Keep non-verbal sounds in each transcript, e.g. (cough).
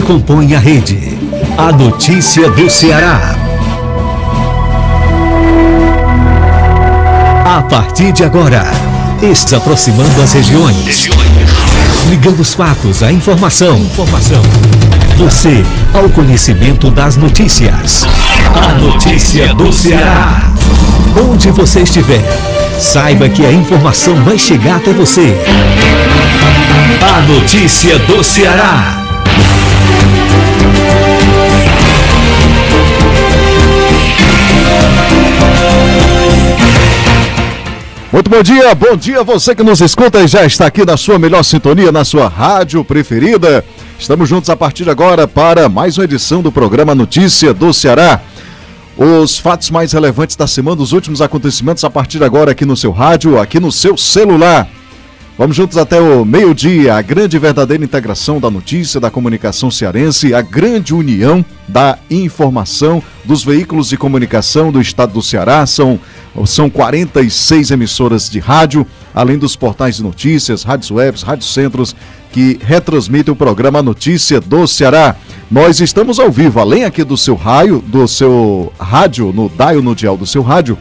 que compõe a rede. A notícia do Ceará. A partir de agora, está aproximando as regiões. Ligando os fatos à informação. Informação. Você ao conhecimento das notícias. A notícia do Ceará. Onde você estiver, saiba que a informação vai chegar até você. A notícia do Ceará. Muito bom dia, bom dia você que nos escuta e já está aqui na sua melhor sintonia, na sua rádio preferida. Estamos juntos a partir de agora para mais uma edição do programa Notícia do Ceará. Os fatos mais relevantes da semana, os últimos acontecimentos a partir de agora aqui no seu rádio, aqui no seu celular. Vamos juntos até o meio-dia, a grande e verdadeira integração da notícia, da comunicação cearense, a grande união da informação dos veículos de comunicação do estado do Ceará. São, são 46 emissoras de rádio, além dos portais de notícias, rádios webs, rádios centros, que retransmitem o programa Notícia do Ceará. Nós estamos ao vivo, além aqui do seu raio, do seu rádio, no dial no dial do seu rádio,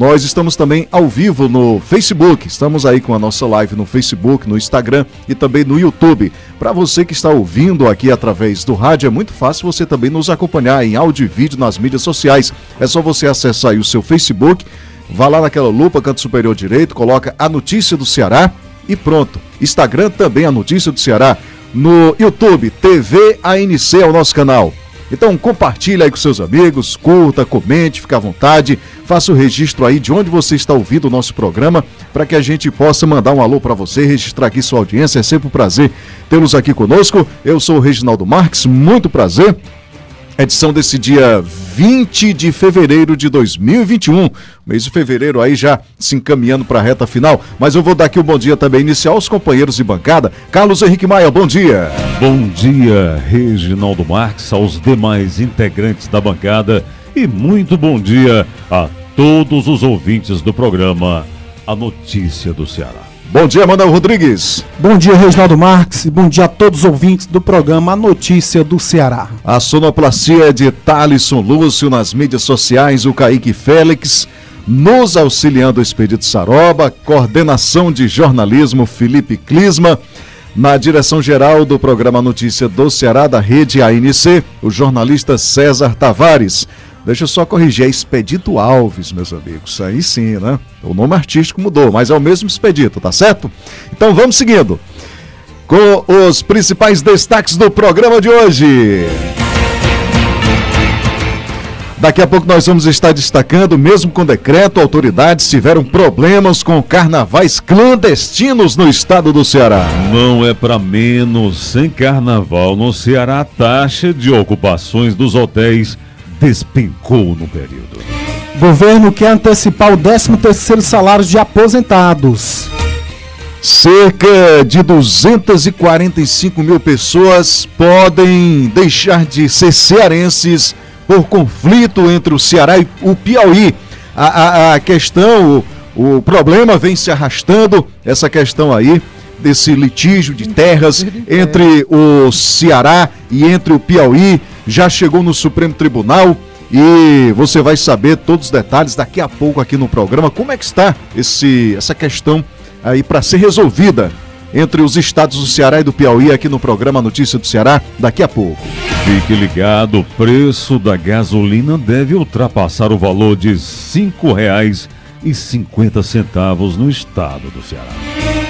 nós estamos também ao vivo no Facebook. Estamos aí com a nossa live no Facebook, no Instagram e também no YouTube. Para você que está ouvindo aqui através do rádio, é muito fácil você também nos acompanhar em áudio e vídeo nas mídias sociais. É só você acessar aí o seu Facebook, vá lá naquela lupa, canto superior direito, coloca a notícia do Ceará e pronto. Instagram também a notícia do Ceará. No YouTube, TV ANC é o nosso canal. Então compartilhe aí com seus amigos, curta, comente, fique à vontade, faça o registro aí de onde você está ouvindo o nosso programa, para que a gente possa mandar um alô para você, registrar aqui sua audiência. É sempre um prazer tê-los aqui conosco. Eu sou o Reginaldo Marques, muito prazer edição desse dia 20 de fevereiro de 2021. Mês de fevereiro aí já se encaminhando para a reta final. Mas eu vou dar aqui o um bom dia também inicial aos companheiros de bancada. Carlos Henrique Maia, bom dia. Bom dia, Reginaldo Marques, aos demais integrantes da bancada e muito bom dia a todos os ouvintes do programa A Notícia do Ceará. Bom dia, Manuel Rodrigues. Bom dia, Reginaldo Marques. E bom dia a todos os ouvintes do programa A Notícia do Ceará. A sonoplastia é de Thalisson Lúcio nas mídias sociais, o Kaique Félix. Nos auxiliando o Expedito Saroba, coordenação de jornalismo Felipe Clisma. Na direção geral do programa Notícia do Ceará, da rede ANC, o jornalista César Tavares. Deixa eu só corrigir, é Expedito Alves, meus amigos. Aí sim, né? O nome artístico mudou, mas é o mesmo Expedito, tá certo? Então vamos seguindo com os principais destaques do programa de hoje. Daqui a pouco nós vamos estar destacando, mesmo com decreto, autoridades tiveram problemas com carnavais clandestinos no estado do Ceará. Não é para menos, sem carnaval no Ceará, a taxa de ocupações dos hotéis despencou no período. Governo quer antecipar o 13º salário de aposentados. Cerca de 245 mil pessoas podem deixar de ser cearenses por conflito entre o Ceará e o Piauí. A, a, a questão, o, o problema vem se arrastando, essa questão aí desse litígio de terras entre o Ceará e entre o Piauí já chegou no Supremo Tribunal e você vai saber todos os detalhes daqui a pouco aqui no programa. Como é que está esse, essa questão aí para ser resolvida entre os estados do Ceará e do Piauí aqui no programa Notícia do Ceará daqui a pouco. Fique ligado, o preço da gasolina deve ultrapassar o valor de R$ 5,50 no estado do Ceará.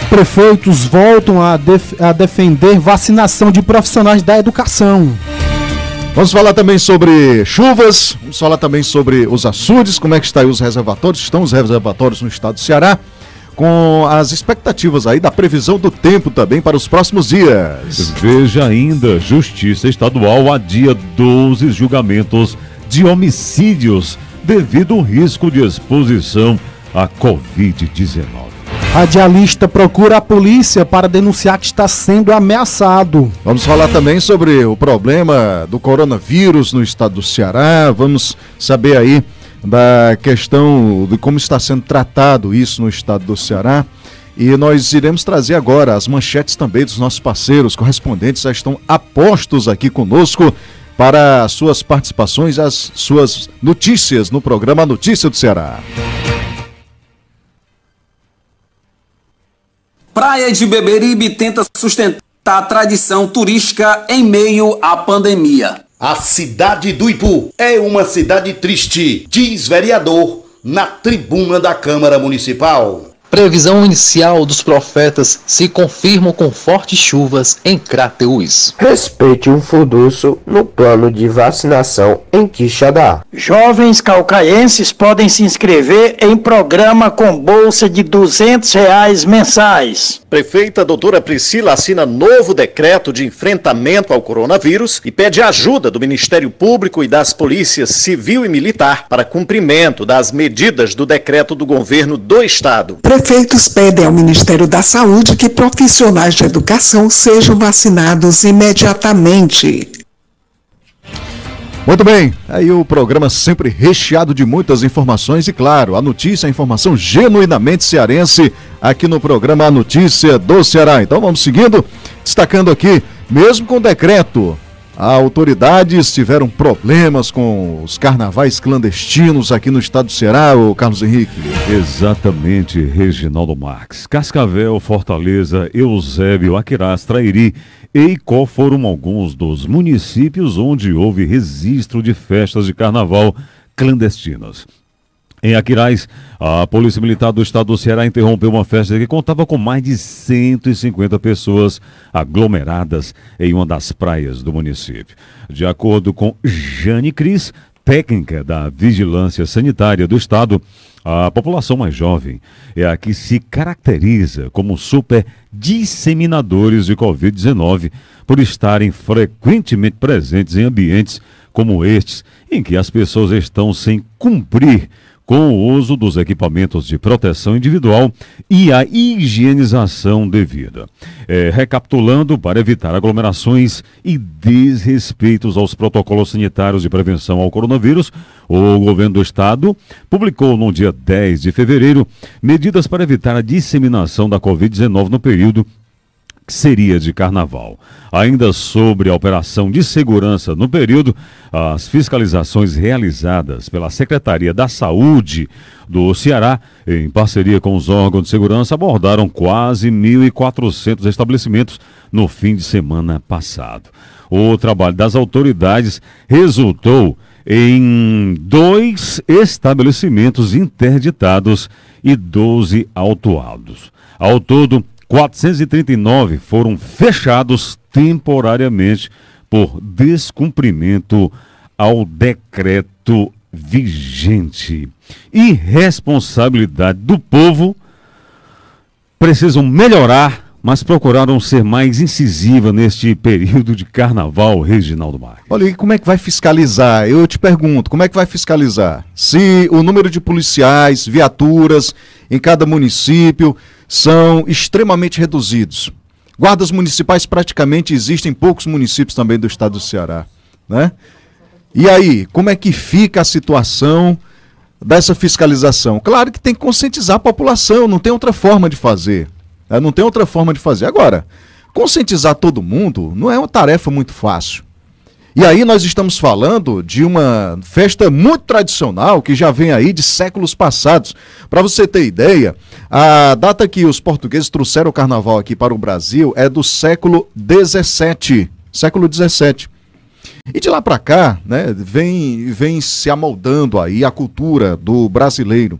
Prefeitos voltam a, def a defender vacinação de profissionais da educação. Vamos falar também sobre chuvas, vamos falar também sobre os açudes, como é que está aí os reservatórios, estão os reservatórios no estado do Ceará, com as expectativas aí da previsão do tempo também para os próximos dias. Veja ainda, Justiça Estadual adia 12 julgamentos de homicídios devido ao risco de exposição à Covid-19. Radialista procura a polícia para denunciar que está sendo ameaçado. Vamos falar também sobre o problema do coronavírus no estado do Ceará. Vamos saber aí da questão de como está sendo tratado isso no estado do Ceará. E nós iremos trazer agora as manchetes também dos nossos parceiros correspondentes, já estão apostos aqui conosco para as suas participações, as suas notícias no programa Notícia do Ceará. Praia de Beberibe tenta sustentar a tradição turística em meio à pandemia. A cidade do Ipu é uma cidade triste, diz vereador na tribuna da Câmara Municipal. Previsão inicial dos profetas se confirmam com fortes chuvas em Crateús. Respeite um furdunço no plano de vacinação em Quixadá. Jovens calcaenses podem se inscrever em programa com bolsa de 200 reais mensais. Prefeita doutora Priscila assina novo decreto de enfrentamento ao coronavírus e pede ajuda do Ministério Público e das polícias civil e militar para cumprimento das medidas do decreto do governo do estado. Prefeitos pedem ao Ministério da Saúde que profissionais de educação sejam vacinados imediatamente. Muito bem, aí o programa sempre recheado de muitas informações e, claro, a notícia, a informação genuinamente cearense aqui no programa A Notícia do Ceará. Então vamos seguindo, destacando aqui, mesmo com decreto autoridades tiveram problemas com os carnavais clandestinos aqui no estado do Ceará, o Carlos Henrique. Exatamente, Reginaldo Marques. Cascavel, Fortaleza, Eusébio, Aquirás, Trairi e Icó foram alguns dos municípios onde houve registro de festas de carnaval clandestinas. Em Aquiraz, a Polícia Militar do Estado do Ceará interrompeu uma festa que contava com mais de 150 pessoas aglomeradas em uma das praias do município. De acordo com Jane Cris, técnica da Vigilância Sanitária do Estado, a população mais jovem é a que se caracteriza como super disseminadores de Covid-19 por estarem frequentemente presentes em ambientes como estes, em que as pessoas estão sem cumprir com o uso dos equipamentos de proteção individual e a higienização devida. É, recapitulando, para evitar aglomerações e desrespeitos aos protocolos sanitários de prevenção ao coronavírus, o governo do estado publicou no dia 10 de fevereiro medidas para evitar a disseminação da Covid-19 no período seria de carnaval. Ainda sobre a operação de segurança no período, as fiscalizações realizadas pela Secretaria da Saúde do Ceará, em parceria com os órgãos de segurança, abordaram quase 1.400 estabelecimentos no fim de semana passado. O trabalho das autoridades resultou em dois estabelecimentos interditados e 12 autuados. Ao todo, 439 foram fechados temporariamente por descumprimento ao decreto vigente. Irresponsabilidade do povo precisam melhorar, mas procuraram ser mais incisiva neste período de carnaval, Reginaldo Marques. Olha, e como é que vai fiscalizar? Eu te pergunto, como é que vai fiscalizar? Se o número de policiais, viaturas em cada município são extremamente reduzidos. Guardas municipais praticamente existem em poucos municípios também do estado do Ceará, né? E aí, como é que fica a situação dessa fiscalização? Claro que tem que conscientizar a população, não tem outra forma de fazer. Né? Não tem outra forma de fazer. Agora, conscientizar todo mundo não é uma tarefa muito fácil. E aí nós estamos falando de uma festa muito tradicional que já vem aí de séculos passados. Para você ter ideia, a data que os portugueses trouxeram o carnaval aqui para o Brasil é do século 17, século 17. E de lá para cá, né, vem, vem se amoldando aí a cultura do brasileiro.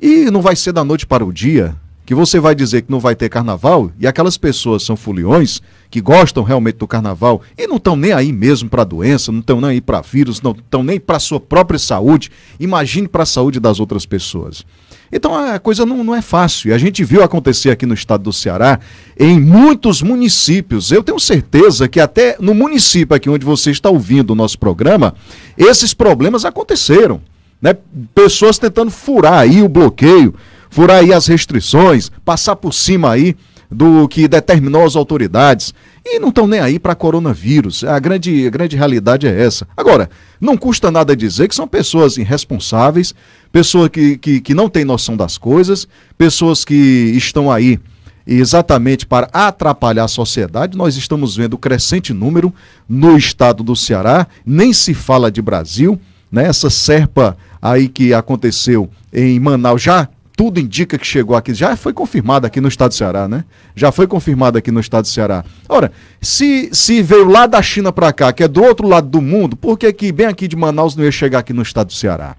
E não vai ser da noite para o dia que você vai dizer que não vai ter carnaval e aquelas pessoas são foliões que gostam realmente do carnaval e não estão nem aí mesmo para doença, não estão nem aí para vírus, não estão nem para a sua própria saúde. Imagine para a saúde das outras pessoas. Então a coisa não, não é fácil. E a gente viu acontecer aqui no estado do Ceará, em muitos municípios. Eu tenho certeza que até no município aqui onde você está ouvindo o nosso programa, esses problemas aconteceram. Né? Pessoas tentando furar aí o bloqueio furar aí as restrições, passar por cima aí do que determinou as autoridades e não estão nem aí para coronavírus. A grande, a grande realidade é essa. Agora, não custa nada dizer que são pessoas irresponsáveis, pessoa que, que, que não tem noção das coisas, pessoas que estão aí exatamente para atrapalhar a sociedade. Nós estamos vendo crescente número no estado do Ceará, nem se fala de Brasil, né? Essa serpa aí que aconteceu em Manaus já tudo indica que chegou aqui, já foi confirmado aqui no estado do Ceará, né? Já foi confirmado aqui no estado do Ceará. Ora, se, se veio lá da China para cá, que é do outro lado do mundo, por que aqui, bem aqui de Manaus, não ia chegar aqui no estado do Ceará?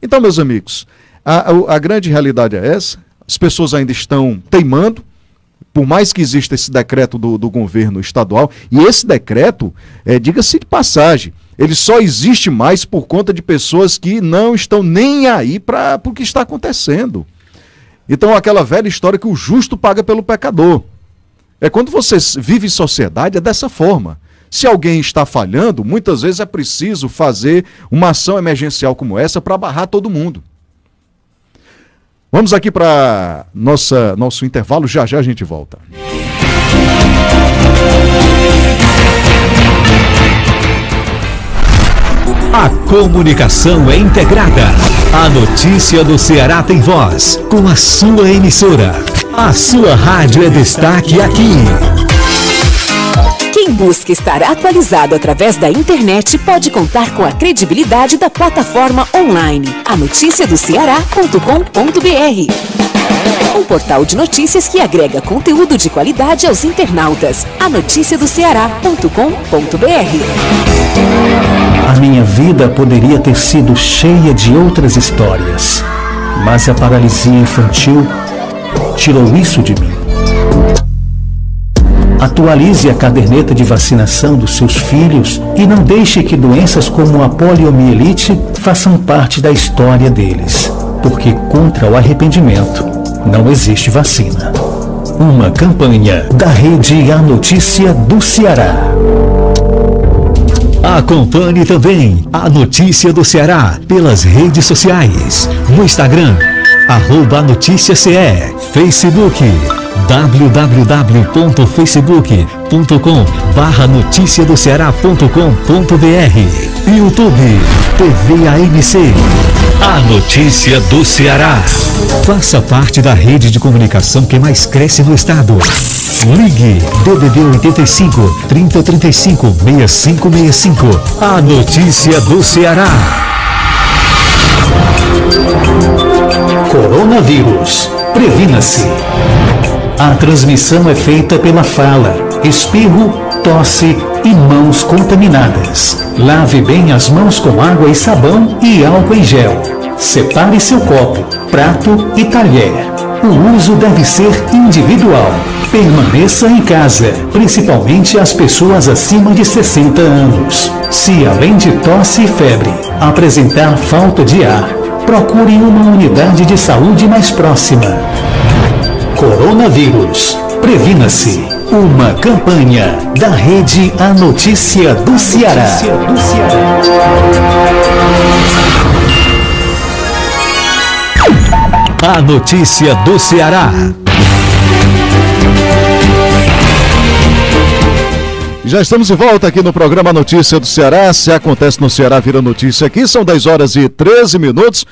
Então, meus amigos, a, a, a grande realidade é essa. As pessoas ainda estão teimando, por mais que exista esse decreto do, do governo estadual, e esse decreto, é, diga-se de passagem, ele só existe mais por conta de pessoas que não estão nem aí para o que está acontecendo. Então, aquela velha história que o justo paga pelo pecador. É quando você vive em sociedade, é dessa forma. Se alguém está falhando, muitas vezes é preciso fazer uma ação emergencial como essa para barrar todo mundo. Vamos aqui para nossa nosso intervalo, já já a gente volta. A comunicação é integrada. A notícia do Ceará tem voz, com a sua emissora. A sua rádio é destaque aqui. Quem busca estar atualizado através da internet pode contar com a credibilidade da plataforma online, anoticiadoceará.com.br. Um portal de notícias que agrega conteúdo de qualidade aos internautas. anoticiadoceará.com.br. A minha vida poderia ter sido cheia de outras histórias, mas a paralisia infantil tirou isso de mim. Atualize a caderneta de vacinação dos seus filhos e não deixe que doenças como a poliomielite façam parte da história deles, porque contra o arrependimento não existe vacina. Uma campanha da Rede A Notícia do Ceará. Acompanhe também a Notícia do Ceará pelas redes sociais. No Instagram, arroba Notícia CE, Facebook, www.facebook.com barra notícia do Ceará.com.br YouTube, TV AMC. A notícia do Ceará. Faça parte da rede de comunicação que mais cresce no estado. Ligue DDD 85 3035 6565. A notícia do Ceará. Coronavírus. Previna-se. A transmissão é feita pela fala, espirro, tosse e mãos contaminadas. Lave bem as mãos com água e sabão e álcool em gel. Separe seu copo, prato e talher. O uso deve ser individual. Permaneça em casa, principalmente as pessoas acima de 60 anos. Se além de tosse e febre apresentar falta de ar, procure uma unidade de saúde mais próxima. Coronavírus. Previna-se. Uma campanha da Rede A Notícia do Ceará. A notícia do Ceará. Já estamos de volta aqui no programa Notícia do Ceará. Se acontece no Ceará, vira notícia aqui. São 10 horas e 13 minutos.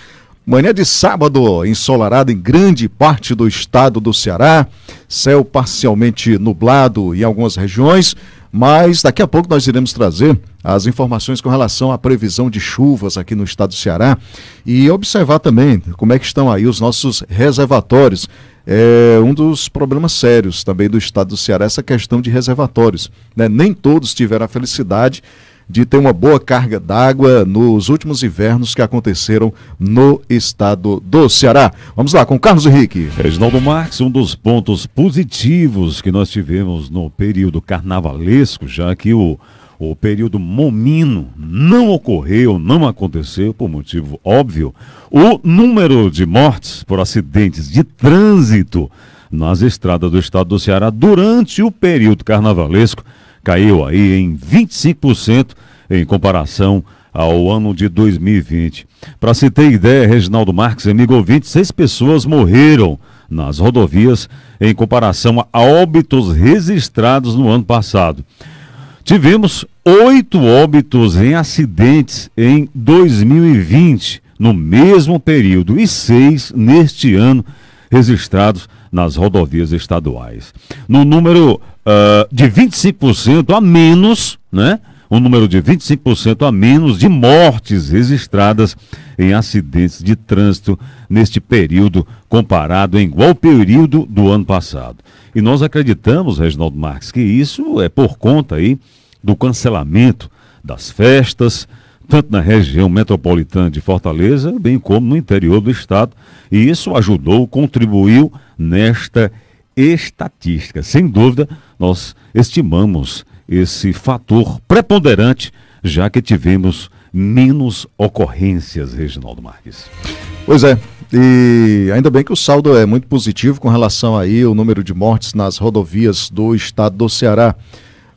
Manhã de sábado, ensolarada em grande parte do estado do Ceará, céu parcialmente nublado em algumas regiões, mas daqui a pouco nós iremos trazer as informações com relação à previsão de chuvas aqui no estado do Ceará e observar também como é que estão aí os nossos reservatórios. É um dos problemas sérios também do estado do Ceará, essa questão de reservatórios. Né? Nem todos tiveram a felicidade de ter uma boa carga d'água nos últimos invernos que aconteceram no estado do Ceará. Vamos lá com Carlos Henrique. Reginaldo Marques, um dos pontos positivos que nós tivemos no período carnavalesco, já que o, o período momino não ocorreu, não aconteceu, por motivo óbvio, o número de mortes por acidentes de trânsito nas estradas do estado do Ceará durante o período carnavalesco caiu aí em 25% em comparação ao ano de 2020. Para se ter ideia, Reginaldo Marques, amigo ouvinte, seis pessoas morreram nas rodovias em comparação a óbitos registrados no ano passado. Tivemos oito óbitos em acidentes em 2020, no mesmo período e seis neste ano registrados nas rodovias estaduais. No número uh, de 25% a menos, né? Um número de 25% a menos de mortes registradas em acidentes de trânsito neste período comparado em igual período do ano passado. E nós acreditamos, Reginaldo Marques, que isso é por conta aí do cancelamento das festas, tanto na região metropolitana de Fortaleza, bem como no interior do estado, e isso ajudou, contribuiu nesta estatística. Sem dúvida, nós estimamos esse fator preponderante, já que tivemos menos ocorrências, Reginaldo Marques. Pois é, e ainda bem que o saldo é muito positivo com relação aí ao número de mortes nas rodovias do estado do Ceará.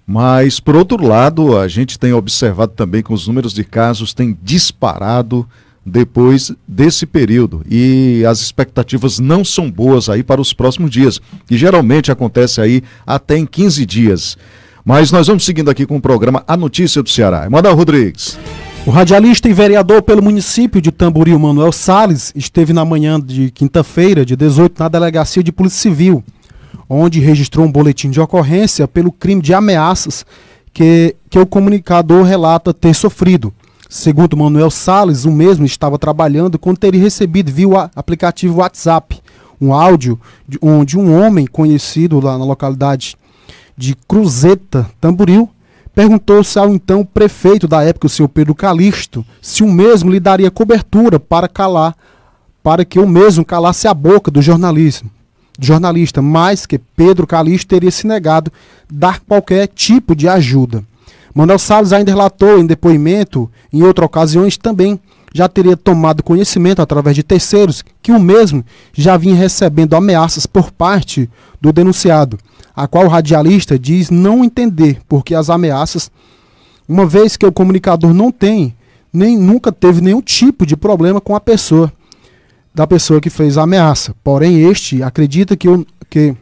Mas, por outro lado, a gente tem observado também que os números de casos têm disparado depois desse período e as expectativas não são boas aí para os próximos dias, e geralmente acontece aí até em 15 dias. Mas nós vamos seguindo aqui com o programa A Notícia do Ceará. Emanuel Rodrigues. O radialista e vereador pelo município de Tamboril, Manuel Sales, esteve na manhã de quinta-feira, de 18, na delegacia de Polícia Civil onde registrou um boletim de ocorrência pelo crime de ameaças que, que o comunicador relata ter sofrido. Segundo Manuel Sales, o mesmo estava trabalhando quando teria recebido via aplicativo WhatsApp um áudio de, onde um homem conhecido lá na localidade de Cruzeta, Tamboril, perguntou-se ao então prefeito da época, o senhor Pedro Calixto, se o mesmo lhe daria cobertura para calar, para que o mesmo calasse a boca do jornalismo jornalista, mas que Pedro Calixto teria se negado dar qualquer tipo de ajuda. Manuel Salles ainda relatou em depoimento, em outras ocasiões também, já teria tomado conhecimento através de terceiros que o mesmo já vinha recebendo ameaças por parte do denunciado, a qual o radialista diz não entender porque as ameaças, uma vez que o comunicador não tem, nem nunca teve nenhum tipo de problema com a pessoa da pessoa que fez a ameaça. Porém, este acredita que o, que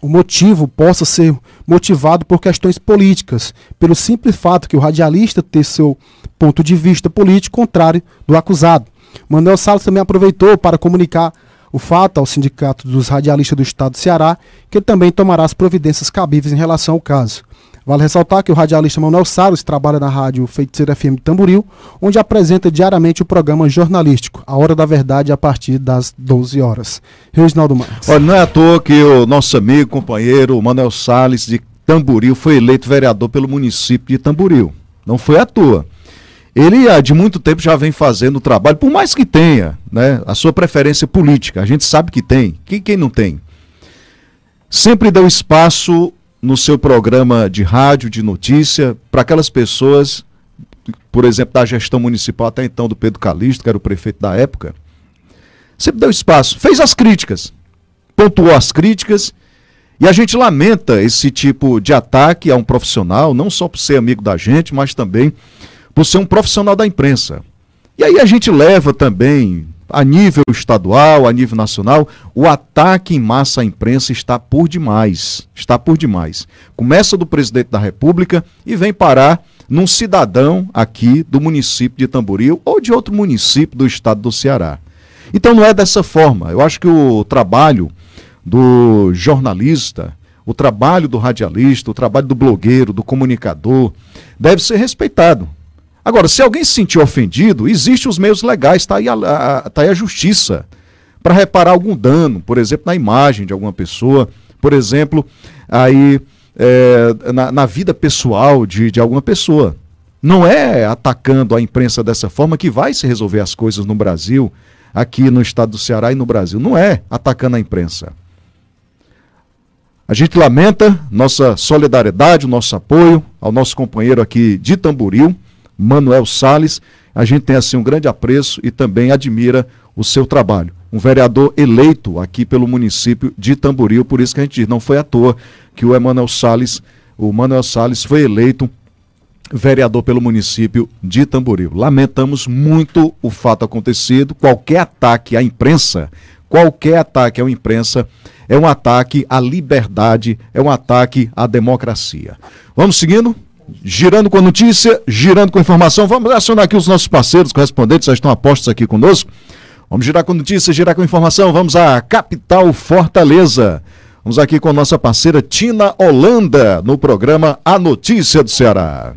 o motivo possa ser motivado por questões políticas, pelo simples fato que o radialista ter seu ponto de vista político contrário do acusado. Manuel Salles também aproveitou para comunicar o fato ao Sindicato dos Radialistas do Estado do Ceará, que também tomará as providências cabíveis em relação ao caso. Vale ressaltar que o radialista Manuel Salles trabalha na rádio Feiticeira FM Tamboril, onde apresenta diariamente o programa jornalístico, A Hora da Verdade, a partir das 12 horas. Reginaldo Marques. Olha, não é à toa que o nosso amigo, companheiro Manuel Salles de Tamboril foi eleito vereador pelo município de Tamboril. Não foi à toa. Ele há de muito tempo já vem fazendo o trabalho, por mais que tenha né, a sua preferência política, a gente sabe que tem, quem, quem não tem? Sempre deu espaço no seu programa de rádio, de notícia, para aquelas pessoas, por exemplo, da gestão municipal até então do Pedro Calixto, que era o prefeito da época, sempre deu espaço, fez as críticas, pontuou as críticas, e a gente lamenta esse tipo de ataque a um profissional, não só por ser amigo da gente, mas também por ser um profissional da imprensa. E aí a gente leva também a nível estadual, a nível nacional, o ataque em massa à imprensa está por demais. Está por demais. Começa do presidente da República e vem parar num cidadão aqui do município de Tamboril ou de outro município do estado do Ceará. Então não é dessa forma. Eu acho que o trabalho do jornalista, o trabalho do radialista, o trabalho do blogueiro, do comunicador, deve ser respeitado. Agora, se alguém se sentir ofendido, existem os meios legais, está aí, a, tá aí a justiça para reparar algum dano, por exemplo, na imagem de alguma pessoa, por exemplo, aí é, na, na, vida pessoal de, de alguma pessoa. Não é atacando a imprensa dessa forma que vai se resolver as coisas no Brasil, aqui no estado do Ceará e no Brasil. Não é atacando a imprensa. A gente lamenta nossa solidariedade, o nosso apoio ao nosso companheiro aqui de Tamboril Manuel Sales. A gente tem assim um grande apreço e também admira o seu trabalho. Um vereador eleito aqui pelo município de Tamboril, por isso que a gente diz, não foi à toa que o Emanuel Sales, o Manuel Sales foi eleito vereador pelo município de Tamboril. Lamentamos muito o fato acontecido. Qualquer ataque à imprensa, qualquer ataque à imprensa é um ataque à liberdade, é um ataque à democracia. Vamos seguindo? Girando com notícia, girando com informação. Vamos acionar aqui os nossos parceiros correspondentes, já estão apostos aqui conosco. Vamos girar com notícia, girar com informação. Vamos à capital Fortaleza. Vamos aqui com a nossa parceira Tina Holanda no programa A Notícia do Ceará.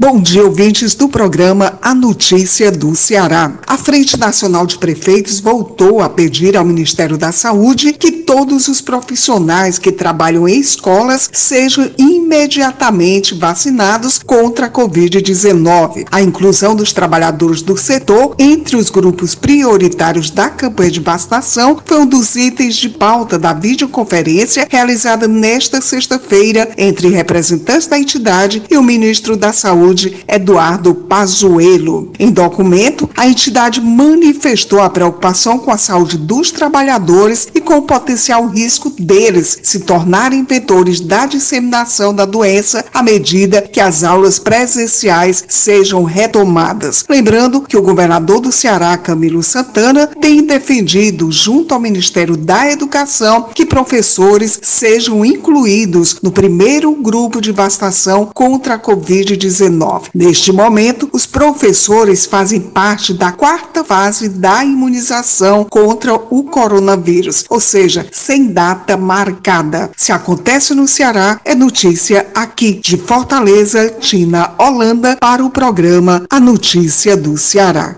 Bom dia, ouvintes do programa A Notícia do Ceará. A Frente Nacional de Prefeitos voltou a pedir ao Ministério da Saúde que todos os profissionais que trabalham em escolas sejam imediatamente vacinados contra a Covid-19. A inclusão dos trabalhadores do setor entre os grupos prioritários da campanha de vacinação foi um dos itens de pauta da videoconferência realizada nesta sexta-feira entre representantes da entidade e o ministro da Saúde. Saúde, Eduardo Pazuello. Em documento, a entidade manifestou a preocupação com a saúde dos trabalhadores e com o potencial risco deles se tornarem vetores da disseminação da doença à medida que as aulas presenciais sejam retomadas. Lembrando que o governador do Ceará, Camilo Santana, tem defendido, junto ao Ministério da Educação, que professores sejam incluídos no primeiro grupo de vacinação contra a Covid-19 Neste momento, os professores fazem parte da quarta fase da imunização contra o coronavírus, ou seja, sem data marcada. Se acontece no Ceará, é notícia aqui de Fortaleza, Tina Holanda, para o programa A Notícia do Ceará.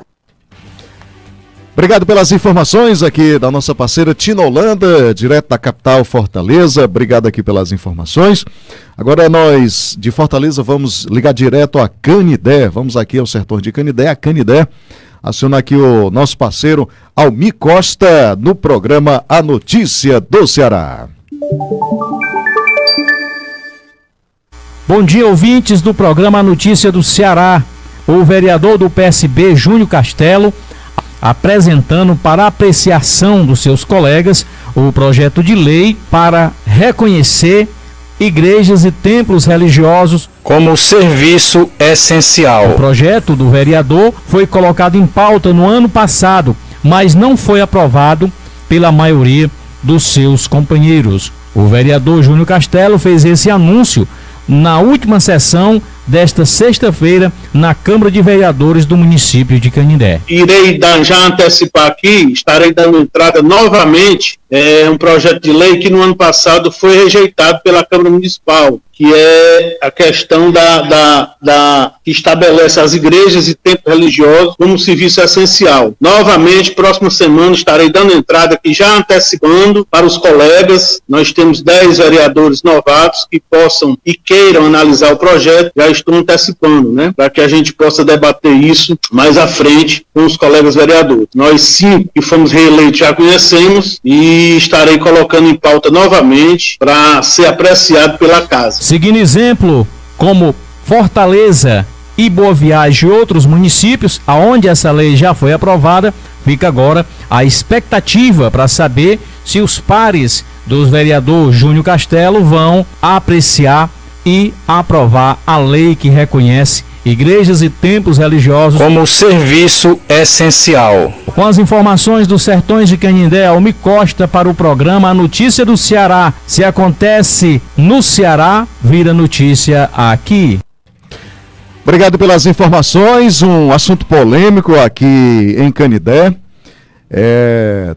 Obrigado pelas informações aqui da nossa parceira Tina Holanda, direto da capital Fortaleza. Obrigado aqui pelas informações. Agora nós de Fortaleza vamos ligar direto a Canidé. Vamos aqui ao setor de Canidé, a Canidé. Aciona aqui o nosso parceiro Almi Costa no programa A Notícia do Ceará. Bom dia, ouvintes do programa A Notícia do Ceará. O vereador do PSB, Júnior Castelo, apresentando para apreciação dos seus colegas o projeto de lei para reconhecer igrejas e templos religiosos como serviço essencial. O projeto do vereador foi colocado em pauta no ano passado, mas não foi aprovado pela maioria dos seus companheiros. O vereador Júnior Castelo fez esse anúncio na última sessão desta sexta-feira na Câmara de Vereadores do município de Canindé. Irei dar, já antecipar aqui, estarei dando entrada novamente é um projeto de lei que no ano passado foi rejeitado pela Câmara Municipal, que é a questão da, da, da que estabelece as igrejas e templos religiosos como serviço essencial. Novamente, próxima semana estarei dando entrada aqui já antecipando para os colegas. Nós temos 10 vereadores novatos que possam e queiram analisar o projeto. Já estou antecipando, né, para que a gente possa debater isso mais à frente com os colegas vereadores. Nós cinco que fomos reeleitos já conhecemos e estarei colocando em pauta novamente para ser apreciado pela casa. Seguindo exemplo, como Fortaleza e Boa Viagem e outros municípios, aonde essa lei já foi aprovada, fica agora a expectativa para saber se os pares dos vereador Júnior Castelo vão apreciar e aprovar a lei que reconhece igrejas e templos religiosos como serviço essencial. Com as informações dos sertões de Canindé, Almi Costa para o programa A Notícia do Ceará. Se acontece no Ceará, vira notícia aqui. Obrigado pelas informações. Um assunto polêmico aqui em Canindé. É,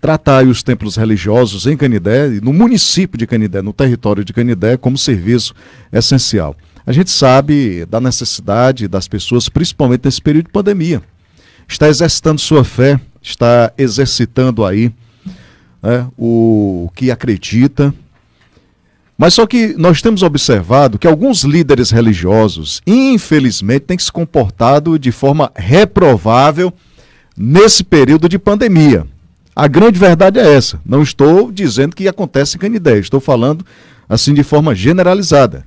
tratar os templos religiosos em Canidé, no município de Canidé, no território de Canidé, como serviço essencial. A gente sabe da necessidade das pessoas, principalmente nesse período de pandemia. Está exercitando sua fé, está exercitando aí né, o que acredita. Mas só que nós temos observado que alguns líderes religiosos, infelizmente, têm se comportado de forma reprovável nesse período de pandemia. A grande verdade é essa. Não estou dizendo que acontece em Canidé, estou falando assim de forma generalizada.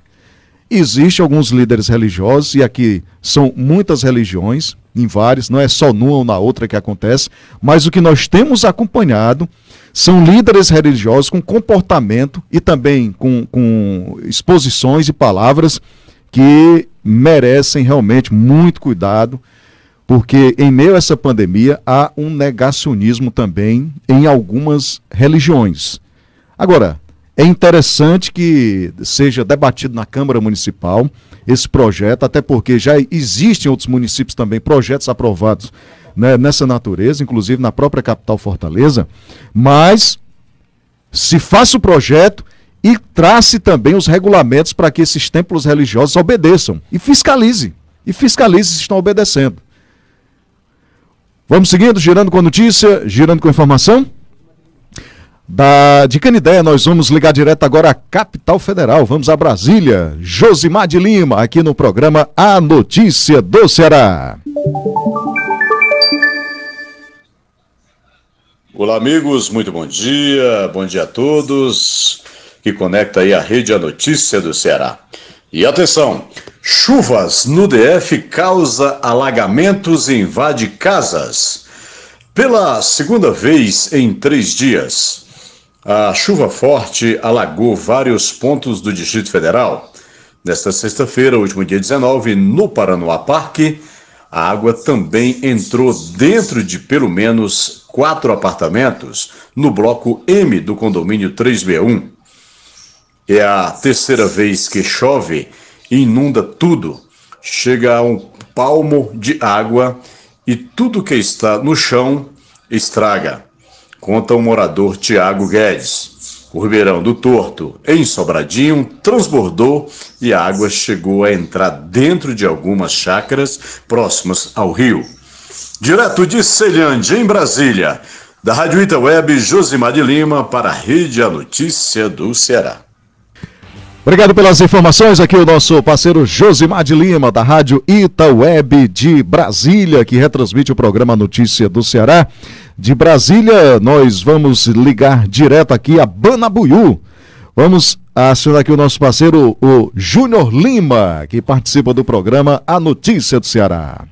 Existem alguns líderes religiosos, e aqui são muitas religiões, em várias, não é só numa ou na outra que acontece, mas o que nós temos acompanhado são líderes religiosos com comportamento e também com, com exposições e palavras que merecem realmente muito cuidado, porque em meio a essa pandemia há um negacionismo também em algumas religiões. Agora, é interessante que seja debatido na Câmara Municipal esse projeto, até porque já existem outros municípios também, projetos aprovados né, nessa natureza, inclusive na própria capital Fortaleza, mas se faça o projeto e trace também os regulamentos para que esses templos religiosos obedeçam e fiscalize. E fiscalize se estão obedecendo. Vamos seguindo, girando com a notícia, girando com a informação. Da, de Canideia, nós vamos ligar direto agora à capital federal. Vamos a Brasília. Josimar de Lima, aqui no programa A Notícia do Ceará. Olá, amigos, muito bom dia. Bom dia a todos que conecta aí a rede A Notícia do Ceará. E atenção, chuvas no DF causa alagamentos e invade casas. Pela segunda vez em três dias, a chuva forte alagou vários pontos do Distrito Federal. Nesta sexta-feira, último dia 19, no Paranoá Parque, a água também entrou dentro de pelo menos quatro apartamentos no bloco M do condomínio 3B1. É a terceira vez que chove e inunda tudo. Chega a um palmo de água e tudo que está no chão estraga conta o morador Tiago Guedes. O Ribeirão do Torto, em Sobradinho, transbordou e a água chegou a entrar dentro de algumas chácaras próximas ao rio. Direto de Celhande, em Brasília, da Rádio Ita Web, Josimar de Lima, para a Rede A Notícia do Ceará. Obrigado pelas informações. Aqui o nosso parceiro Josimar de Lima, da Rádio Ita Web de Brasília, que retransmite o programa Notícia do Ceará. De Brasília, nós vamos ligar direto aqui a Banabuiú. Vamos acionar aqui o nosso parceiro, o Júnior Lima, que participa do programa A Notícia do Ceará.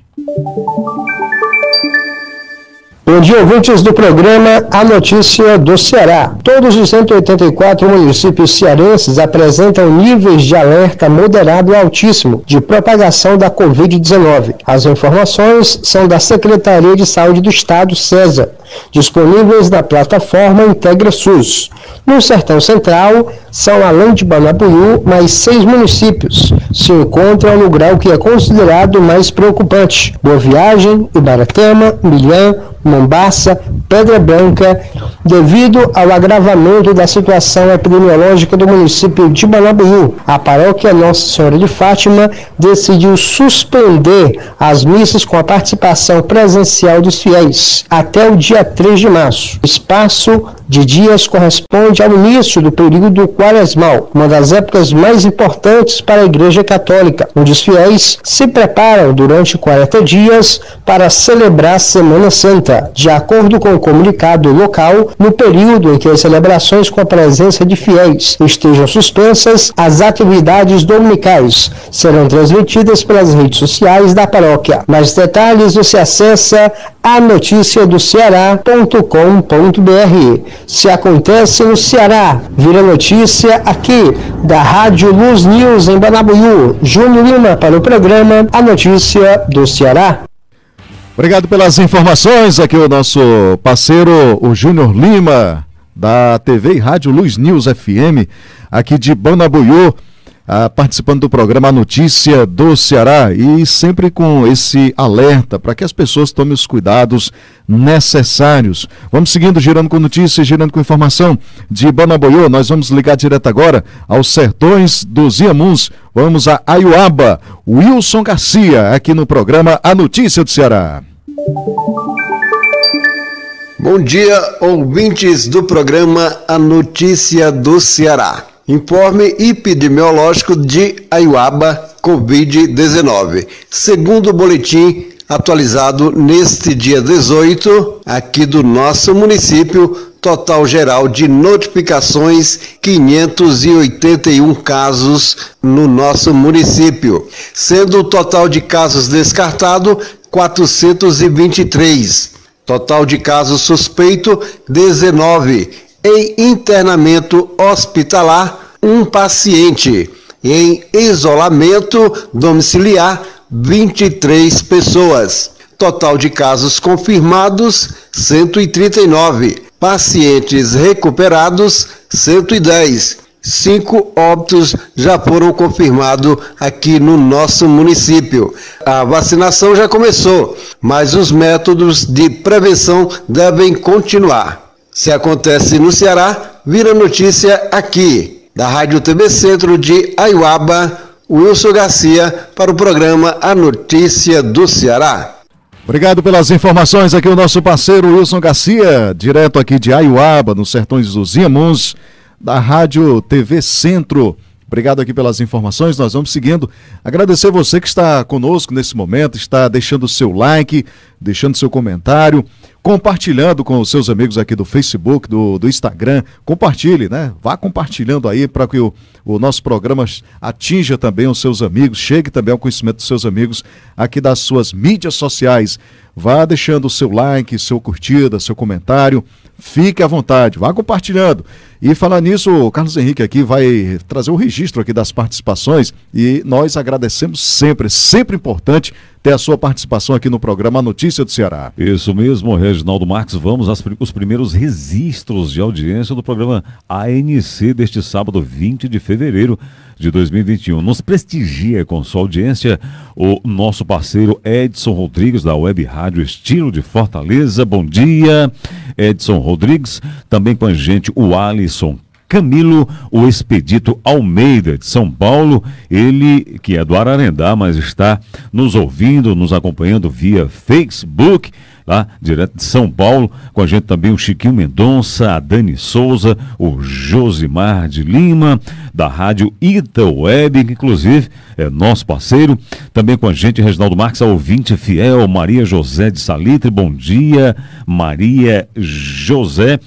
Bom dia, ouvintes do programa A Notícia do Ceará. Todos os 184 municípios cearenses apresentam níveis de alerta moderado e altíssimo de propagação da Covid-19. As informações são da Secretaria de Saúde do Estado, CESA, disponíveis na plataforma Integra SUS. No Sertão Central, são além de Banabuiú, mais seis municípios se encontram no grau que é considerado mais preocupante: Boa Viagem, Ibaratama, Milhã, Mombaça, Pedra Branca, devido ao agravamento da situação epidemiológica do município de Banabuiú. A paróquia Nossa Senhora de Fátima decidiu suspender as missas com a participação presencial dos fiéis até o dia 3 de março. O espaço de dias corresponde ao início do período quaresmal, uma das épocas mais importantes para a Igreja Católica, onde os fiéis se preparam durante 40 dias para celebrar a Semana Santa. De acordo com o comunicado local, no período em que as celebrações com a presença de fiéis estejam suspensas, as atividades dominicais serão transmitidas pelas redes sociais da paróquia. Mais detalhes você acessa a notícia do Ceará.com.br. Se acontece no Ceará, vira notícia aqui da Rádio Luz News em Banabuiú. Júnior Lima para o programa A Notícia do Ceará. Obrigado pelas informações. Aqui o nosso parceiro, o Júnior Lima, da TV e Rádio Luz News FM, aqui de Banabuiú ah, participando do programa Notícia do Ceará e sempre com esse alerta para que as pessoas tomem os cuidados necessários. Vamos seguindo, girando com notícias, girando com informação de Banaboiô. Nós vamos ligar direto agora aos sertões dos Iamuns. Vamos a Ayuaba. Wilson Garcia, aqui no programa A Notícia do Ceará. Bom dia, ouvintes do programa A Notícia do Ceará. Informe epidemiológico de Ayuaba Covid-19. Segundo o boletim atualizado neste dia 18, aqui do nosso município, total geral de notificações 581 casos no nosso município, sendo o total de casos descartado 423. Total de casos suspeito 19 em internamento hospitalar, um paciente. Em isolamento domiciliar, 23 pessoas. Total de casos confirmados, 139. pacientes recuperados 110. Cinco óbitos já foram confirmados aqui no nosso município. A vacinação já começou, mas os métodos de prevenção devem continuar. Se acontece no Ceará, vira notícia aqui, da Rádio TV Centro de Aiuaba, Wilson Garcia, para o programa A Notícia do Ceará. Obrigado pelas informações aqui o nosso parceiro Wilson Garcia, direto aqui de Aiuaba, nos sertões dos Inhamuns, da Rádio TV Centro. Obrigado aqui pelas informações. Nós vamos seguindo. Agradecer você que está conosco nesse momento, está deixando o seu like, deixando seu comentário, compartilhando com os seus amigos aqui do Facebook, do, do Instagram. Compartilhe, né? Vá compartilhando aí para que o, o nosso programa atinja também os seus amigos, chegue também ao conhecimento dos seus amigos aqui das suas mídias sociais. Vá deixando o seu like, seu curtida, seu comentário. Fique à vontade, vá compartilhando. E falar nisso, o Carlos Henrique aqui vai trazer o registro aqui das participações e nós agradecemos sempre, sempre importante ter a sua participação aqui no programa Notícia do Ceará. Isso mesmo, Reginaldo Marques. Vamos aos os primeiros registros de audiência do programa ANC deste sábado, 20 de fevereiro de 2021. Nos prestigia com sua audiência o nosso parceiro Edson Rodrigues, da Web Rádio Estilo de Fortaleza. Bom dia, Edson Rodrigues. Também com a gente o Alisson Camilo, o Expedito Almeida de São Paulo, ele que é do Ararendá, mas está nos ouvindo, nos acompanhando via Facebook lá, direto de São Paulo. Com a gente também o Chiquinho Mendonça, a Dani Souza, o Josimar de Lima, da Rádio Ita Web, que inclusive é nosso parceiro. Também com a gente, Reginaldo Marques, a ouvinte fiel, Maria José de Salitre. Bom dia, Maria José.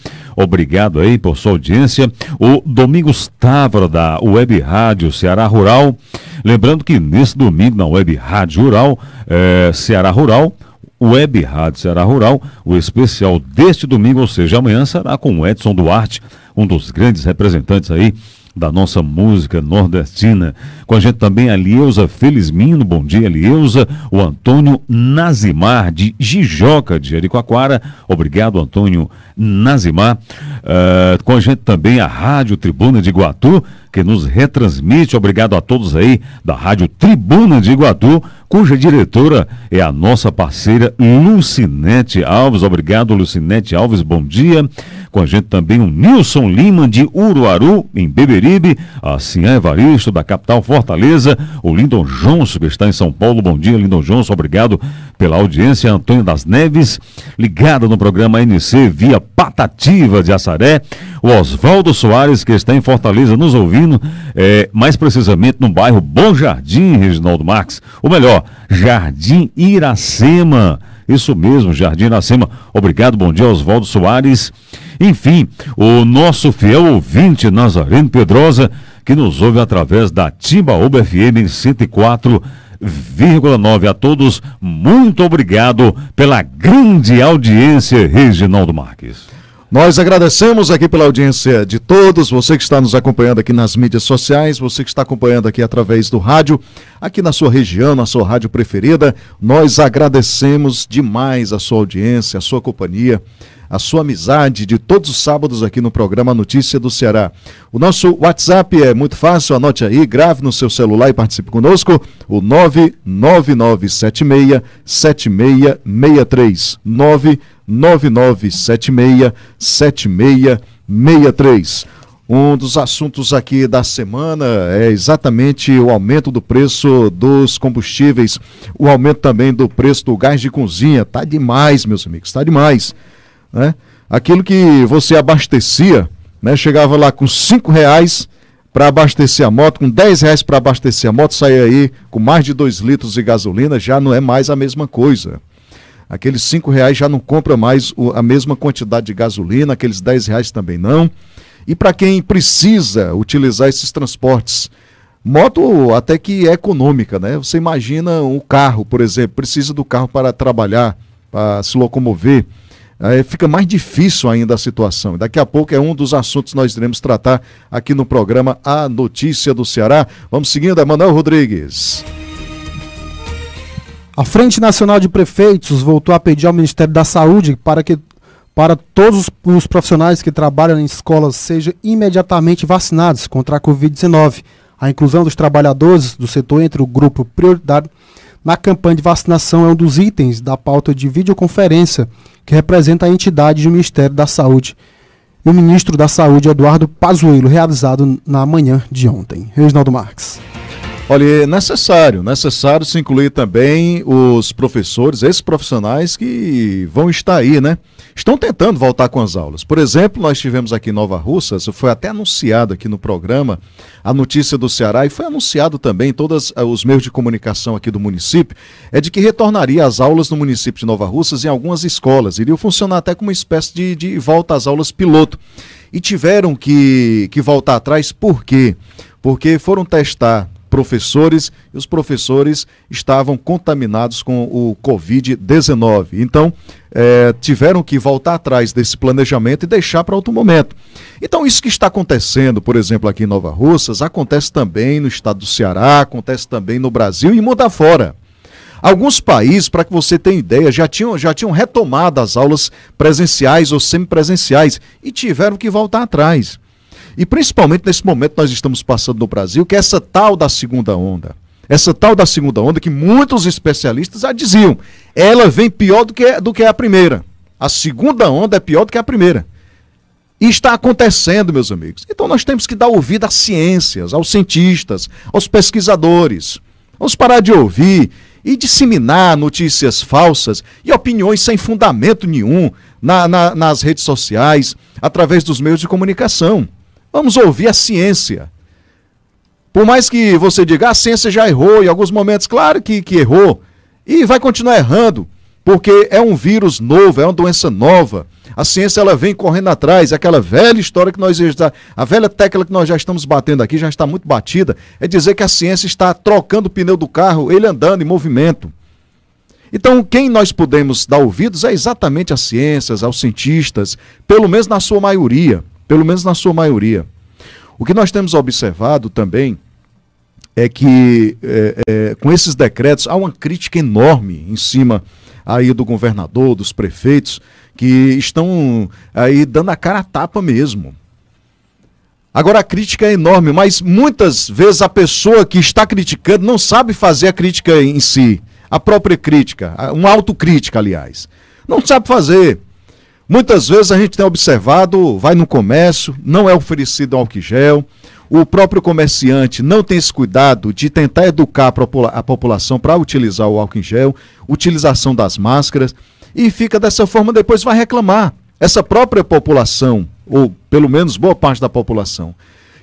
Obrigado aí por sua audiência. O Domingos Távora, da Web Rádio Ceará Rural. Lembrando que nesse domingo, na Web Rádio Rural, é, Ceará Rural, Web Rádio Ceará Rural. O especial deste domingo, ou seja, amanhã, será com o Edson Duarte, um dos grandes representantes aí da nossa música nordestina. Com a gente também a Lieusa Felizmino, bom dia Lieusa, o Antônio Nazimar de Jijoca de Jericoacoara, obrigado Antônio Nazimar. Uh, com a gente também a Rádio Tribuna de Iguatu, que nos retransmite, obrigado a todos aí da Rádio Tribuna de Iguatu, cuja diretora é a nossa parceira Lucinete Alves, obrigado Lucinete Alves, bom dia. Com a gente também o Nilson Lima de Uruaru, em Beberibe, a Cian Evaristo da capital Fortaleza, o Lindon Johnson que está em São Paulo, bom dia Lindon Johnson, obrigado pela audiência, Antônio das Neves, ligado no programa NC via Patativa de Assaré, o Oswaldo Soares que está em Fortaleza nos ouvindo, é, mais precisamente no bairro Bom Jardim, Reginaldo Marques, ou melhor, Jardim Iracema, isso mesmo, Jardim Iracema. Obrigado, bom dia, Oswaldo Soares. Enfim, o nosso fiel ouvinte Nazareno Pedrosa, que nos ouve através da Timbaúba FM 104,9 a todos. Muito obrigado pela grande audiência, Reginaldo Marques. Nós agradecemos aqui pela audiência de todos, você que está nos acompanhando aqui nas mídias sociais, você que está acompanhando aqui através do rádio, aqui na sua região, na sua rádio preferida. Nós agradecemos demais a sua audiência, a sua companhia a sua amizade de todos os sábados aqui no programa Notícia do Ceará. O nosso WhatsApp é muito fácil, anote aí, grave no seu celular e participe conosco, o 99976 7663. 99976 7663. Um dos assuntos aqui da semana é exatamente o aumento do preço dos combustíveis, o aumento também do preço do gás de cozinha. Tá demais, meus amigos, tá demais né? Aquilo que você abastecia, né? Chegava lá com cinco reais para abastecer a moto, com 10 reais para abastecer a moto, saía aí com mais de 2 litros de gasolina, já não é mais a mesma coisa. Aqueles 5 reais já não compra mais a mesma quantidade de gasolina, aqueles 10 reais também não. E para quem precisa utilizar esses transportes, moto até que é econômica, né? Você imagina um carro, por exemplo, precisa do carro para trabalhar, para se locomover é, fica mais difícil ainda a situação. Daqui a pouco é um dos assuntos que nós iremos tratar aqui no programa A Notícia do Ceará. Vamos seguindo, Emanuel Rodrigues. A Frente Nacional de Prefeitos voltou a pedir ao Ministério da Saúde para que para todos os profissionais que trabalham em escolas sejam imediatamente vacinados contra a Covid-19. A inclusão dos trabalhadores do setor entre o grupo prioritário na campanha de vacinação é um dos itens da pauta de videoconferência que representa a entidade do Ministério da Saúde e o ministro da Saúde, Eduardo Pazuello, realizado na manhã de ontem. Reginaldo Marques. Olha, é necessário, necessário se incluir também os professores, esses profissionais que vão estar aí, né? Estão tentando voltar com as aulas. Por exemplo, nós tivemos aqui em Nova Russas, foi até anunciado aqui no programa a notícia do Ceará e foi anunciado também em todos eh, os meios de comunicação aqui do município, é de que retornaria às aulas no município de Nova Russas em algumas escolas. Iriam funcionar até como uma espécie de, de volta às aulas piloto. E tiveram que, que voltar atrás, por quê? Porque foram testar professores e os professores estavam contaminados com o Covid-19. Então, é, tiveram que voltar atrás desse planejamento e deixar para outro momento. Então, isso que está acontecendo, por exemplo, aqui em Nova Russas, acontece também no estado do Ceará, acontece também no Brasil e muda fora. Alguns países, para que você tenha ideia, já tinham, já tinham retomado as aulas presenciais ou semipresenciais e tiveram que voltar atrás. E principalmente nesse momento nós estamos passando no Brasil, que é essa tal da segunda onda. Essa tal da segunda onda que muitos especialistas já diziam, ela vem pior do que, do que a primeira. A segunda onda é pior do que a primeira. E está acontecendo, meus amigos. Então nós temos que dar ouvido às ciências, aos cientistas, aos pesquisadores. Vamos parar de ouvir e disseminar notícias falsas e opiniões sem fundamento nenhum na, na, nas redes sociais, através dos meios de comunicação. Vamos ouvir a ciência. Por mais que você diga, ah, a ciência já errou em alguns momentos, claro que, que errou. E vai continuar errando, porque é um vírus novo, é uma doença nova. A ciência ela vem correndo atrás, aquela velha história que nós já, a velha tecla que nós já estamos batendo aqui já está muito batida, é dizer que a ciência está trocando o pneu do carro, ele andando em movimento. Então, quem nós podemos dar ouvidos é exatamente as ciências, aos cientistas, pelo menos na sua maioria pelo menos na sua maioria. O que nós temos observado também é que é, é, com esses decretos há uma crítica enorme em cima aí do governador, dos prefeitos, que estão aí dando a cara a tapa mesmo. Agora a crítica é enorme, mas muitas vezes a pessoa que está criticando não sabe fazer a crítica em si, a própria crítica, uma autocrítica, aliás. Não sabe fazer. Muitas vezes a gente tem observado, vai no comércio, não é oferecido álcool gel, o próprio comerciante não tem esse cuidado de tentar educar a, popula a população para utilizar o álcool em gel, utilização das máscaras, e fica dessa forma, depois vai reclamar. Essa própria população, ou pelo menos boa parte da população,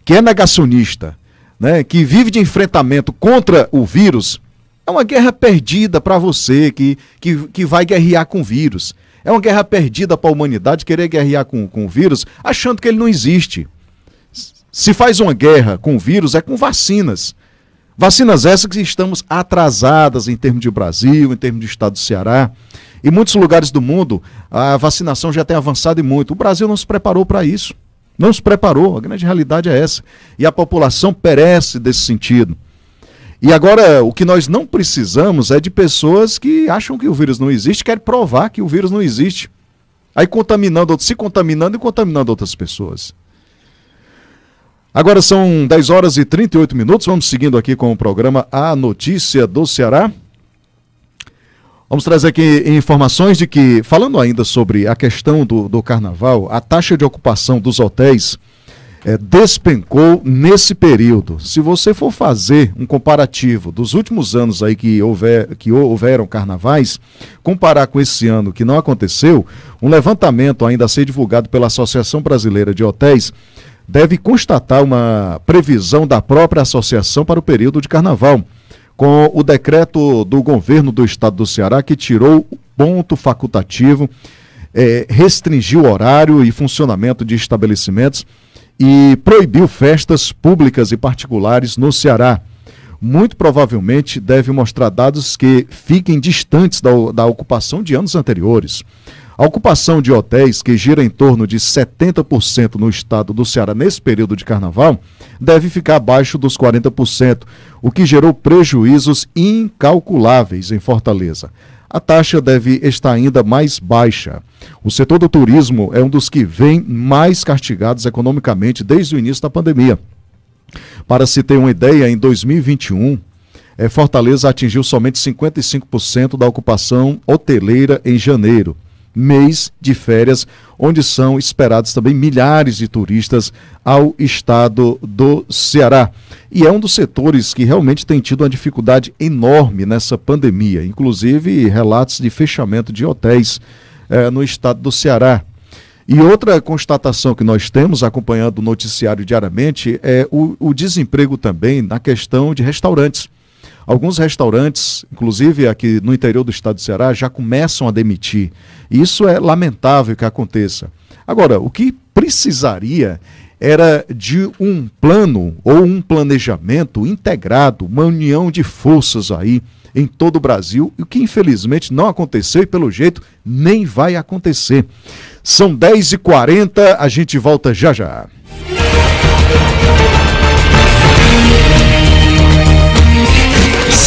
que é negacionista, né, que vive de enfrentamento contra o vírus, é uma guerra perdida para você que, que, que vai guerrear com o vírus. É uma guerra perdida para a humanidade querer guerrear com, com o vírus achando que ele não existe. Se faz uma guerra com o vírus é com vacinas. Vacinas essas que estamos atrasadas em termos de Brasil, em termos de estado do Ceará. Em muitos lugares do mundo, a vacinação já tem avançado e muito. O Brasil não se preparou para isso. Não se preparou. A grande realidade é essa. E a população perece desse sentido. E agora, o que nós não precisamos é de pessoas que acham que o vírus não existe, querem provar que o vírus não existe. Aí contaminando, se contaminando e contaminando outras pessoas. Agora são 10 horas e 38 minutos. Vamos seguindo aqui com o programa A Notícia do Ceará. Vamos trazer aqui informações de que, falando ainda sobre a questão do, do carnaval, a taxa de ocupação dos hotéis é, despencou nesse período. Se você for fazer um comparativo dos últimos anos aí que, houver, que houveram carnavais, comparar com esse ano que não aconteceu, um levantamento ainda a ser divulgado pela Associação Brasileira de Hotéis deve constatar uma previsão da própria associação para o período de carnaval, com o decreto do governo do estado do Ceará que tirou o ponto facultativo, é, restringiu o horário e funcionamento de estabelecimentos e proibiu festas públicas e particulares no Ceará. Muito provavelmente deve mostrar dados que fiquem distantes da, da ocupação de anos anteriores. A ocupação de hotéis, que gira em torno de 70% no estado do Ceará nesse período de carnaval, deve ficar abaixo dos 40%, o que gerou prejuízos incalculáveis em Fortaleza. A taxa deve estar ainda mais baixa. O setor do turismo é um dos que vem mais castigados economicamente desde o início da pandemia. Para se ter uma ideia, em 2021, eh, Fortaleza atingiu somente 55% da ocupação hoteleira em janeiro, mês de férias, onde são esperados também milhares de turistas ao estado do Ceará. E é um dos setores que realmente tem tido uma dificuldade enorme nessa pandemia, inclusive relatos de fechamento de hotéis eh, no estado do Ceará. E outra constatação que nós temos acompanhando o noticiário diariamente é o, o desemprego também na questão de restaurantes. Alguns restaurantes, inclusive aqui no interior do estado do Ceará, já começam a demitir. Isso é lamentável que aconteça. Agora, o que precisaria era de um plano ou um planejamento integrado, uma união de forças aí em todo o Brasil, o que infelizmente não aconteceu e pelo jeito nem vai acontecer. São 10h40, a gente volta já já.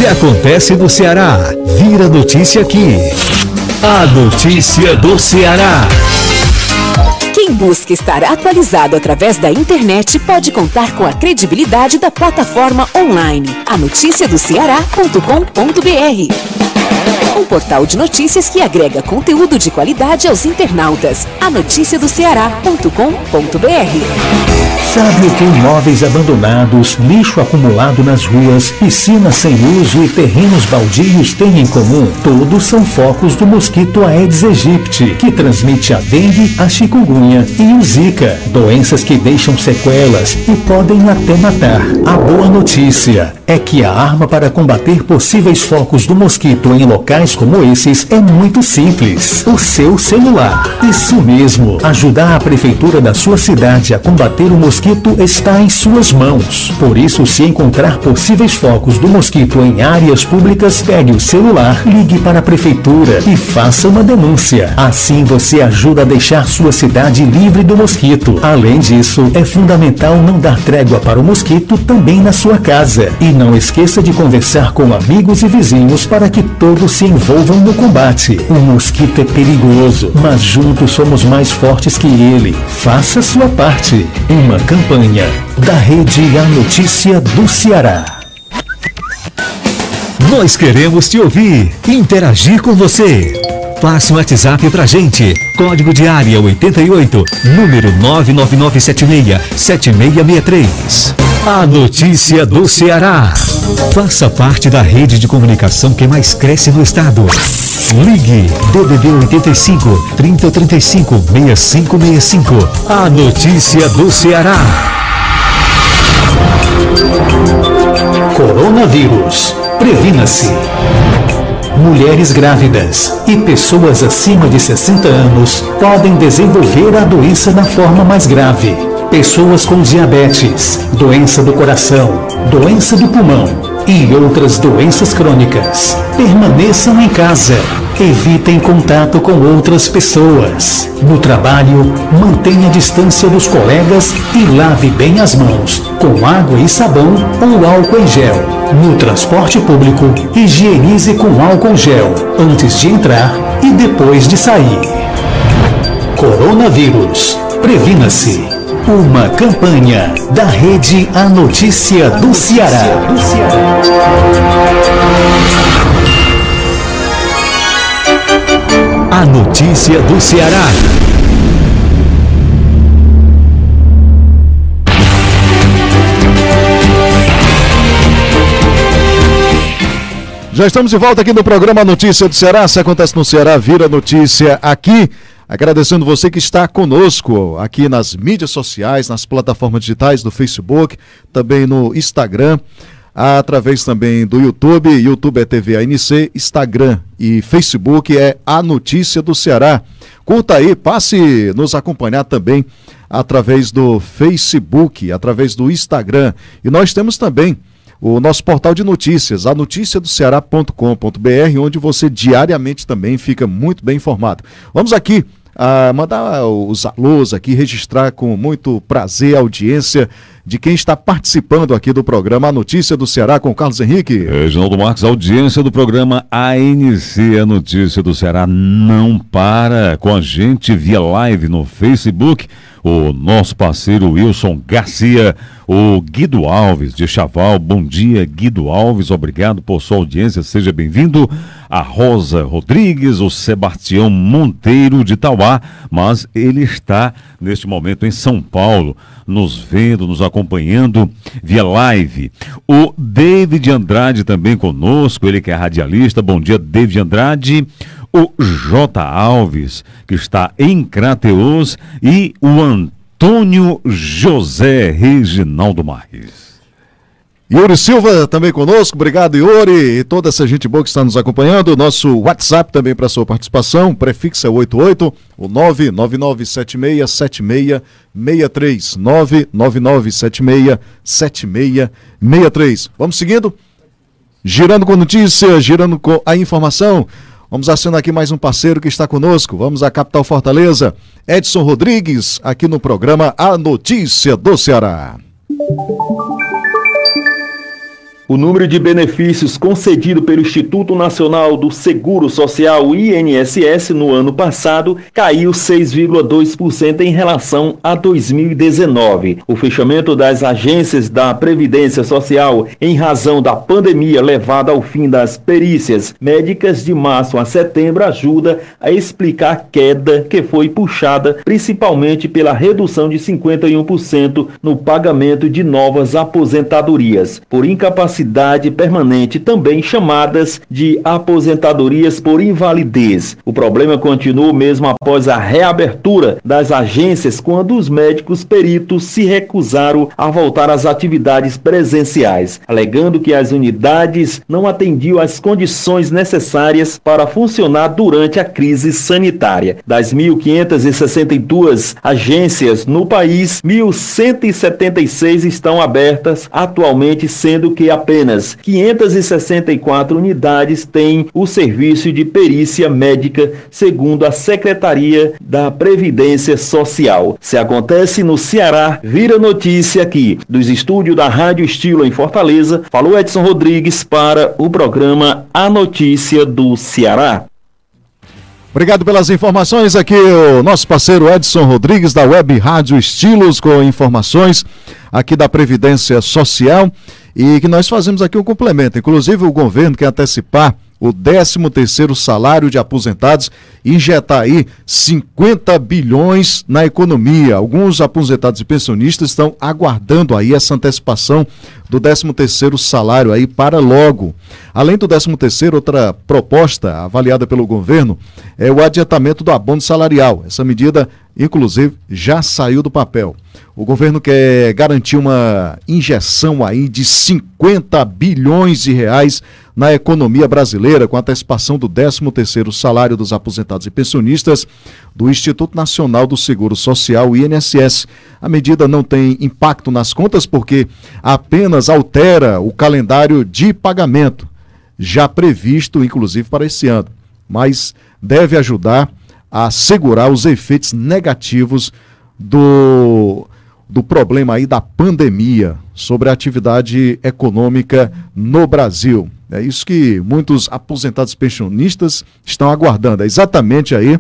Se acontece no Ceará, vira notícia aqui. A notícia do Ceará. Quem busca estar atualizado através da internet pode contar com a credibilidade da plataforma online anoticiadoceará.com.br. Um portal de notícias que agrega conteúdo de qualidade aos internautas. anoticiadoceará.com.br. Sabe o que imóveis abandonados, lixo acumulado nas ruas, piscinas sem uso e terrenos baldios têm em comum? Todos são focos do mosquito Aedes aegypti, que transmite a dengue, a chikungunya e o zika, doenças que deixam sequelas e podem até matar. A boa notícia é que a arma para combater possíveis focos do mosquito em locais como esses é muito simples. O seu celular. Isso mesmo. Ajudar a prefeitura da sua cidade a combater o mosquito está em suas mãos. Por isso, se encontrar possíveis focos do mosquito em áreas públicas, pegue o celular, ligue para a prefeitura e faça uma denúncia. Assim você ajuda a deixar sua cidade livre do mosquito. Além disso, é fundamental não dar trégua para o mosquito também na sua casa. E não esqueça de conversar com amigos e vizinhos para que todos se envolvam no combate. O mosquito é perigoso, mas juntos somos mais fortes que ele. Faça sua parte. Uma campanha da Rede A Notícia do Ceará. Nós queremos te ouvir, interagir com você. Passe um WhatsApp pra gente. Código de área 88, número 99976-7663. A notícia do Ceará. Faça parte da rede de comunicação que mais cresce no estado. Ligue DDD 85 3035 6565. A notícia do Ceará. Coronavírus. Previna-se. Mulheres grávidas e pessoas acima de 60 anos podem desenvolver a doença na forma mais grave. Pessoas com diabetes, doença do coração, doença do pulmão e outras doenças crônicas. Permaneçam em casa. Evitem contato com outras pessoas. No trabalho, mantenha a distância dos colegas e lave bem as mãos com água e sabão ou álcool em gel. No transporte público, higienize com álcool gel antes de entrar e depois de sair. Coronavírus. Previna-se. Uma campanha da Rede A Notícia do Ceará. A notícia do Ceará. Já estamos de volta aqui no programa Notícia do Ceará. Se acontece no Ceará, vira notícia aqui. Agradecendo você que está conosco aqui nas mídias sociais, nas plataformas digitais do Facebook, também no Instagram, através também do YouTube. YouTube é TV ANC, Instagram e Facebook é A Notícia do Ceará. Curta aí, passe nos acompanhar também através do Facebook, através do Instagram. E nós temos também o nosso portal de notícias, a notícia do Ceará.com.br, onde você diariamente também fica muito bem informado. Vamos aqui a mandar os alôs aqui, registrar com muito prazer a audiência de quem está participando aqui do programa A Notícia do Ceará com Carlos Henrique. Reginaldo Marques, audiência do programa ANC, a notícia do Ceará não para com a gente via live no Facebook o nosso parceiro Wilson Garcia, o Guido Alves de Chaval. Bom dia, Guido Alves, obrigado por sua audiência, seja bem-vindo. A Rosa Rodrigues, o Sebastião Monteiro de Tauá, mas ele está neste momento em São Paulo, nos vendo, nos acompanhando via live. O David Andrade também conosco, ele que é radialista. Bom dia, David Andrade o J. Alves, que está em Crateus, e o Antônio José Reginaldo Marques. Yuri Silva também conosco, obrigado Yuri e toda essa gente boa que está nos acompanhando. Nosso WhatsApp também para sua participação, prefixo é 88 o 999767663 999767663. Vamos seguindo? Girando com notícia, girando com a informação. Vamos acionar aqui mais um parceiro que está conosco. Vamos à capital Fortaleza. Edson Rodrigues, aqui no programa A Notícia do Ceará. O número de benefícios concedido pelo Instituto Nacional do Seguro Social INSS no ano passado caiu 6,2% em relação a 2019. O fechamento das agências da Previdência Social em razão da pandemia levada ao fim das perícias médicas de março a setembro ajuda a explicar a queda que foi puxada principalmente pela redução de 51% no pagamento de novas aposentadorias por incapacidade incapacidade permanente, também chamadas de aposentadorias por invalidez. O problema continua mesmo após a reabertura das agências, quando os médicos peritos se recusaram a voltar às atividades presenciais, alegando que as unidades não atendiam às condições necessárias para funcionar durante a crise sanitária. Das 1.562 agências no país, 1.176 estão abertas atualmente, sendo que apenas apenas 564 unidades têm o serviço de perícia médica, segundo a Secretaria da Previdência Social. Se acontece no Ceará, vira notícia aqui dos estúdios da Rádio Estilo em Fortaleza. Falou Edson Rodrigues para o programa A Notícia do Ceará. Obrigado pelas informações aqui, o nosso parceiro Edson Rodrigues da Web Rádio Estilos com informações aqui da Previdência Social e que nós fazemos aqui um complemento. Inclusive, o governo quer antecipar o 13 terceiro salário de aposentados injetar aí 50 bilhões na economia. Alguns aposentados e pensionistas estão aguardando aí essa antecipação do 13 terceiro salário aí para logo. Além do 13 terceiro, outra proposta avaliada pelo governo é o adiantamento do abono salarial. Essa medida, inclusive, já saiu do papel. O governo quer garantir uma injeção aí de 50 bilhões de reais na economia brasileira com a antecipação do 13º salário dos aposentados e pensionistas do Instituto Nacional do Seguro Social, INSS. A medida não tem impacto nas contas porque apenas altera o calendário de pagamento, já previsto inclusive para esse ano, mas deve ajudar a segurar os efeitos negativos do do problema aí da pandemia sobre a atividade econômica no Brasil. É isso que muitos aposentados pensionistas estão aguardando. É exatamente aí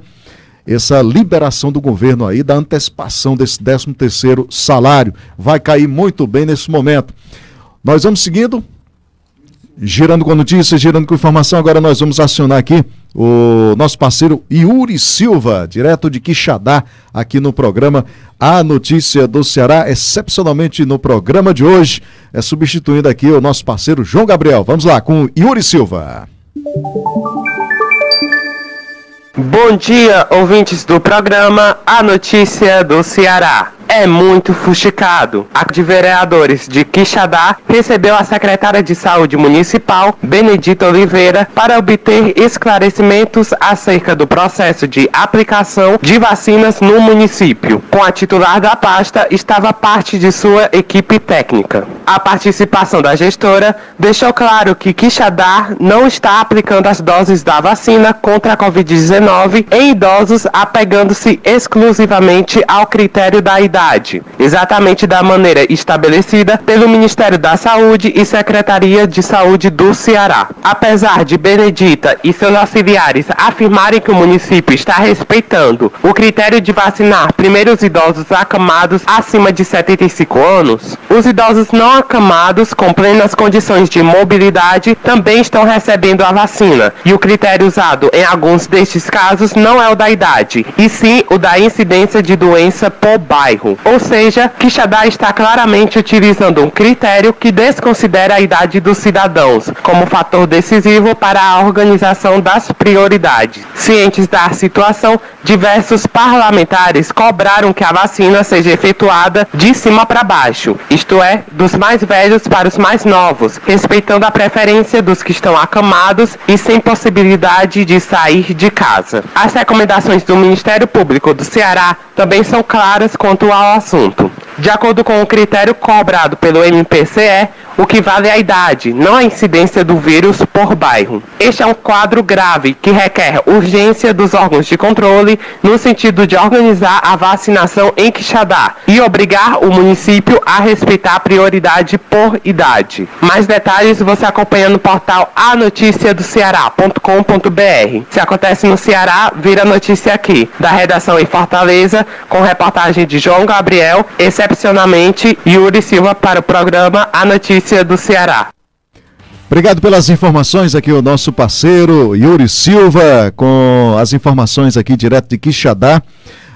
essa liberação do governo aí da antecipação desse 13 terceiro salário. Vai cair muito bem nesse momento. Nós vamos seguindo, girando com notícias, girando com informação. Agora nós vamos acionar aqui o nosso parceiro Yuri Silva, direto de Quixadá, aqui no programa A Notícia do Ceará, excepcionalmente no programa de hoje, é substituindo aqui o nosso parceiro João Gabriel. Vamos lá com Yuri Silva. Bom dia, ouvintes do programa A Notícia do Ceará é muito fustigado. A de vereadores de Quixadá recebeu a secretária de Saúde Municipal, Benedita Oliveira, para obter esclarecimentos acerca do processo de aplicação de vacinas no município. Com a titular da pasta estava parte de sua equipe técnica. A participação da gestora deixou claro que Quixadá não está aplicando as doses da vacina contra a Covid-19 em idosos, apegando-se exclusivamente ao critério da idade exatamente da maneira estabelecida pelo Ministério da Saúde e Secretaria de Saúde do Ceará. Apesar de Benedita e seus auxiliares afirmarem que o município está respeitando o critério de vacinar primeiro os idosos acamados acima de 75 anos, os idosos não acamados com plenas condições de mobilidade também estão recebendo a vacina, e o critério usado em alguns destes casos não é o da idade, e sim o da incidência de doença por bairro. Ou seja, Quixadá está claramente utilizando um critério que desconsidera a idade dos cidadãos como fator decisivo para a organização das prioridades. Cientes da situação, diversos parlamentares cobraram que a vacina seja efetuada de cima para baixo, isto é, dos mais velhos para os mais novos, respeitando a preferência dos que estão acamados e sem possibilidade de sair de casa. As recomendações do Ministério Público do Ceará também são claras quanto ao assunto. De acordo com o critério cobrado pelo MPCE, o que vale é a idade, não a incidência do vírus por bairro. Este é um quadro grave que requer urgência dos órgãos de controle no sentido de organizar a vacinação em Quixadá e obrigar o município a respeitar a prioridade por idade. Mais detalhes você acompanha no portal anoticiadoceará.com.br. Se acontece no Ceará, vira notícia aqui, da redação em Fortaleza, com reportagem de João Gabriel, excepcionalmente Yuri Silva para o programa A Notícia do Ceará. Obrigado pelas informações aqui, o nosso parceiro Yuri Silva, com as informações aqui direto de Quixadá,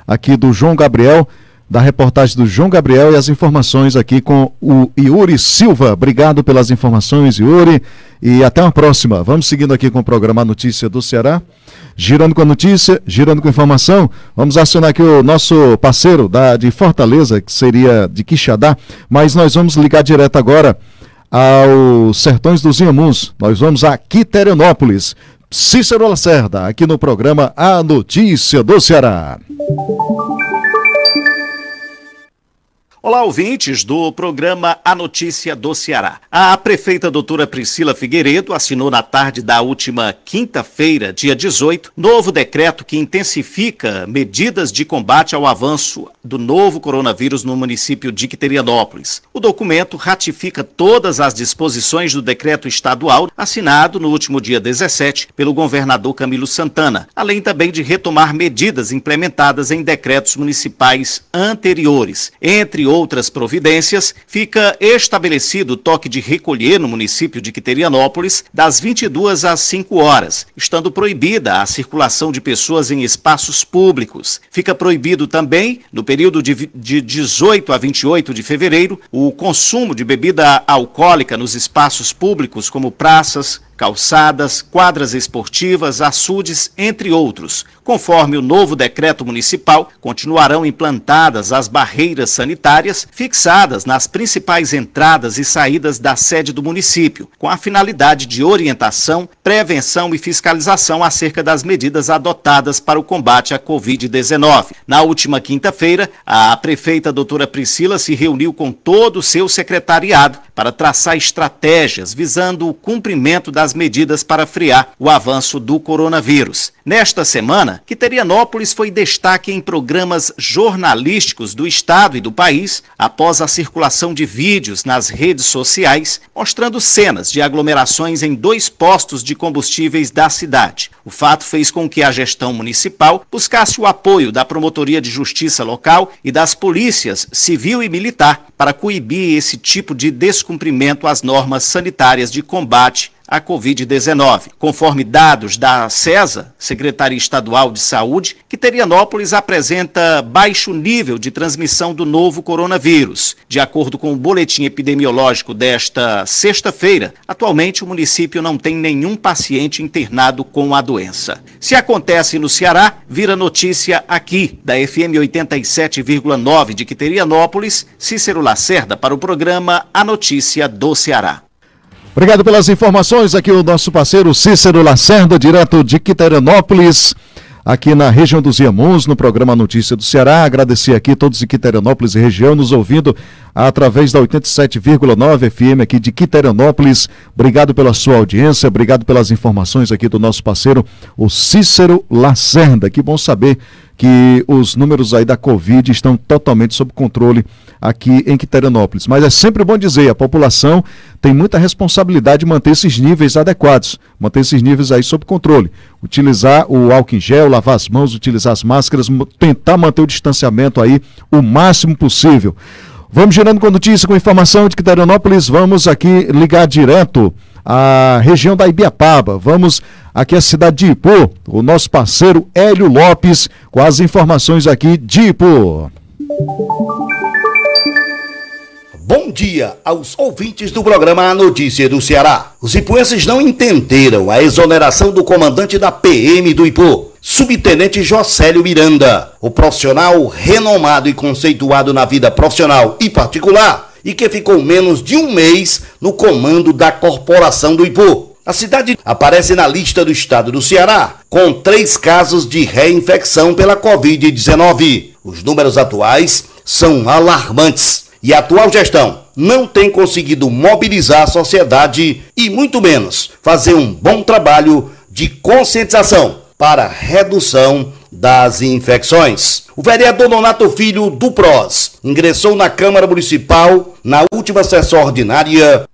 aqui do João Gabriel, da reportagem do João Gabriel e as informações aqui com o Yuri Silva. Obrigado pelas informações, Yuri, e até uma próxima. Vamos seguindo aqui com o programa Notícia do Ceará. Girando com a notícia, girando com informação, vamos acionar aqui o nosso parceiro da, de Fortaleza, que seria de Quixadá, mas nós vamos ligar direto agora aos Sertões dos Inhamuns. Nós vamos a Quiterianópolis. Cícero Lacerda, aqui no programa A Notícia do Ceará. Olá, ouvintes do programa A Notícia do Ceará. A prefeita doutora Priscila Figueiredo assinou na tarde da última quinta-feira, dia 18, novo decreto que intensifica medidas de combate ao avanço do novo coronavírus no município de Quiterianópolis. O documento ratifica todas as disposições do decreto estadual assinado no último dia 17 pelo governador Camilo Santana, além também de retomar medidas implementadas em decretos municipais anteriores. Entre outras providências, fica estabelecido o toque de recolher no município de Quiterianópolis das 22 às 5 horas, estando proibida a circulação de pessoas em espaços públicos. Fica proibido também, no período de, de 18 a 28 de fevereiro, o consumo de bebida alcoólica nos espaços públicos, como praças, calçadas, quadras esportivas, açudes, entre outros. Conforme o novo decreto municipal, continuarão implantadas as barreiras sanitárias fixadas nas principais entradas e saídas da sede do município, com a finalidade de orientação, prevenção e fiscalização acerca das medidas adotadas para o combate à Covid-19. Na última quinta-feira, a prefeita doutora Priscila se reuniu com todo o seu secretariado para traçar estratégias visando o cumprimento das medidas para frear o avanço do coronavírus. Nesta semana, Quiterianópolis foi destaque em programas jornalísticos do estado e do país, após a circulação de vídeos nas redes sociais mostrando cenas de aglomerações em dois postos de combustíveis da cidade. O fato fez com que a gestão municipal buscasse o apoio da Promotoria de Justiça local e das polícias civil e militar para coibir esse tipo de descumprimento às normas sanitárias de combate à Covid-19. Conforme dados da CESA, Secretaria Estadual de Saúde, Quiterianópolis apresenta baixo nível de transmissão do novo coronavírus. De acordo com o boletim epidemiológico desta sexta-feira, atualmente o município não tem nenhum paciente internado com a doença. Se acontece no Ceará, vira notícia aqui, da FM 87,9 de Quiterianópolis, Cícero Lacerda para o programa A Notícia do Ceará. Obrigado pelas informações. Aqui o nosso parceiro Cícero Lacerda, direto de Quiterianópolis, aqui na região dos Iamuns, no programa Notícia do Ceará. Agradecer aqui todos de Quiterianópolis e região nos ouvindo através da 87,9 FM aqui de Quiteranópolis. Obrigado pela sua audiência, obrigado pelas informações aqui do nosso parceiro, o Cícero Lacerda. Que bom saber que os números aí da Covid estão totalmente sob controle aqui em Quiterianópolis. Mas é sempre bom dizer, a população tem muita responsabilidade de manter esses níveis adequados, manter esses níveis aí sob controle. Utilizar o álcool em gel, lavar as mãos, utilizar as máscaras, tentar manter o distanciamento aí o máximo possível. Vamos girando com notícia, com informação de Quiterianópolis, vamos aqui ligar direto à região da Ibiapaba. Vamos aqui à cidade de Ipu, o nosso parceiro Hélio Lopes, com as informações aqui de Ipu. Bom dia aos ouvintes do programa A Notícia do Ceará. Os ipuenses não entenderam a exoneração do comandante da PM do Ipu, subtenente Jocélio Miranda, o profissional renomado e conceituado na vida profissional e particular e que ficou menos de um mês no comando da corporação do Ipu. A cidade aparece na lista do estado do Ceará, com três casos de reinfecção pela Covid-19. Os números atuais são alarmantes e a atual gestão não tem conseguido mobilizar a sociedade e muito menos fazer um bom trabalho de conscientização para redução das infecções. O vereador Donato Filho do PROS ingressou na Câmara Municipal na última sessão ordinária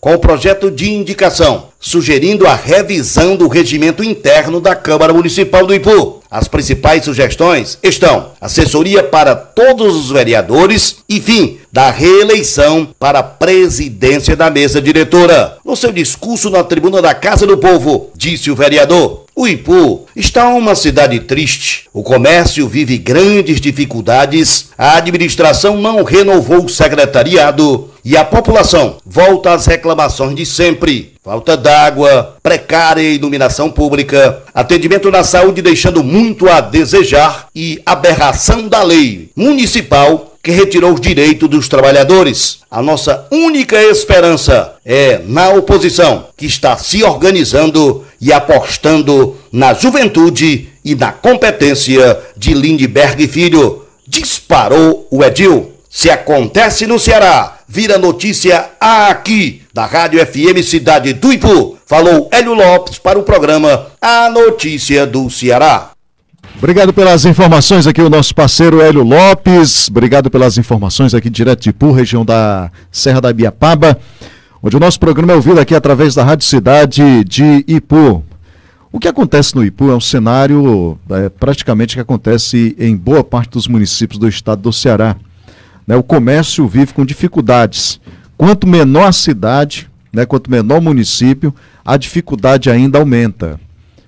com o projeto de indicação, sugerindo a revisão do regimento interno da Câmara Municipal do Ipu. As principais sugestões estão assessoria para todos os vereadores e fim da reeleição para a presidência da mesa diretora. No seu discurso na tribuna da Casa do Povo, disse o vereador: o Ipu está uma cidade triste. O comércio vive grandes dificuldades, a administração não renovou o secretariado e a população volta às reclamações de sempre. Falta d'água, precária iluminação pública, atendimento na saúde deixando muito a desejar e aberração da lei municipal que retirou os direitos dos trabalhadores. A nossa única esperança é na oposição, que está se organizando e apostando na juventude e na competência de Lindbergh Filho. Disparou o Edil. Se acontece no Ceará, vira notícia aqui, da Rádio FM Cidade do Ipu. Falou Hélio Lopes para o programa A Notícia do Ceará. Obrigado pelas informações aqui, o nosso parceiro Hélio Lopes. Obrigado pelas informações aqui direto de Ipu, região da Serra da Biapaba, onde o nosso programa é ouvido aqui através da Rádio Cidade de Ipu. O que acontece no Ipu é um cenário é, praticamente que acontece em boa parte dos municípios do estado do Ceará. Né, o comércio vive com dificuldades. Quanto menor a cidade, né, quanto menor o município, a dificuldade ainda aumenta.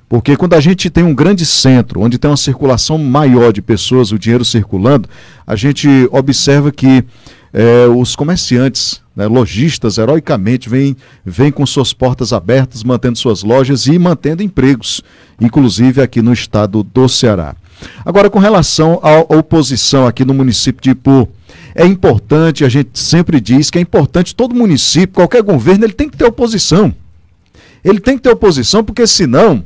Porque quando a gente tem um grande centro, onde tem uma circulação maior de pessoas, o dinheiro circulando, a gente observa que é, os comerciantes, né, lojistas, heroicamente, vêm, vêm com suas portas abertas, mantendo suas lojas e mantendo empregos, inclusive aqui no estado do Ceará. Agora, com relação à oposição aqui no município de Ipu, é importante, a gente sempre diz que é importante todo município, qualquer governo, ele tem que ter oposição. Ele tem que ter oposição, porque senão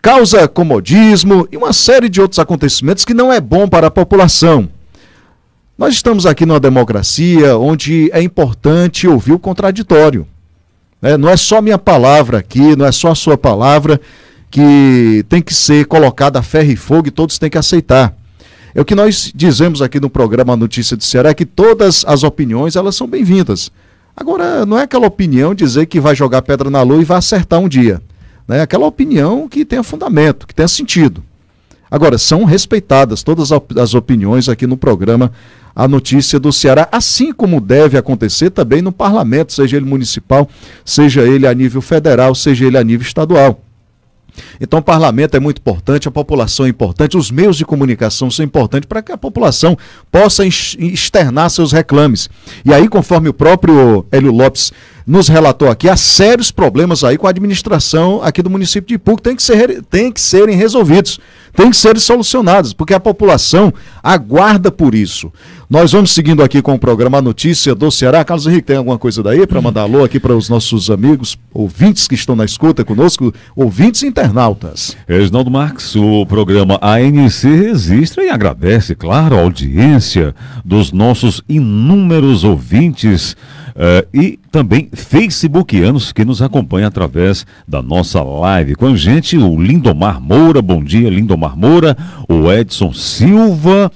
causa comodismo e uma série de outros acontecimentos que não é bom para a população. Nós estamos aqui numa democracia onde é importante ouvir o contraditório. Né? Não é só minha palavra aqui, não é só a sua palavra que tem que ser colocada a ferro e fogo e todos têm que aceitar. É o que nós dizemos aqui no programa Notícia do Ceará, que todas as opiniões elas são bem-vindas. Agora, não é aquela opinião dizer que vai jogar pedra na lua e vai acertar um dia né, aquela opinião que tenha fundamento, que tenha sentido. Agora, são respeitadas todas as opiniões aqui no programa A Notícia do Ceará, assim como deve acontecer também no parlamento, seja ele municipal, seja ele a nível federal, seja ele a nível estadual. Então, o parlamento é muito importante, a população é importante, os meios de comunicação são importantes para que a população possa externar seus reclames. E aí, conforme o próprio Hélio Lopes nos relatou aqui há sérios problemas aí com a administração aqui do município de Ipu tem que, ser, tem que serem resolvidos, tem que serem solucionados, porque a população aguarda por isso. Nós vamos seguindo aqui com o programa Notícia do Ceará. Carlos Henrique, tem alguma coisa daí para mandar alô aqui para os nossos amigos, ouvintes que estão na escuta conosco, ouvintes e internautas? Reginaldo Marques, o programa ANC registra e agradece, claro, a audiência dos nossos inúmeros ouvintes Uh, e também facebookianos que nos acompanham através da nossa live. Com a gente, o Lindomar Moura, bom dia, Lindomar Moura, o Edson Silva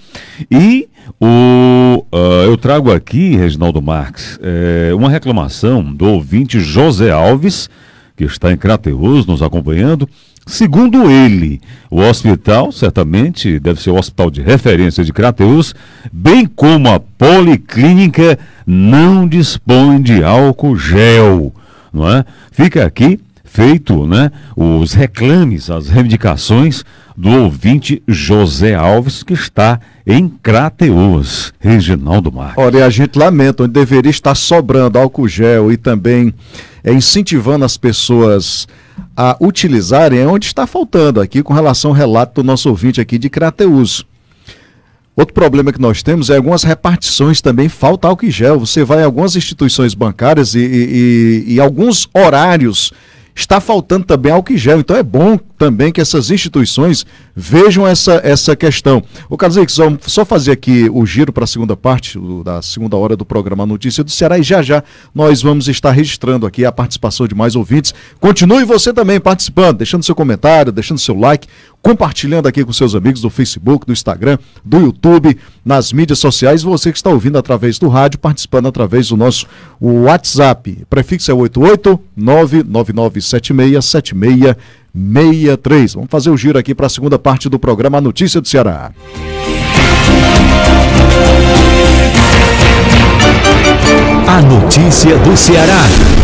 e o, uh, eu trago aqui, Reginaldo Marques, é, uma reclamação do ouvinte José Alves, que está em Crateus nos acompanhando. Segundo ele, o hospital, certamente, deve ser o hospital de referência de Crateus, bem como a policlínica, não dispõe de álcool gel, não é? Fica aqui feito, né, os reclames, as reivindicações do ouvinte José Alves, que está em Crateus, Reginaldo Marques. Olha, a gente lamenta, onde deveria estar sobrando álcool gel e também é, incentivando as pessoas a utilizarem é onde está faltando aqui com relação ao relato do nosso ouvinte aqui de Crateus. Outro problema que nós temos é algumas repartições também, falta álcool gel. Você vai em algumas instituições bancárias e, e, e, e alguns horários está faltando também álcool gel. Então é bom também que essas instituições vejam essa, essa questão. O Carlos só, só fazer aqui o giro para a segunda parte, da segunda hora do programa Notícia do Ceará, e já já nós vamos estar registrando aqui a participação de mais ouvintes. Continue você também participando, deixando seu comentário, deixando seu like, compartilhando aqui com seus amigos do Facebook, do Instagram, do YouTube, nas mídias sociais. Você que está ouvindo através do rádio, participando através do nosso WhatsApp. Prefixo é 88 9997676 63. Vamos fazer o giro aqui para a segunda parte do programa Notícia do Ceará. A notícia do Ceará.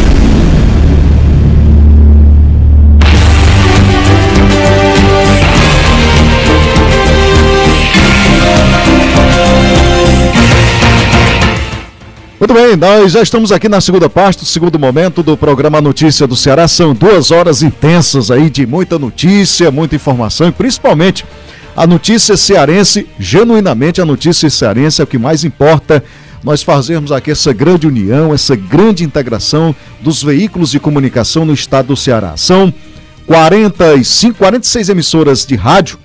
Muito bem, nós já estamos aqui na segunda parte, do segundo momento do programa Notícia do Ceará. São duas horas intensas aí de muita notícia, muita informação e principalmente a notícia cearense, genuinamente a notícia cearense é o que mais importa. Nós fazermos aqui essa grande união, essa grande integração dos veículos de comunicação no estado do Ceará. São 45, 46 emissoras de rádio,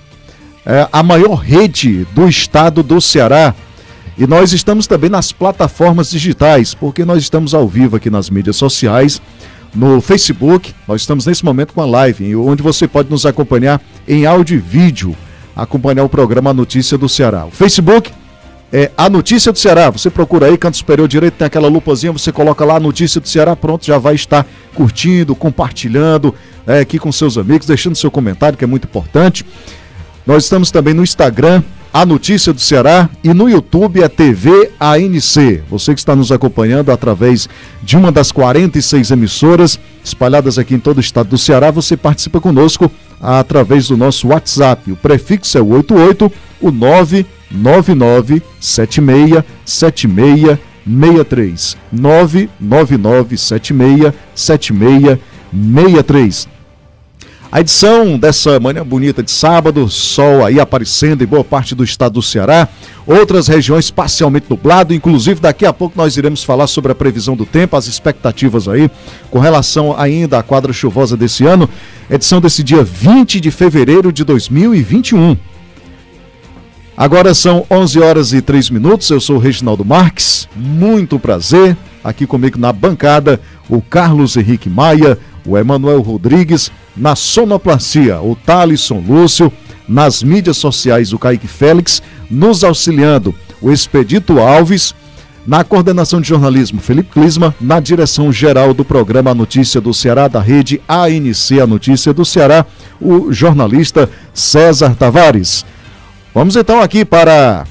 é, a maior rede do estado do Ceará e nós estamos também nas plataformas digitais, porque nós estamos ao vivo aqui nas mídias sociais, no Facebook. Nós estamos nesse momento com a live, onde você pode nos acompanhar em áudio e vídeo, acompanhar o programa Notícia do Ceará. O Facebook é a Notícia do Ceará. Você procura aí, canto superior direito, tem aquela lupazinha, você coloca lá a Notícia do Ceará, pronto, já vai estar curtindo, compartilhando é, aqui com seus amigos, deixando seu comentário, que é muito importante. Nós estamos também no Instagram, a Notícia do Ceará e no YouTube a TV ANC. Você que está nos acompanhando através de uma das 46 emissoras espalhadas aqui em todo o estado do Ceará, você participa conosco através do nosso WhatsApp. O prefixo é o 88, o 999 76 76 63 999 76 76 63 a edição dessa manhã bonita de sábado, sol aí aparecendo em boa parte do estado do Ceará, outras regiões parcialmente nublado, inclusive daqui a pouco nós iremos falar sobre a previsão do tempo, as expectativas aí com relação ainda à quadra chuvosa desse ano, edição desse dia 20 de fevereiro de 2021. Agora são 11 horas e 3 minutos. Eu sou o Reginaldo Marques. Muito prazer. Aqui comigo na bancada, o Carlos Henrique Maia, o Emanuel Rodrigues, na sonoplastia, o Thalisson Lúcio, nas mídias sociais, o Kaique Félix, nos auxiliando, o Expedito Alves, na coordenação de jornalismo, Felipe Clisma, na direção geral do programa Notícia do Ceará, da rede ANC, a Notícia do Ceará, o jornalista César Tavares. Vamos então aqui para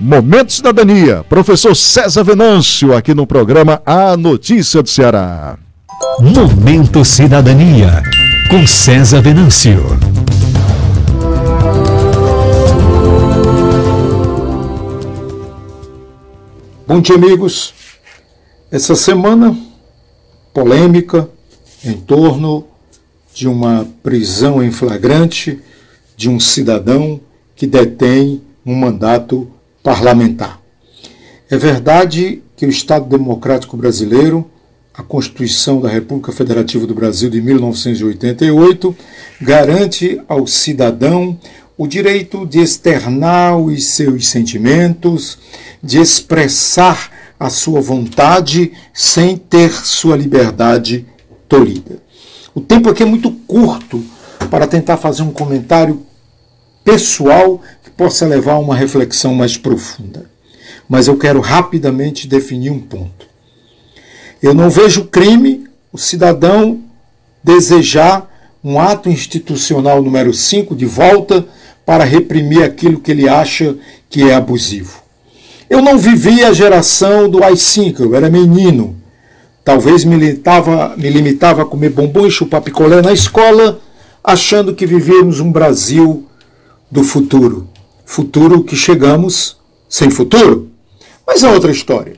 Momento Cidadania, professor César Venâncio, aqui no programa A Notícia do Ceará. Momento Cidadania, com César Venâncio. Bom dia, amigos. Essa semana polêmica em torno de uma prisão em flagrante de um cidadão que detém um mandato parlamentar. É verdade que o Estado Democrático Brasileiro, a Constituição da República Federativa do Brasil de 1988, garante ao cidadão o direito de externar os seus sentimentos, de expressar a sua vontade sem ter sua liberdade tolhida. O tempo aqui é muito curto para tentar fazer um comentário pessoal que possa levar a uma reflexão mais profunda. Mas eu quero rapidamente definir um ponto. Eu não vejo crime o cidadão desejar um ato institucional número 5 de volta para reprimir aquilo que ele acha que é abusivo. Eu não vivi a geração do AI-5, eu era menino. Talvez me limitava, me limitava a comer bombom e chupar picolé na escola, achando que vivíamos um Brasil do futuro. Futuro que chegamos sem futuro. Mas é outra história.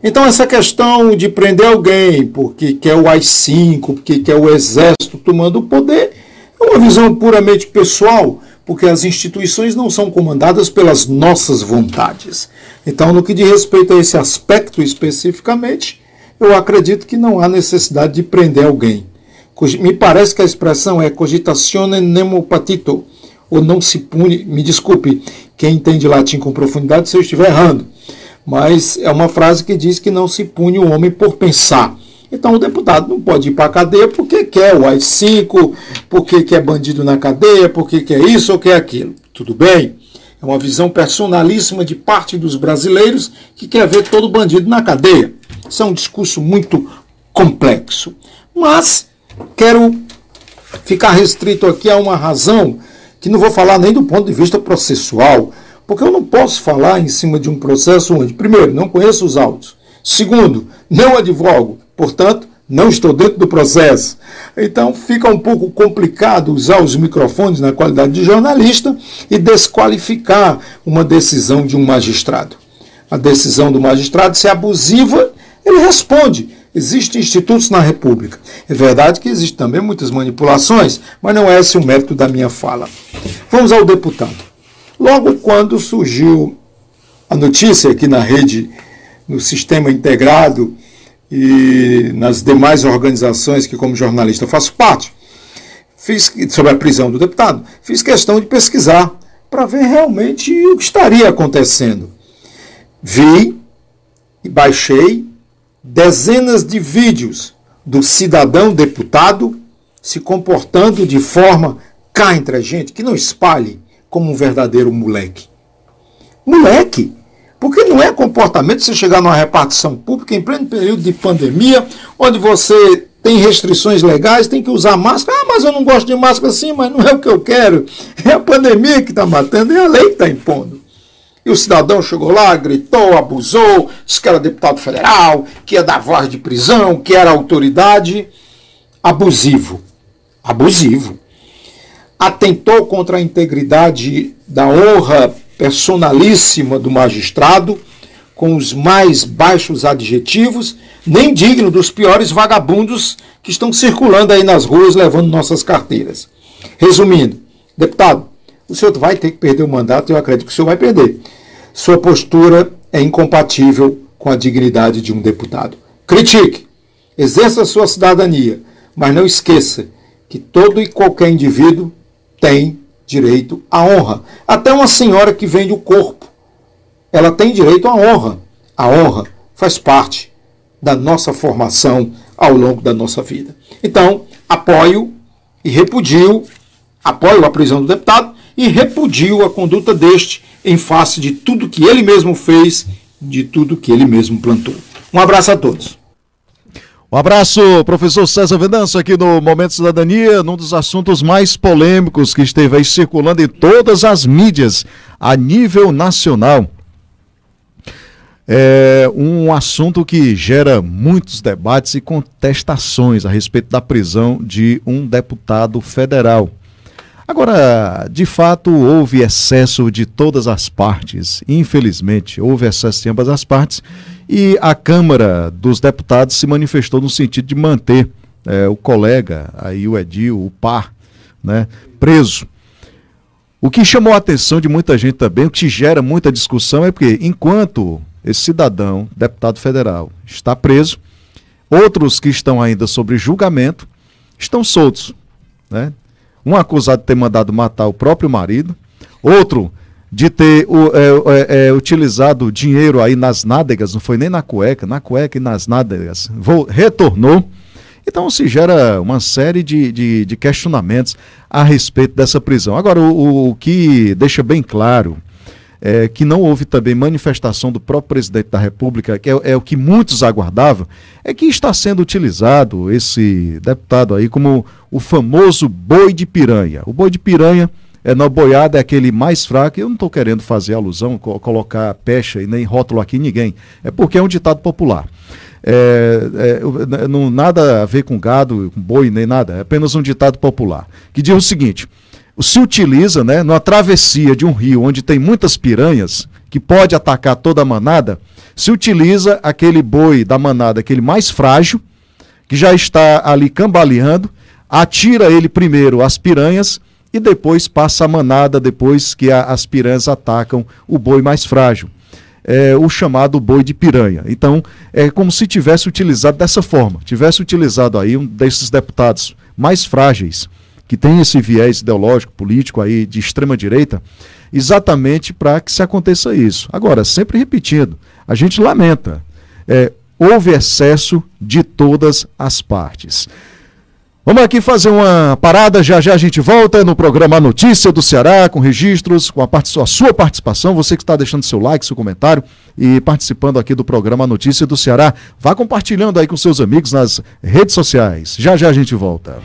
Então, essa questão de prender alguém porque quer o AI-5, porque quer o exército tomando o poder, é uma visão puramente pessoal, porque as instituições não são comandadas pelas nossas vontades. Então, no que diz respeito a esse aspecto especificamente, eu acredito que não há necessidade de prender alguém. Me parece que a expressão é cogitatione nemo patito, ou não se pune, me desculpe, quem entende latim com profundidade se eu estiver errando, mas é uma frase que diz que não se pune o homem por pensar. Então o deputado não pode ir para a cadeia porque quer o AI-5, porque quer bandido na cadeia, porque quer isso ou quer aquilo. Tudo bem? É uma visão personalíssima de parte dos brasileiros que quer ver todo bandido na cadeia. Isso é um discurso muito complexo. Mas quero ficar restrito aqui a uma razão que não vou falar nem do ponto de vista processual, porque eu não posso falar em cima de um processo onde, primeiro, não conheço os autos, segundo, não advogo, portanto, não estou dentro do processo. Então fica um pouco complicado usar os microfones na qualidade de jornalista e desqualificar uma decisão de um magistrado. A decisão do magistrado, se é abusiva, ele responde. Existem institutos na República. É verdade que existem também muitas manipulações, mas não é esse o mérito da minha fala. Vamos ao deputado. Logo quando surgiu a notícia aqui na rede, no sistema integrado e nas demais organizações que, como jornalista, faço parte, fiz, sobre a prisão do deputado, fiz questão de pesquisar para ver realmente o que estaria acontecendo. Vi e baixei dezenas de vídeos do cidadão deputado se comportando de forma cá entre a gente, que não espalhe como um verdadeiro moleque. Moleque! Porque não é comportamento você chegar numa repartição pública em pleno período de pandemia, onde você tem restrições legais, tem que usar máscara. Ah, mas eu não gosto de máscara assim, mas não é o que eu quero. É a pandemia que está matando, é a lei que está impondo. E o cidadão chegou lá, gritou, abusou, disse que era deputado federal, que ia dar voz de prisão, que era autoridade. Abusivo. Abusivo. Atentou contra a integridade da honra personalíssima do magistrado, com os mais baixos adjetivos, nem digno dos piores vagabundos que estão circulando aí nas ruas levando nossas carteiras. Resumindo, deputado, o senhor vai ter que perder o mandato, eu acredito que o senhor vai perder sua postura é incompatível com a dignidade de um deputado. Critique, exerça sua cidadania, mas não esqueça que todo e qualquer indivíduo tem direito à honra. Até uma senhora que vende o corpo, ela tem direito à honra. A honra faz parte da nossa formação ao longo da nossa vida. Então, apoio e repudio, apoio a prisão do deputado e repudio a conduta deste em face de tudo que ele mesmo fez, de tudo que ele mesmo plantou. Um abraço a todos. Um abraço, professor César Venâncio, aqui no Momento Cidadania, num dos assuntos mais polêmicos que esteve aí circulando em todas as mídias a nível nacional. É um assunto que gera muitos debates e contestações a respeito da prisão de um deputado federal. Agora, de fato, houve excesso de todas as partes. Infelizmente, houve excesso de ambas as partes. E a Câmara dos Deputados se manifestou no sentido de manter é, o colega, aí o Edil, o par, né, preso. O que chamou a atenção de muita gente também, o que gera muita discussão é porque, enquanto esse cidadão, deputado federal, está preso, outros que estão ainda sobre julgamento estão soltos. Né? Um acusado de ter mandado matar o próprio marido, outro de ter o, é, é, é, utilizado dinheiro aí nas nádegas, não foi nem na cueca, na cueca e nas nádegas, Vou, retornou. Então se gera uma série de, de, de, questionamentos a respeito dessa prisão. Agora, o, o que deixa bem claro é que não houve também manifestação do próprio presidente da República, que é, é, o que muitos aguardavam, é que está sendo utilizado esse deputado aí como o famoso boi de piranha. O boi de piranha é, na boiada é aquele mais fraco. Eu não estou querendo fazer alusão, co colocar pecha e nem rótulo aqui ninguém. É porque é um ditado popular. É, é, não nada a ver com gado, com boi, nem nada. É apenas um ditado popular. Que diz o seguinte: se utiliza, né, numa travessia de um rio onde tem muitas piranhas, que pode atacar toda a manada, se utiliza aquele boi da manada, aquele mais frágil, que já está ali cambaleando, atira ele primeiro as piranhas e depois passa a manada depois que a, as piranhas atacam o boi mais frágil. É, o chamado boi de piranha. Então, é como se tivesse utilizado dessa forma, tivesse utilizado aí um desses deputados mais frágeis, que tem esse viés ideológico, político aí de extrema direita, exatamente para que se aconteça isso. Agora, sempre repetindo, a gente lamenta, é, houve excesso de todas as partes. Vamos aqui fazer uma parada, já já a gente volta no programa Notícia do Ceará, com registros, com a, a sua participação, você que está deixando seu like, seu comentário e participando aqui do programa Notícia do Ceará. Vá compartilhando aí com seus amigos nas redes sociais. Já já a gente volta.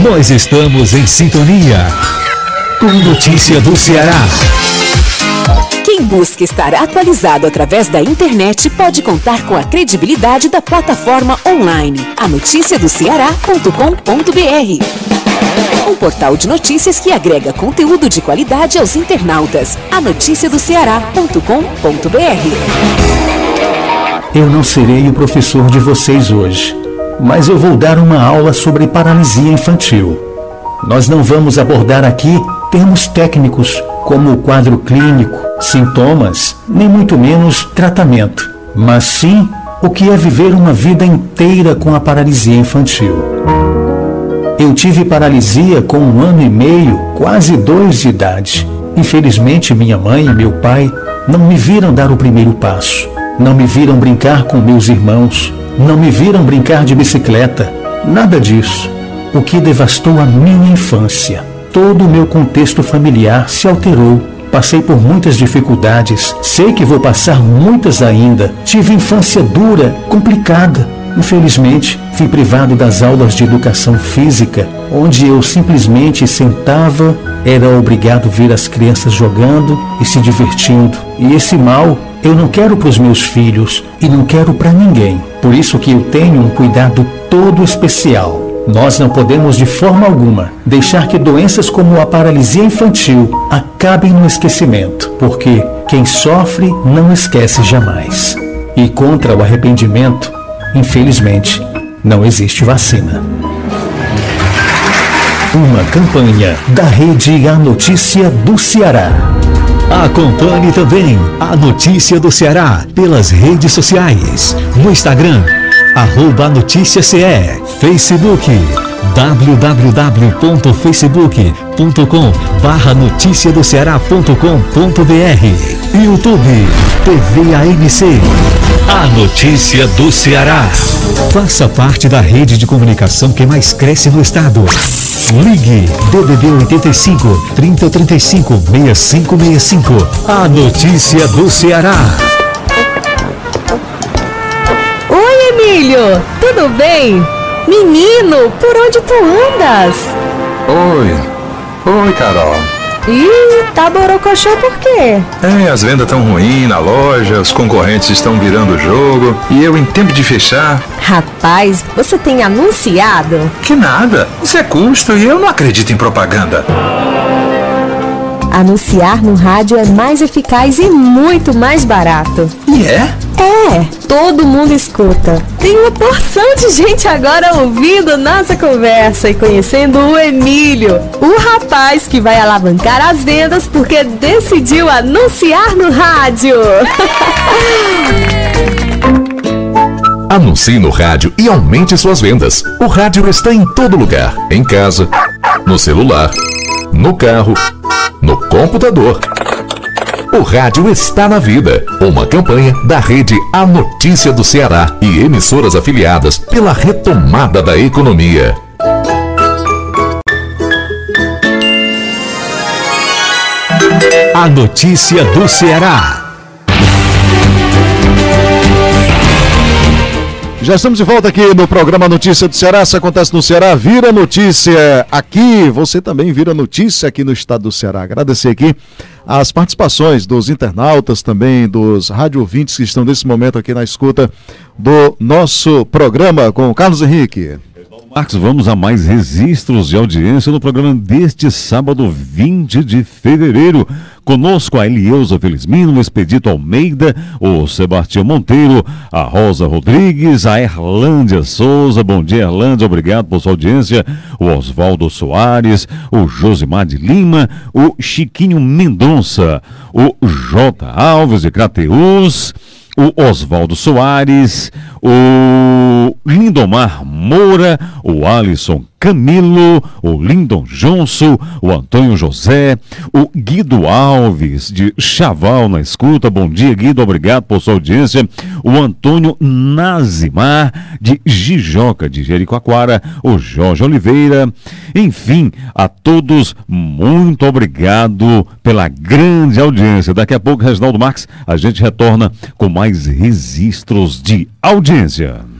Nós estamos em sintonia com Notícia do Ceará. Quem busca estar atualizado através da internet pode contar com a credibilidade da plataforma online anoticiadoceará.com.br. Um portal de notícias que agrega conteúdo de qualidade aos internautas. anoticiadoceará.com.br. Eu não serei o professor de vocês hoje, mas eu vou dar uma aula sobre paralisia infantil. Nós não vamos abordar aqui termos técnicos como o quadro clínico, sintomas, nem muito menos tratamento, mas sim o que é viver uma vida inteira com a paralisia infantil. Eu tive paralisia com um ano e meio, quase dois de idade. Infelizmente, minha mãe e meu pai não me viram dar o primeiro passo. Não me viram brincar com meus irmãos. Não me viram brincar de bicicleta. Nada disso. O que devastou a minha infância todo o meu contexto familiar se alterou. Passei por muitas dificuldades, sei que vou passar muitas ainda. Tive infância dura, complicada. Infelizmente, fui privado das aulas de educação física, onde eu simplesmente sentava, era obrigado a ver as crianças jogando e se divertindo. E esse mal eu não quero para os meus filhos e não quero para ninguém. Por isso que eu tenho um cuidado todo especial nós não podemos de forma alguma deixar que doenças como a paralisia infantil acabem no esquecimento, porque quem sofre não esquece jamais. E contra o arrependimento, infelizmente, não existe vacina. Uma campanha da rede A Notícia do Ceará. Acompanhe também a Notícia do Ceará pelas redes sociais, no Instagram arroba notícia CE, Facebook, www.facebook.com barra notícia do Ceará.com.br YouTube, TV ANC, a notícia do Ceará. Faça parte da rede de comunicação que mais cresce no estado. Ligue DDD 85 3035 6565. A notícia do Ceará. Filho! Tudo bem? Menino, por onde tu andas? Oi. Oi, Carol. Ih, tá borocochô por quê? É, as vendas estão ruins na loja, os concorrentes estão virando o jogo e eu em tempo de fechar. Rapaz, você tem anunciado? Que nada, isso é custo e eu não acredito em propaganda. Anunciar no rádio é mais eficaz e muito mais barato. E é? É, todo mundo escuta. Tem uma porção de gente agora ouvindo nossa conversa e conhecendo o Emílio, o rapaz que vai alavancar as vendas porque decidiu anunciar no rádio. (laughs) Anuncie no rádio e aumente suas vendas. O rádio está em todo lugar: em casa, no celular, no carro, no computador. O rádio está na vida. Uma campanha da rede A Notícia do Ceará e emissoras afiliadas pela retomada da economia. A Notícia do Ceará. Já estamos de volta aqui no programa Notícia do Ceará. Se acontece no Ceará, vira notícia aqui. Você também vira notícia aqui no estado do Ceará. Agradecer aqui as participações dos internautas, também dos rádio que estão nesse momento aqui na escuta do nosso programa com o Carlos Henrique. Marcos, vamos a mais registros de audiência no programa deste sábado, 20 de fevereiro. Conosco a Elieusa Felizmino, o Expedito Almeida, o Sebastião Monteiro, a Rosa Rodrigues, a Erlândia Souza. Bom dia, Erlândia, obrigado por sua audiência. O Oswaldo Soares, o Josimar de Lima, o Chiquinho Mendonça, o J. Alves de Crateus o Oswaldo Soares, o Lindomar Moura, o Alisson Camilo, o Lindon Johnson, o Antônio José, o Guido Alves, de Chaval na escuta. Bom dia, Guido, obrigado por sua audiência. O Antônio Nazimar, de Jijoca, de Jericoacoara, o Jorge Oliveira. Enfim, a todos, muito obrigado pela grande audiência. Daqui a pouco, Reginaldo Marques, a gente retorna com mais registros de audiência.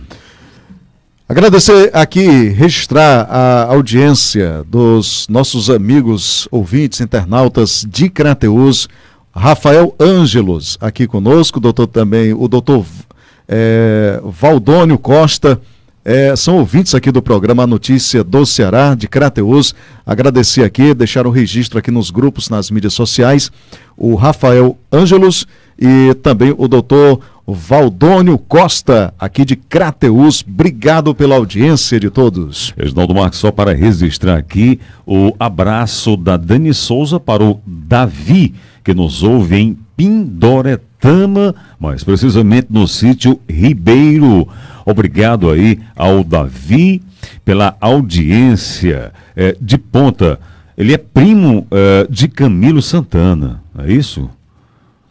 Agradecer aqui, registrar a audiência dos nossos amigos ouvintes, internautas de Crateus, Rafael Ângelos aqui conosco, doutor também, o doutor é, Valdônio Costa, é, são ouvintes aqui do programa Notícia do Ceará, de Crateus. Agradecer aqui, deixar o registro aqui nos grupos, nas mídias sociais, o Rafael Ângelos e também o doutor Valdônio Costa, aqui de Crateus. Obrigado pela audiência de todos. Reginaldo Marques, só para registrar aqui o abraço da Dani Souza para o Davi, que nos ouve em Pindoretama, mais precisamente no sítio Ribeiro. Obrigado aí ao Davi pela audiência é, de ponta. Ele é primo é, de Camilo Santana, é isso?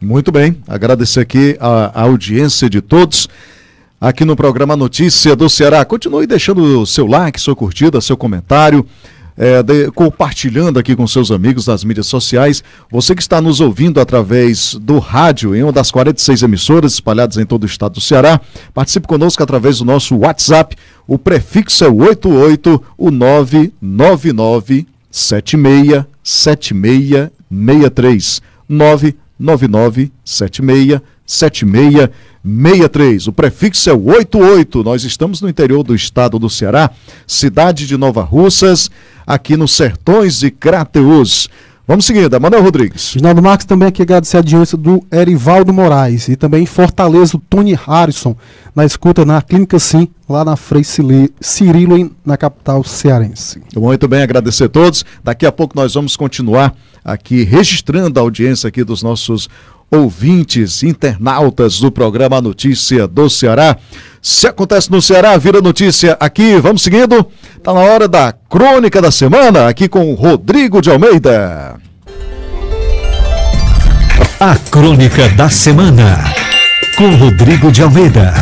Muito bem, agradecer aqui a, a, audiência de todos aqui no programa Notícia do Ceará. Continue deixando o seu like, sua curtida, seu comentário, é, de, compartilhando aqui com seus amigos nas mídias sociais. Você que está nos ouvindo através do rádio, em uma das 46 emissoras espalhadas em todo o estado do Ceará, participe conosco através do nosso WhatsApp. O prefixo é 88 o 999 76 7663 9 99767663. O prefixo é 88. Nós estamos no interior do estado do Ceará, cidade de Nova Russas, aqui nos sertões de Crateus. Vamos seguindo, Manuel Rodrigues. Ginaldo Marques também aqui agradecer a audiência do Erivaldo Moraes e também Fortaleza, o Tony Harrison, na escuta na Clínica Sim, lá na Frei Cirilo, na capital cearense. Muito bem, agradecer a todos. Daqui a pouco nós vamos continuar aqui registrando a audiência aqui dos nossos ouvintes, internautas do programa Notícia do Ceará. Se acontece no Ceará, vira notícia aqui. Vamos seguindo. Está na hora da crônica da semana, aqui com Rodrigo de Almeida. A crônica da semana, com Rodrigo de Almeida.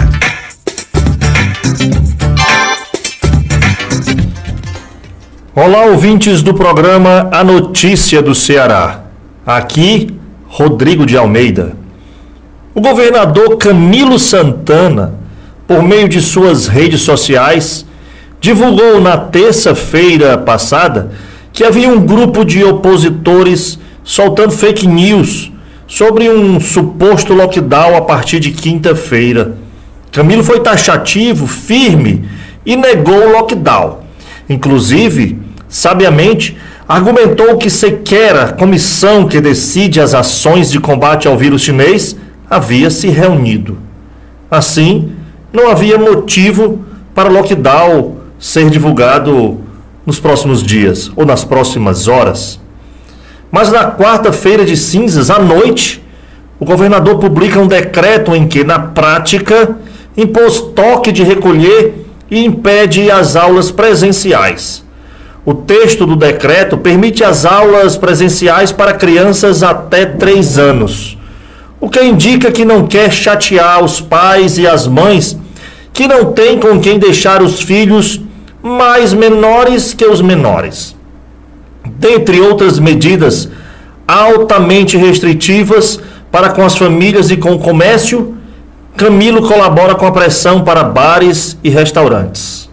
Olá, ouvintes do programa A Notícia do Ceará. Aqui, Rodrigo de Almeida. O governador Camilo Santana, por meio de suas redes sociais, divulgou na terça-feira passada que havia um grupo de opositores soltando fake news sobre um suposto lockdown a partir de quinta-feira. Camilo foi taxativo, firme e negou o lockdown. Inclusive, sabiamente, argumentou que sequer a comissão que decide as ações de combate ao vírus chinês havia se reunido. Assim, não havia motivo para lockdown ser divulgado nos próximos dias ou nas próximas horas. Mas na quarta-feira de cinzas, à noite, o governador publica um decreto em que, na prática, impôs toque de recolher e impede as aulas presenciais. O texto do decreto permite as aulas presenciais para crianças até 3 anos, o que indica que não quer chatear os pais e as mães que não têm com quem deixar os filhos mais menores que os menores. Dentre outras medidas altamente restritivas para com as famílias e com o comércio, Camilo colabora com a pressão para bares e restaurantes.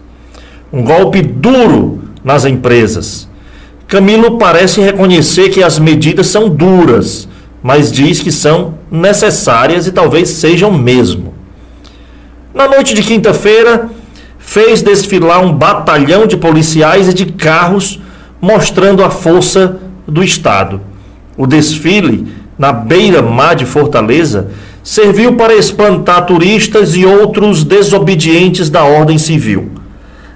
Um golpe duro nas empresas. Camilo parece reconhecer que as medidas são duras, mas diz que são necessárias e talvez sejam mesmo. Na noite de quinta-feira, fez desfilar um batalhão de policiais e de carros mostrando a força do Estado. O desfile, na beira-mar de Fortaleza, serviu para espantar turistas e outros desobedientes da ordem civil.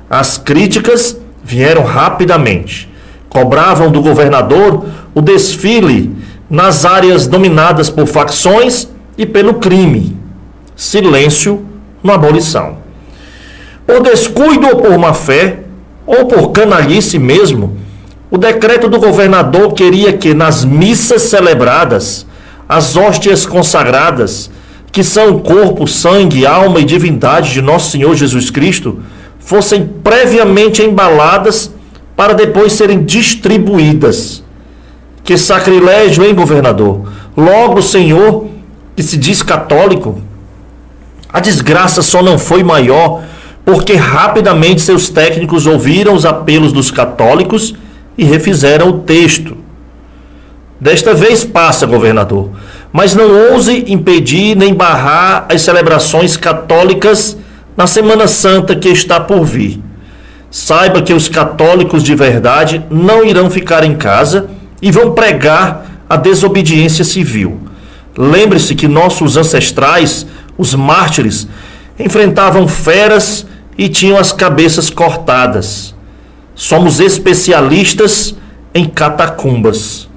As críticas vieram rapidamente. Cobravam do governador o desfile nas áreas dominadas por facções e pelo crime. Silêncio na abolição. Por descuido ou por má fé, ou por canalice mesmo, o decreto do governador queria que nas missas celebradas, as hóstias consagradas, que são corpo, sangue, alma e divindade de nosso Senhor Jesus Cristo, fossem previamente embaladas para depois serem distribuídas. Que sacrilégio, hein, governador? Logo, o senhor, que se diz católico, a desgraça só não foi maior porque rapidamente seus técnicos ouviram os apelos dos católicos e refizeram o texto. Desta vez passa, governador, mas não ouse impedir nem barrar as celebrações católicas na Semana Santa que está por vir. Saiba que os católicos de verdade não irão ficar em casa e vão pregar a desobediência civil. Lembre-se que nossos ancestrais, os mártires, enfrentavam feras e tinham as cabeças cortadas. Somos especialistas em catacumbas.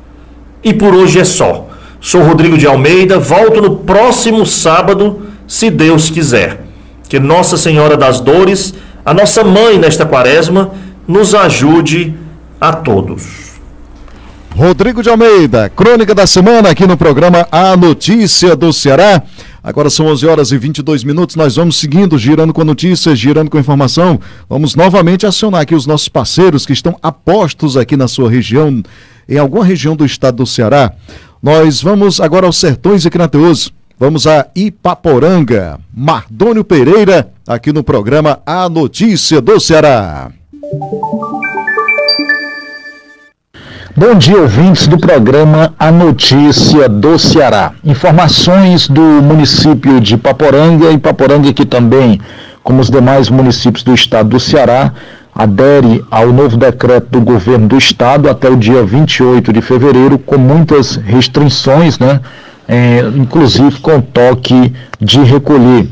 E por hoje é só. Sou Rodrigo de Almeida, volto no próximo sábado, se Deus quiser. Que Nossa Senhora das Dores, a nossa mãe nesta quaresma, nos ajude a todos. Rodrigo de Almeida, crônica da semana aqui no programa A Notícia do Ceará. Agora são 11 horas e 22 minutos. Nós vamos seguindo, girando com notícias, girando com informação. Vamos novamente acionar aqui os nossos parceiros que estão apostos aqui na sua região, em alguma região do estado do Ceará. Nós vamos agora aos Sertões e Crateus. Vamos a Ipaporanga. Mardônio Pereira, aqui no programa A Notícia do Ceará. Bom dia, ouvintes do programa A Notícia do Ceará. Informações do município de Paporanga e Paporanga que também, como os demais municípios do estado do Ceará, adere ao novo decreto do governo do estado até o dia 28 de fevereiro, com muitas restrições, né? É, inclusive com toque de recolher.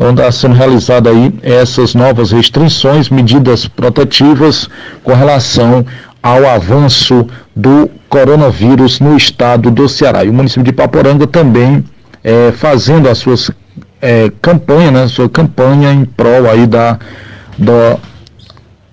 Então está sendo realizada aí essas novas restrições, medidas protetivas com relação ao avanço do coronavírus no estado do Ceará. E o município de Paporanga também é, fazendo as suas é, campanhas, né, sua campanha em prol aí da, da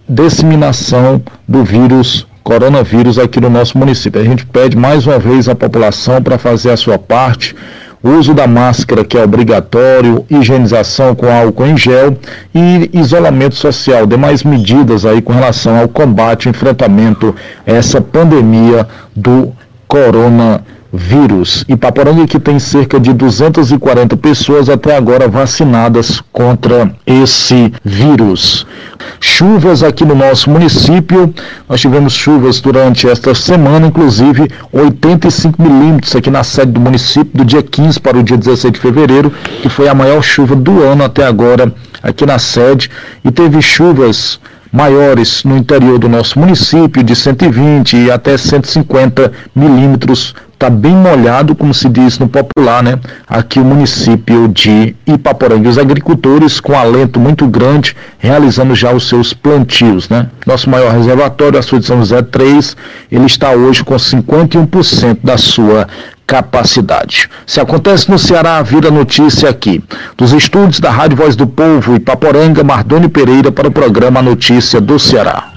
disseminação do vírus coronavírus aqui no nosso município. A gente pede mais uma vez à população para fazer a sua parte, uso da máscara que é obrigatório, higienização com álcool em gel e isolamento social, demais medidas aí com relação ao combate, enfrentamento a essa pandemia do coronavírus vírus. Ipaporanga que tem cerca de 240 pessoas até agora vacinadas contra esse vírus. Chuvas aqui no nosso município, nós tivemos chuvas durante esta semana, inclusive 85 milímetros aqui na sede do município, do dia 15 para o dia 16 de fevereiro, que foi a maior chuva do ano até agora aqui na sede, e teve chuvas maiores no interior do nosso município, de 120 e até 150 milímetros está bem molhado, como se diz no popular, né? Aqui o município de Ipaporanga. Os agricultores com alento muito grande, realizando já os seus plantios, né? Nosso maior reservatório, a sua de São José 3, ele está hoje com 51% da sua capacidade. Se acontece no Ceará, vira notícia aqui. Dos estúdios da Rádio Voz do Povo, Ipaporanga, Mardoni Pereira para o programa Notícia do Ceará.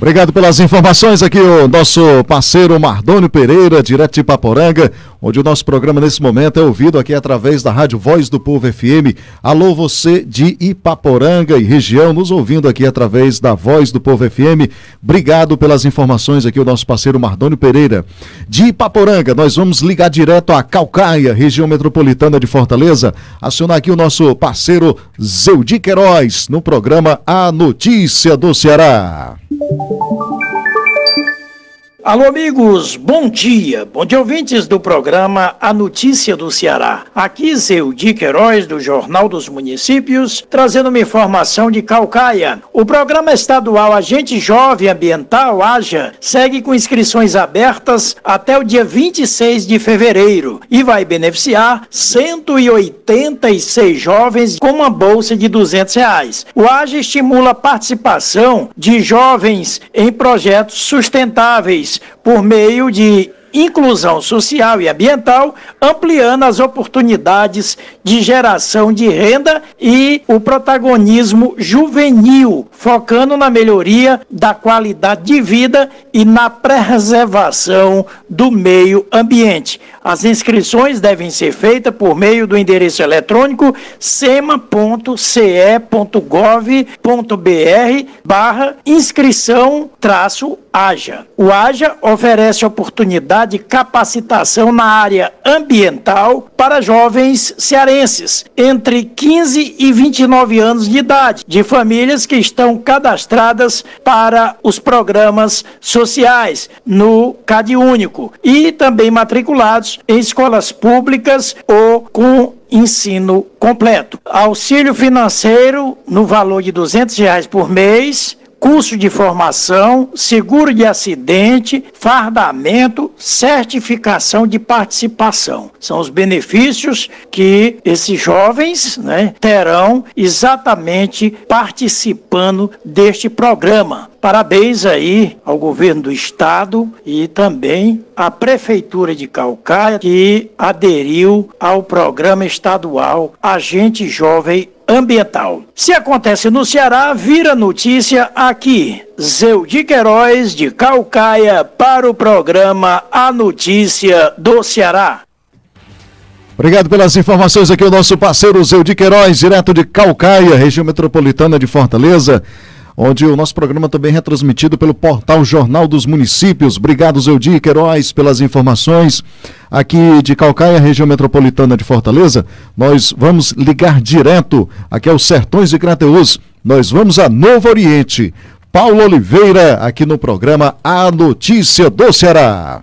Obrigado pelas informações aqui, o nosso parceiro Mardônio Pereira, direto de Paporanga, onde o nosso programa nesse momento é ouvido aqui através da Rádio Voz do Povo FM. Alô, você de Ipaporanga e região, nos ouvindo aqui através da Voz do Povo FM. Obrigado pelas informações aqui, o nosso parceiro Mardônio Pereira. De Ipaporanga, nós vamos ligar direto a Calcaia, região metropolitana de Fortaleza, acionar aqui o nosso parceiro Zeudi Queiroz, no programa A Notícia do Ceará. Alô, amigos, bom dia. Bom dia, ouvintes do programa A Notícia do Ceará. Aqui, Zeudi Queiroz, do Jornal dos Municípios, trazendo uma informação de Calcaia. O programa estadual Agente Jovem Ambiental, AJA, segue com inscrições abertas até o dia 26 de fevereiro e vai beneficiar 186 jovens com uma bolsa de 200 reais. O AJA estimula a participação de jovens em projetos sustentáveis por meio de inclusão social e ambiental, ampliando as oportunidades de geração de renda e o protagonismo juvenil, focando na melhoria da qualidade de vida e na preservação do meio ambiente. As inscrições devem ser feitas por meio do endereço eletrônico sema.ce.gov.br barra inscrição traço AJA. O AJA oferece de capacitação na área ambiental para jovens cearenses entre 15 e 29 anos de idade, de famílias que estão cadastradas para os programas sociais no CAD Único e também matriculados em escolas públicas ou com ensino completo. Auxílio financeiro no valor de 200 reais por mês curso de formação, seguro de acidente, fardamento, certificação de participação. São os benefícios que esses jovens né, terão exatamente participando deste programa. Parabéns aí ao governo do estado e também à prefeitura de Calcaia que aderiu ao programa estadual Agente Jovem ambiental. Se acontece no Ceará, vira notícia aqui. Zeudi Queiroz de Calcaia para o programa A Notícia do Ceará. Obrigado pelas informações aqui, o nosso parceiro Zeudi Queiroz, direto de Calcaia, região metropolitana de Fortaleza onde o nosso programa também é retransmitido pelo portal Jornal dos Municípios. Obrigado, Zeudi Queiroz, pelas informações. Aqui de Calcaia, região metropolitana de Fortaleza, nós vamos ligar direto aqui aos Sertões de Crateus. Nós vamos a Novo Oriente. Paulo Oliveira, aqui no programa A Notícia do Ceará.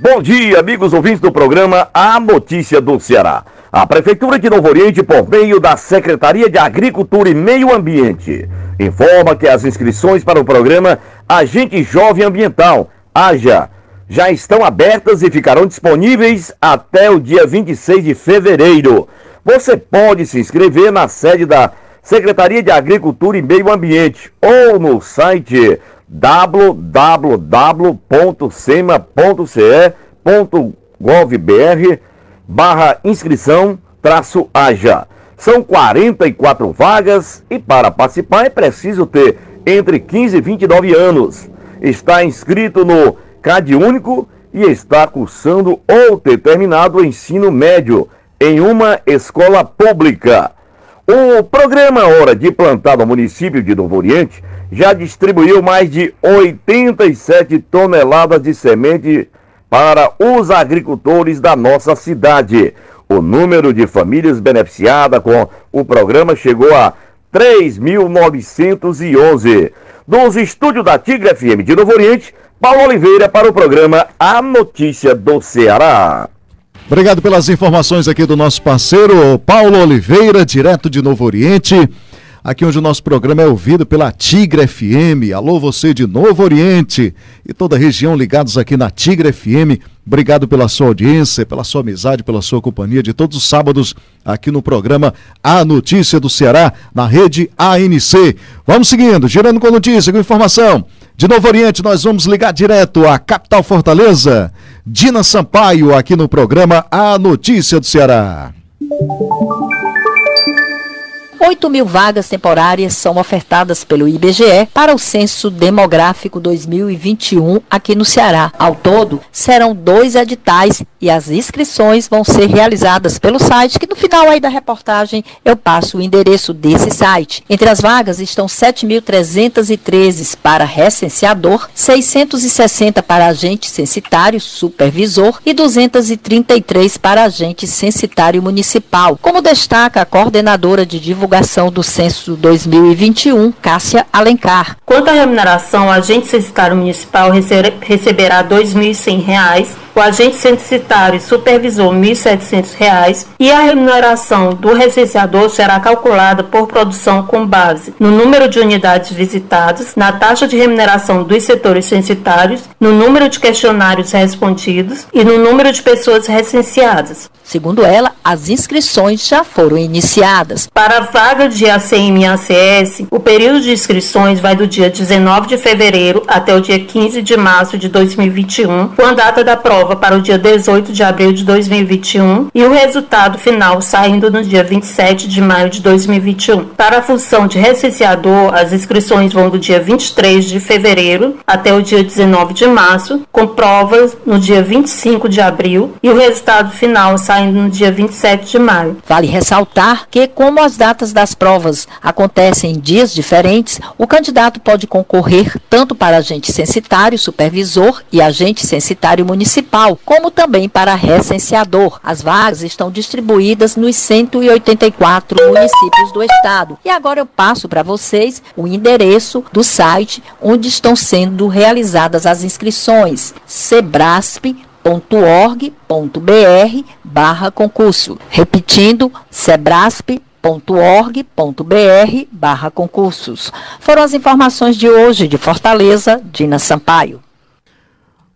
Bom dia, amigos ouvintes do programa A Notícia do Ceará. A Prefeitura de Novo Oriente, por meio da Secretaria de Agricultura e Meio Ambiente, informa que as inscrições para o programa Agente Jovem Ambiental, AJA, já estão abertas e ficarão disponíveis até o dia 26 de fevereiro. Você pode se inscrever na sede da Secretaria de Agricultura e Meio Ambiente ou no site www.sema.ce.gov.br barra inscrição traço haja. São 44 vagas e para participar é preciso ter entre 15 e 29 anos. Está inscrito no CAD Único e está cursando ou ter terminado o ensino médio em uma escola pública. O programa Hora de Plantar no município de Novo Oriente já distribuiu mais de 87 toneladas de semente para os agricultores da nossa cidade. O número de famílias beneficiadas com o programa chegou a 3.911. Dos estúdios da Tigre FM de Novo Oriente, Paulo Oliveira para o programa A Notícia do Ceará. Obrigado pelas informações aqui do nosso parceiro Paulo Oliveira, direto de Novo Oriente. Aqui onde o nosso programa é ouvido pela Tigre FM. Alô, você de Novo Oriente e toda a região ligados aqui na Tigre FM. Obrigado pela sua audiência, pela sua amizade, pela sua companhia de todos os sábados aqui no programa A Notícia do Ceará, na rede ANC. Vamos seguindo, girando com notícia, com informação. De Novo Oriente, nós vamos ligar direto à capital Fortaleza. Dina Sampaio, aqui no programa A Notícia do Ceará. 8 mil vagas temporárias são ofertadas pelo IBGE para o Censo Demográfico 2021 aqui no Ceará. Ao todo, serão dois editais e as inscrições vão ser realizadas pelo site, que no final aí da reportagem eu passo o endereço desse site. Entre as vagas estão 7.313 para recenseador, 660 para agente censitário supervisor e 233 para agente censitário municipal. Como destaca a coordenadora de divulgação divulgação do censo 2021, Cássia Alencar. Quanto à remuneração, o agente censitário municipal receberá R$ 2.100, o agente censitário supervisor R$ 1.700 e a remuneração do recenseador será calculada por produção com base no número de unidades visitadas, na taxa de remuneração dos setores censitários, no número de questionários respondidos e no número de pessoas recenseadas. Segundo ela, as inscrições já foram iniciadas. Para a vaga de ACM e ACS, o período de inscrições vai do dia 19 de fevereiro até o dia 15 de março de 2021, com a data da prova para o dia 18 de abril de 2021 e o resultado final saindo no dia 27 de maio de 2021. Para a função de recenseador, as inscrições vão do dia 23 de fevereiro até o dia 19 de março, com provas no dia 25 de abril e o resultado final saindo no dia 27 de maio. Vale ressaltar que, como as datas das provas acontecem em dias diferentes, o candidato pode concorrer tanto para agente censitário, supervisor e agente censitário municipal, como também para recenseador. As vagas estão distribuídas nos 184 municípios do estado. E agora eu passo para vocês o endereço do site onde estão sendo realizadas as inscrições: sebrasp.org.br barra concurso. Repetindo, sebrasp.org.br barra concursos. Foram as informações de hoje de Fortaleza, Dina Sampaio.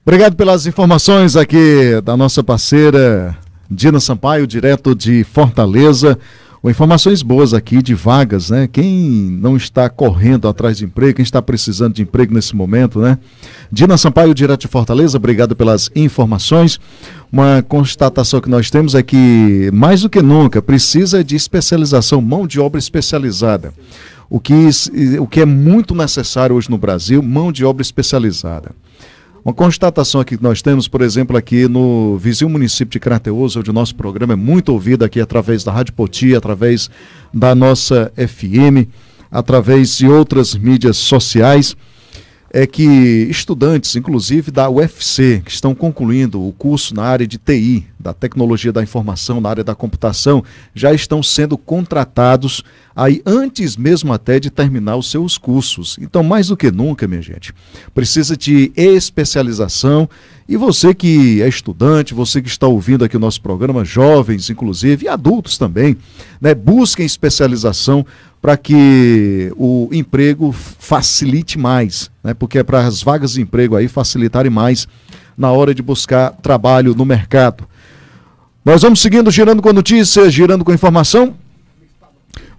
Obrigado pelas informações aqui da nossa parceira Dina Sampaio, direto de Fortaleza informações boas aqui de vagas, né? Quem não está correndo atrás de emprego, quem está precisando de emprego nesse momento, né? Dina Sampaio, direto de Fortaleza, obrigado pelas informações. Uma constatação que nós temos é que, mais do que nunca, precisa de especialização, mão de obra especializada. O que, o que é muito necessário hoje no Brasil, mão de obra especializada. Uma constatação aqui que nós temos, por exemplo, aqui no vizinho município de Crateus, onde o nosso programa é muito ouvido aqui através da Rádio Poti, através da nossa FM, através de outras mídias sociais, é que estudantes, inclusive da UFC, que estão concluindo o curso na área de TI, da tecnologia da informação, na área da computação, já estão sendo contratados aí antes mesmo até de terminar os seus cursos. Então, mais do que nunca, minha gente, precisa de especialização. E você que é estudante, você que está ouvindo aqui o nosso programa, jovens inclusive, e adultos também, né, busquem especialização para que o emprego facilite mais, né? porque é para as vagas de emprego aí facilitarem mais na hora de buscar trabalho no mercado. Nós vamos seguindo, girando com notícias, girando com informação.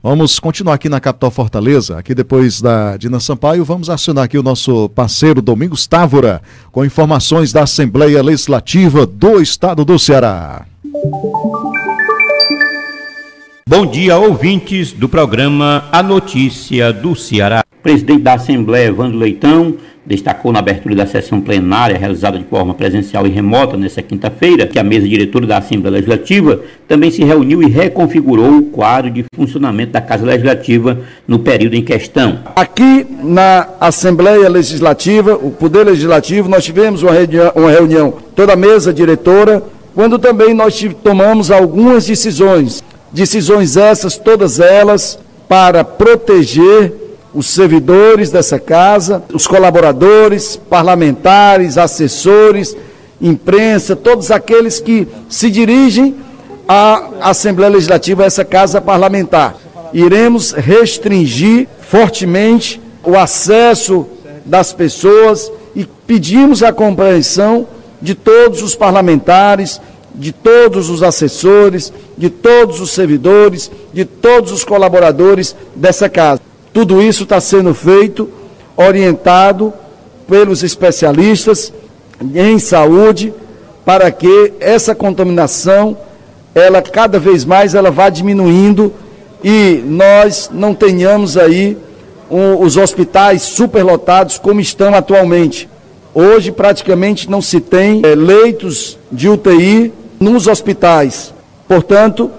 Vamos continuar aqui na capital Fortaleza, aqui depois da Dina Sampaio, vamos acionar aqui o nosso parceiro Domingos Távora, com informações da Assembleia Legislativa do Estado do Ceará. Bom dia, ouvintes do programa A Notícia do Ceará. Presidente da Assembleia, Evandro Leitão, destacou na abertura da sessão plenária, realizada de forma presencial e remota nesta quinta-feira, que a mesa diretora da Assembleia Legislativa também se reuniu e reconfigurou o quadro de funcionamento da Casa Legislativa no período em questão. Aqui na Assembleia Legislativa, o Poder Legislativo, nós tivemos uma reunião, uma reunião toda a mesa diretora, quando também nós tomamos algumas decisões Decisões essas, todas elas, para proteger os servidores dessa casa, os colaboradores, parlamentares, assessores, imprensa, todos aqueles que se dirigem à Assembleia Legislativa, essa casa parlamentar. iremos restringir fortemente o acesso das pessoas e pedimos a compreensão de todos os parlamentares, de todos os assessores, de todos os servidores, de todos os colaboradores dessa casa. Tudo isso está sendo feito orientado pelos especialistas em saúde para que essa contaminação ela cada vez mais ela vá diminuindo e nós não tenhamos aí um, os hospitais superlotados como estão atualmente. Hoje praticamente não se tem é, leitos de UTI nos hospitais. Portanto,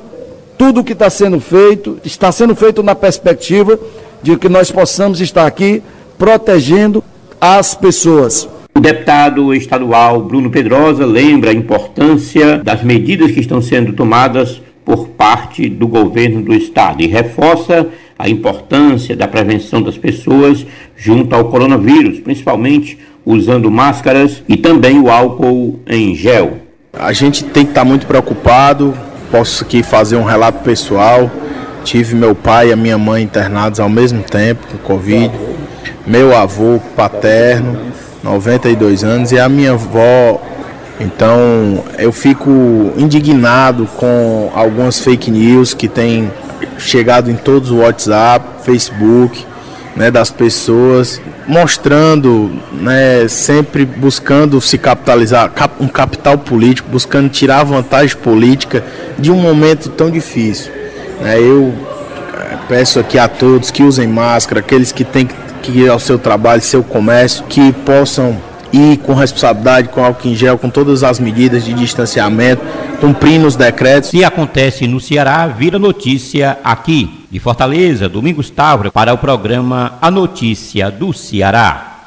tudo que está sendo feito está sendo feito na perspectiva de que nós possamos estar aqui protegendo as pessoas. O deputado estadual Bruno Pedrosa lembra a importância das medidas que estão sendo tomadas por parte do governo do estado e reforça a importância da prevenção das pessoas junto ao coronavírus, principalmente usando máscaras e também o álcool em gel. A gente tem que estar muito preocupado. Posso aqui fazer um relato pessoal. Tive meu pai e a minha mãe internados ao mesmo tempo com Covid. Meu avô paterno, 92 anos, e a minha avó. Então eu fico indignado com algumas fake news que têm chegado em todos os WhatsApp, Facebook, né, das pessoas, mostrando, né, sempre buscando se capitalizar, um capital político, buscando tirar vantagem política de um momento tão difícil. Né, eu eh, peço aqui a todos que usem máscara, aqueles que têm que ir ao seu trabalho, seu comércio, que possam ir com responsabilidade, com álcool em gel, com todas as medidas de distanciamento, cumprindo os decretos. Se acontece no Ceará, vira notícia aqui. De Fortaleza, Domingos Távora, para o programa A Notícia do Ceará.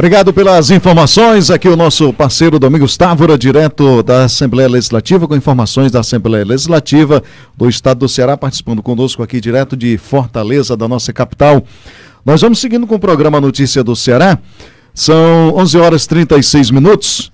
Obrigado pelas informações. Aqui o nosso parceiro Domingos Távora, direto da Assembleia Legislativa, com informações da Assembleia Legislativa do Estado do Ceará, participando conosco aqui direto de Fortaleza, da nossa capital. Nós vamos seguindo com o programa Notícia do Ceará. São 11 horas e 36 minutos.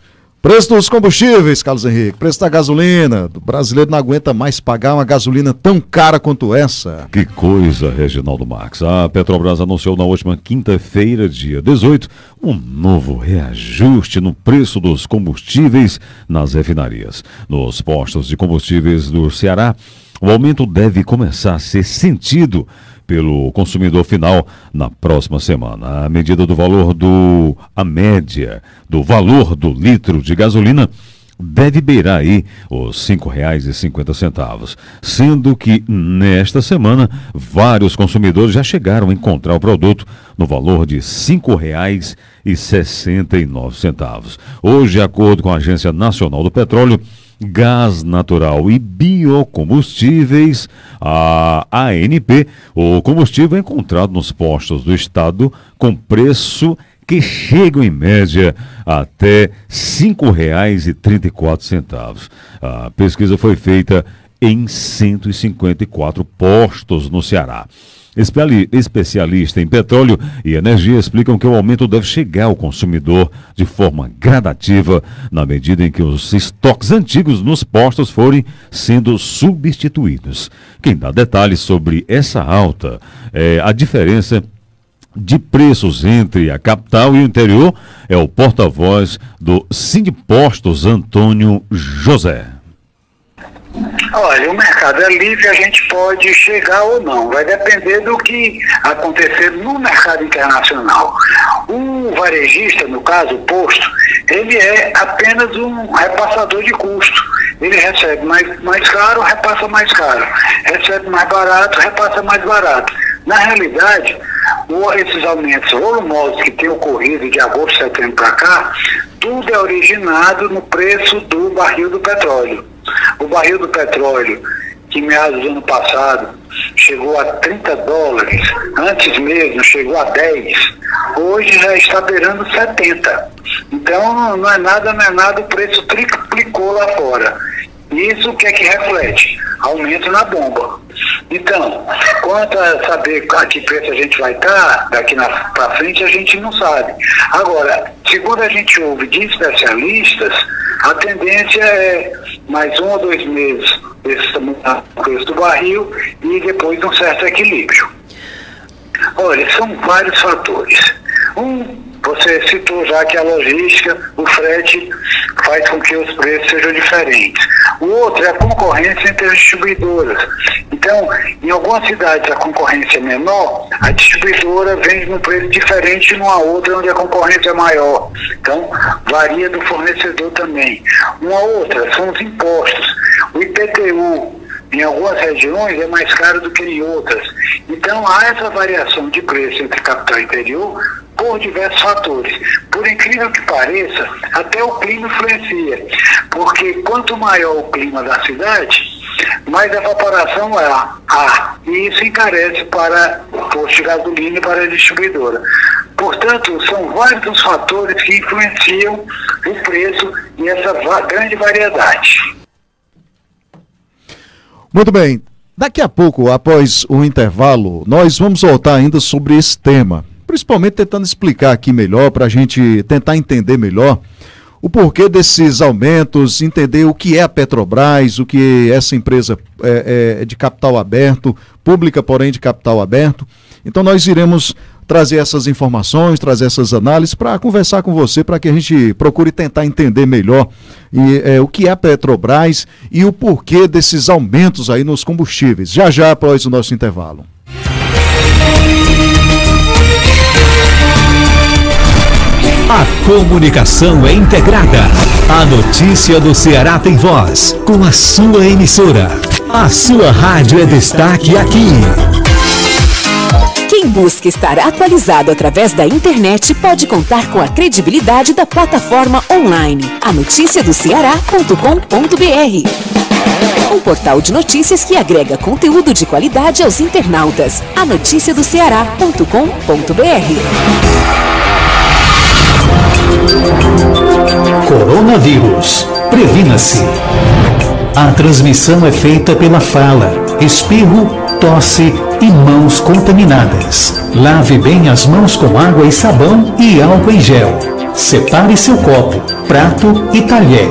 Preço dos combustíveis, Carlos Henrique, preço da gasolina. O brasileiro não aguenta mais pagar uma gasolina tão cara quanto essa. Que coisa, Reginaldo Marques. A Petrobras anunciou na última quinta-feira, dia 18, um novo reajuste no preço dos combustíveis nas refinarias. Nos postos de combustíveis do Ceará, o aumento deve começar a ser sentido pelo consumidor final na próxima semana. A medida do valor do. a média do valor do litro de gasolina deve beirar aí os R$ 5,50, sendo que nesta semana vários consumidores já chegaram a encontrar o produto no valor de R$ 5,69. Hoje, de acordo com a Agência Nacional do Petróleo, gás natural e biocombustíveis, a ANP, o combustível encontrado nos postos do estado com preço que chegam em média até R$ 5,34. A pesquisa foi feita em 154 postos no Ceará. Especialistas em petróleo e energia explicam que o aumento deve chegar ao consumidor de forma gradativa, na medida em que os estoques antigos nos postos forem sendo substituídos. Quem dá detalhes sobre essa alta é a diferença de preços entre a capital e o interior é o porta-voz do Sindipostos Antônio José. Olha, o mercado é livre, a gente pode chegar ou não. Vai depender do que acontecer no mercado internacional. O varejista, no caso, o posto, ele é apenas um repassador de custo. Ele recebe mais, mais caro, repassa mais caro. Recebe mais barato, repassa mais barato. Na realidade, esses aumentos volumosos que têm ocorrido de agosto, setembro para cá, tudo é originado no preço do barril do petróleo. O barril do petróleo, que meados do ano passado chegou a 30 dólares, antes mesmo chegou a 10, hoje já está beirando 70. Então não é nada, não é nada, o preço triplicou lá fora. Isso o que é que reflete? Aumento na bomba. Então, quanto a saber a que preço a gente vai estar daqui para frente, a gente não sabe. Agora, segundo a gente ouve de especialistas, a tendência é mais um ou dois meses desse preço do barril e depois um certo equilíbrio. Olha, são vários fatores. Um você citou já que a logística, o frete, faz com que os preços sejam diferentes. O outro é a concorrência entre as distribuidoras. Então, em algumas cidades a concorrência é menor, a distribuidora vende num preço diferente de uma outra onde a concorrência é maior. Então, varia do fornecedor também. Uma outra são os impostos. O IPTU, em algumas regiões é mais caro do que em outras. Então há essa variação de preço entre capital e interior por diversos fatores. Por incrível que pareça, até o clima influencia, porque quanto maior o clima da cidade, mais evaporação há. há e isso encarece para o posto de gasolina e para a distribuidora. Portanto, são vários os fatores que influenciam o preço e essa grande variedade. Muito bem. Daqui a pouco, após o intervalo, nós vamos voltar ainda sobre esse tema principalmente tentando explicar aqui melhor, para a gente tentar entender melhor o porquê desses aumentos, entender o que é a Petrobras, o que é essa empresa é, é de capital aberto, pública, porém de capital aberto. Então nós iremos trazer essas informações, trazer essas análises para conversar com você, para que a gente procure tentar entender melhor e, é, o que é a Petrobras e o porquê desses aumentos aí nos combustíveis. Já já após o nosso intervalo. A comunicação é integrada. A notícia do Ceará tem voz, com a sua emissora. A sua rádio é destaque aqui. Quem busca estar atualizado através da internet pode contar com a credibilidade da plataforma online, a notícia do Ceará.com.br. Um portal de notícias que agrega conteúdo de qualidade aos internautas. A notícia do Ceará.com.br. Coronavírus. Previna-se. A transmissão é feita pela fala, espirro, tosse e mãos contaminadas. Lave bem as mãos com água e sabão e álcool em gel. Separe seu copo, prato e talher.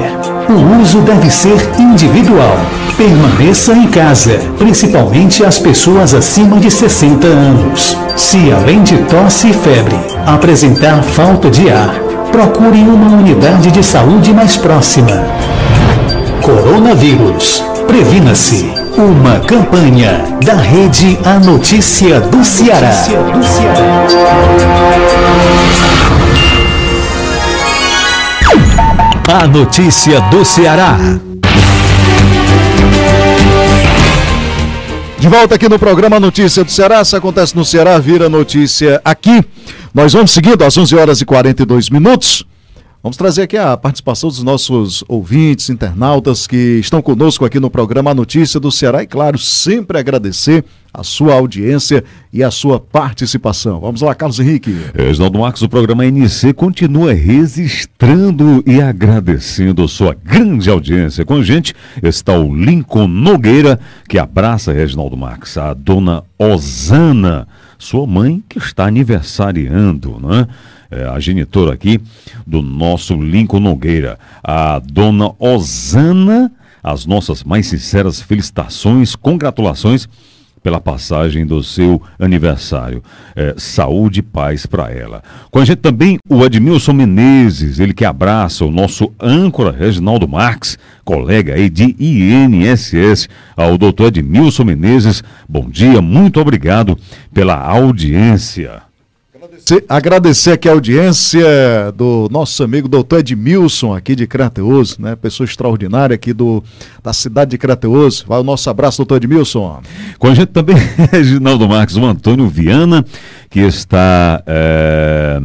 O uso deve ser individual. Permaneça em casa, principalmente as pessoas acima de 60 anos. Se além de tosse e febre apresentar falta de ar, procure uma unidade de saúde mais próxima. Coronavírus. Previna-se. Uma campanha da Rede A Notícia do Ceará. A notícia do Ceará. De volta aqui no programa Notícia do Ceará. Se acontece no Ceará, vira notícia aqui. Nós vamos seguindo às 11 horas e 42 minutos. Vamos trazer aqui a participação dos nossos ouvintes, internautas que estão conosco aqui no programa A Notícia do Ceará e, claro, sempre agradecer a sua audiência e a sua participação. Vamos lá, Carlos Henrique. Reginaldo Marcos, o programa NC continua registrando e agradecendo sua grande audiência. Com a gente está o Lincoln Nogueira, que abraça Reginaldo Marques, a dona Osana sua mãe que está aniversariando, né? É, a genitora aqui do nosso Lincoln Nogueira, a dona Osana, as nossas mais sinceras felicitações, congratulações pela passagem do seu aniversário. É, saúde e paz para ela. Com a gente também o Edmilson Menezes, ele que abraça o nosso âncora Reginaldo Marques, colega aí de INSS, ao doutor Edmilson Menezes. Bom dia, muito obrigado pela audiência. Agradecer aqui a audiência do nosso amigo doutor Edmilson, aqui de Crateus, né? Pessoa extraordinária aqui do, da cidade de Crateus. Vai o nosso abraço, doutor Edmilson. Com a gente também, (laughs) Reginaldo Marques, o Antônio Viana, que está. É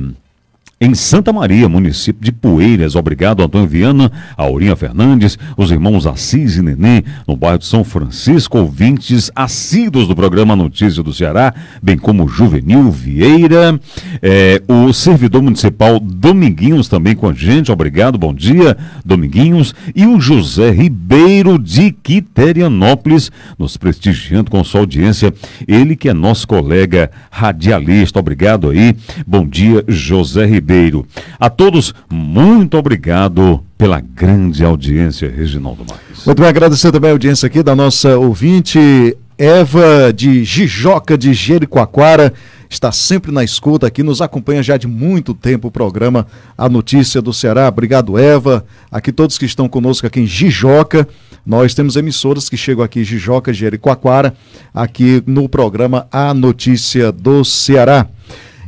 em Santa Maria, município de Poeiras. Obrigado, Antônio Viana, Aurinha Fernandes, os irmãos Assis e Nenê, no bairro de São Francisco, ouvintes assíduos do programa Notícia do Ceará, bem como Juvenil Vieira, é, o servidor municipal Dominguinhos também com a gente. Obrigado, bom dia, Dominguinhos. E o José Ribeiro de Quiterianópolis, nos prestigiando com sua audiência. Ele que é nosso colega radialista. Obrigado aí. Bom dia, José Ribeiro. Ribeiro. A todos, muito obrigado pela grande audiência, Reginaldo Marques. Muito bem, agradecer também a audiência aqui da nossa ouvinte Eva de Jijoca de Jericoacoara está sempre na escuta aqui, nos acompanha já de muito tempo o programa A Notícia do Ceará. Obrigado, Eva. Aqui todos que estão conosco aqui em Jijoca. Nós temos emissoras que chegam aqui Jijoca, Jericoacoara, aqui no programa A Notícia do Ceará.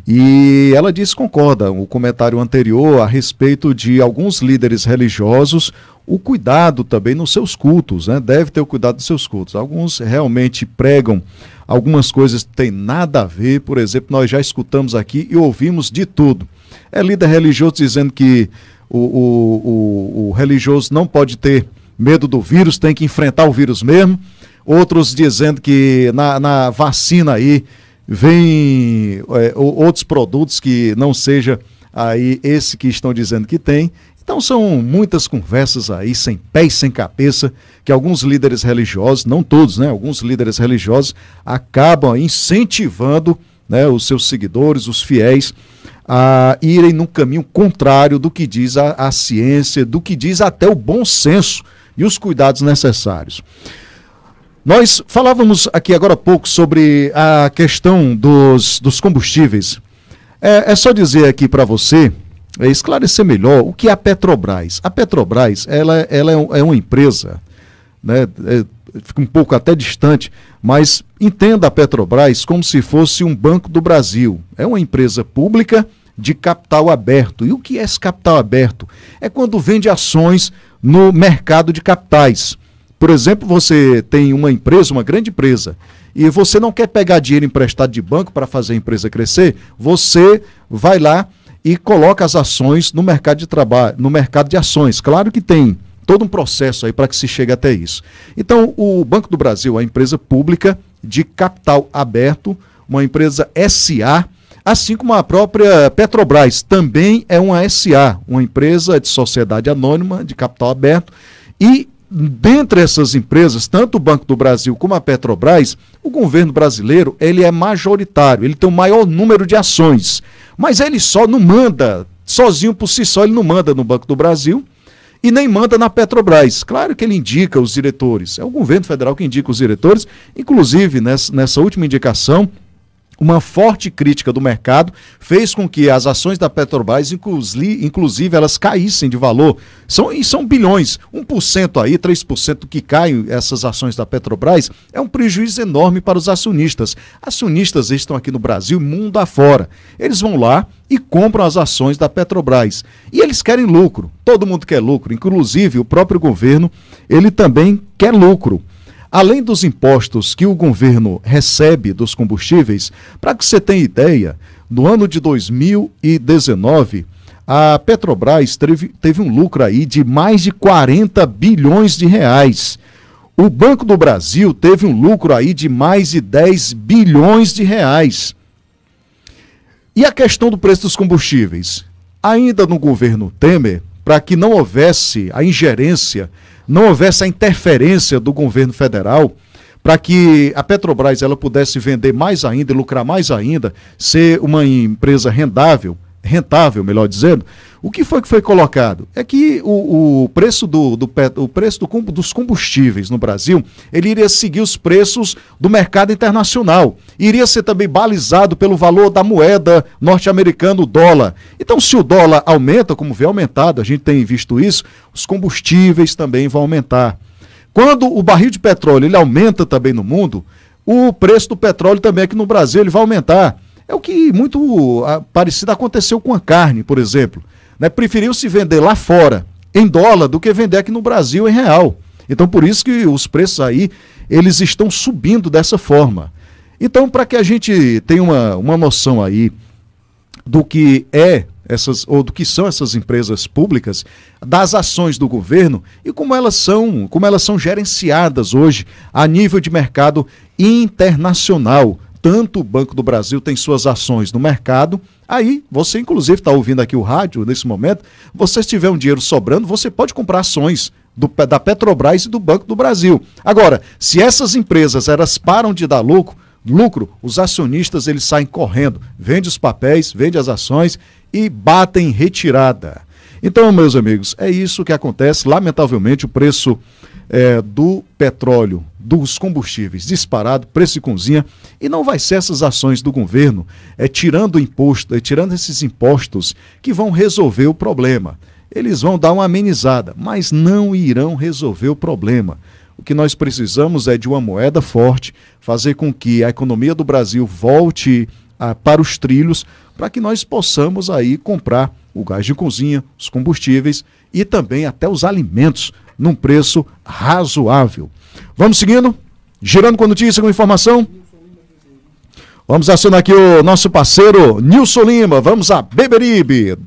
E ela diz concorda o comentário anterior a respeito de alguns líderes religiosos, o cuidado também nos seus cultos, né? Deve ter o cuidado dos seus cultos. Alguns realmente pregam algumas coisas que têm nada a ver, por exemplo, nós já escutamos aqui e ouvimos de tudo. É líder religioso dizendo que o, o, o, o religioso não pode ter medo do vírus, tem que enfrentar o vírus mesmo. Outros dizendo que na, na vacina aí vem é, outros produtos que não seja aí esse que estão dizendo que tem. Então são muitas conversas aí, sem pé e sem cabeça, que alguns líderes religiosos, não todos, né? Alguns líderes religiosos acabam incentivando né, os seus seguidores, os fiéis, a irem num caminho contrário do que diz a, a ciência, do que diz até o bom senso e os cuidados necessários. Nós falávamos aqui agora há pouco sobre a questão dos, dos combustíveis. É, é só dizer aqui para você, é esclarecer melhor o que é a Petrobras. A Petrobras, ela, ela é, é uma empresa, né, é, fica um pouco até distante, mas entenda a Petrobras como se fosse um banco do Brasil. É uma empresa pública de capital aberto. E o que é esse capital aberto? É quando vende ações no mercado de capitais. Por exemplo, você tem uma empresa, uma grande empresa, e você não quer pegar dinheiro emprestado de banco para fazer a empresa crescer, você vai lá e coloca as ações no mercado de trabalho, no mercado de ações. Claro que tem todo um processo aí para que se chegue até isso. Então, o Banco do Brasil, a empresa pública de capital aberto, uma empresa SA, assim como a própria Petrobras, também é uma SA, uma empresa de sociedade anônima de capital aberto e dentre essas empresas, tanto o Banco do Brasil como a Petrobras, o governo brasileiro ele é majoritário, ele tem o maior número de ações, mas ele só não manda, sozinho por si só, ele não manda no Banco do Brasil e nem manda na Petrobras. Claro que ele indica os diretores, é o governo federal que indica os diretores, inclusive nessa, nessa última indicação, uma forte crítica do mercado fez com que as ações da Petrobras, inclusive, elas caíssem de valor. São, e são bilhões. 1% aí, 3% que caem essas ações da Petrobras é um prejuízo enorme para os acionistas. Acionistas estão aqui no Brasil, mundo afora. Eles vão lá e compram as ações da Petrobras. E eles querem lucro. Todo mundo quer lucro, inclusive o próprio governo, ele também quer lucro. Além dos impostos que o governo recebe dos combustíveis, para que você tenha ideia, no ano de 2019, a Petrobras teve, teve um lucro aí de mais de 40 bilhões de reais. O Banco do Brasil teve um lucro aí de mais de 10 bilhões de reais. E a questão do preço dos combustíveis? Ainda no governo Temer, para que não houvesse a ingerência não houvesse a interferência do governo federal para que a Petrobras ela pudesse vender mais ainda, lucrar mais ainda, ser uma empresa rendável, rentável, melhor dizendo, o que foi que foi colocado? É que o, o preço, do, do, o preço do, dos combustíveis no Brasil, ele iria seguir os preços do mercado internacional. Iria ser também balizado pelo valor da moeda norte-americana, o dólar. Então, se o dólar aumenta, como vem aumentado, a gente tem visto isso, os combustíveis também vão aumentar. Quando o barril de petróleo ele aumenta também no mundo, o preço do petróleo também aqui no Brasil ele vai aumentar. É o que muito a, parecido aconteceu com a carne, por exemplo. Né? Preferiu se vender lá fora em dólar do que vender aqui no Brasil em real. Então por isso que os preços aí eles estão subindo dessa forma. Então para que a gente tenha uma, uma noção aí do que é, essas ou do que são essas empresas públicas, das ações do governo e como elas são, como elas são gerenciadas hoje a nível de mercado internacional. Tanto o Banco do Brasil tem suas ações no mercado, aí você inclusive está ouvindo aqui o rádio nesse momento, você tiver um dinheiro sobrando, você pode comprar ações do, da Petrobras e do Banco do Brasil. Agora, se essas empresas elas param de dar lucro, lucro, os acionistas eles saem correndo, vende os papéis, vende as ações e batem retirada. Então, meus amigos, é isso que acontece. Lamentavelmente, o preço é, do petróleo, dos combustíveis disparado, preço de cozinha, e não vai ser essas ações do governo é, tirando imposto, é, tirando esses impostos que vão resolver o problema. Eles vão dar uma amenizada, mas não irão resolver o problema. O que nós precisamos é de uma moeda forte, fazer com que a economia do Brasil volte ah, para os trilhos, para que nós possamos aí comprar o gás de cozinha, os combustíveis e também até os alimentos num preço razoável. Vamos seguindo? Girando com notícia, com informação? Vamos acionar aqui o nosso parceiro Nilson Lima. Vamos a Beberibe.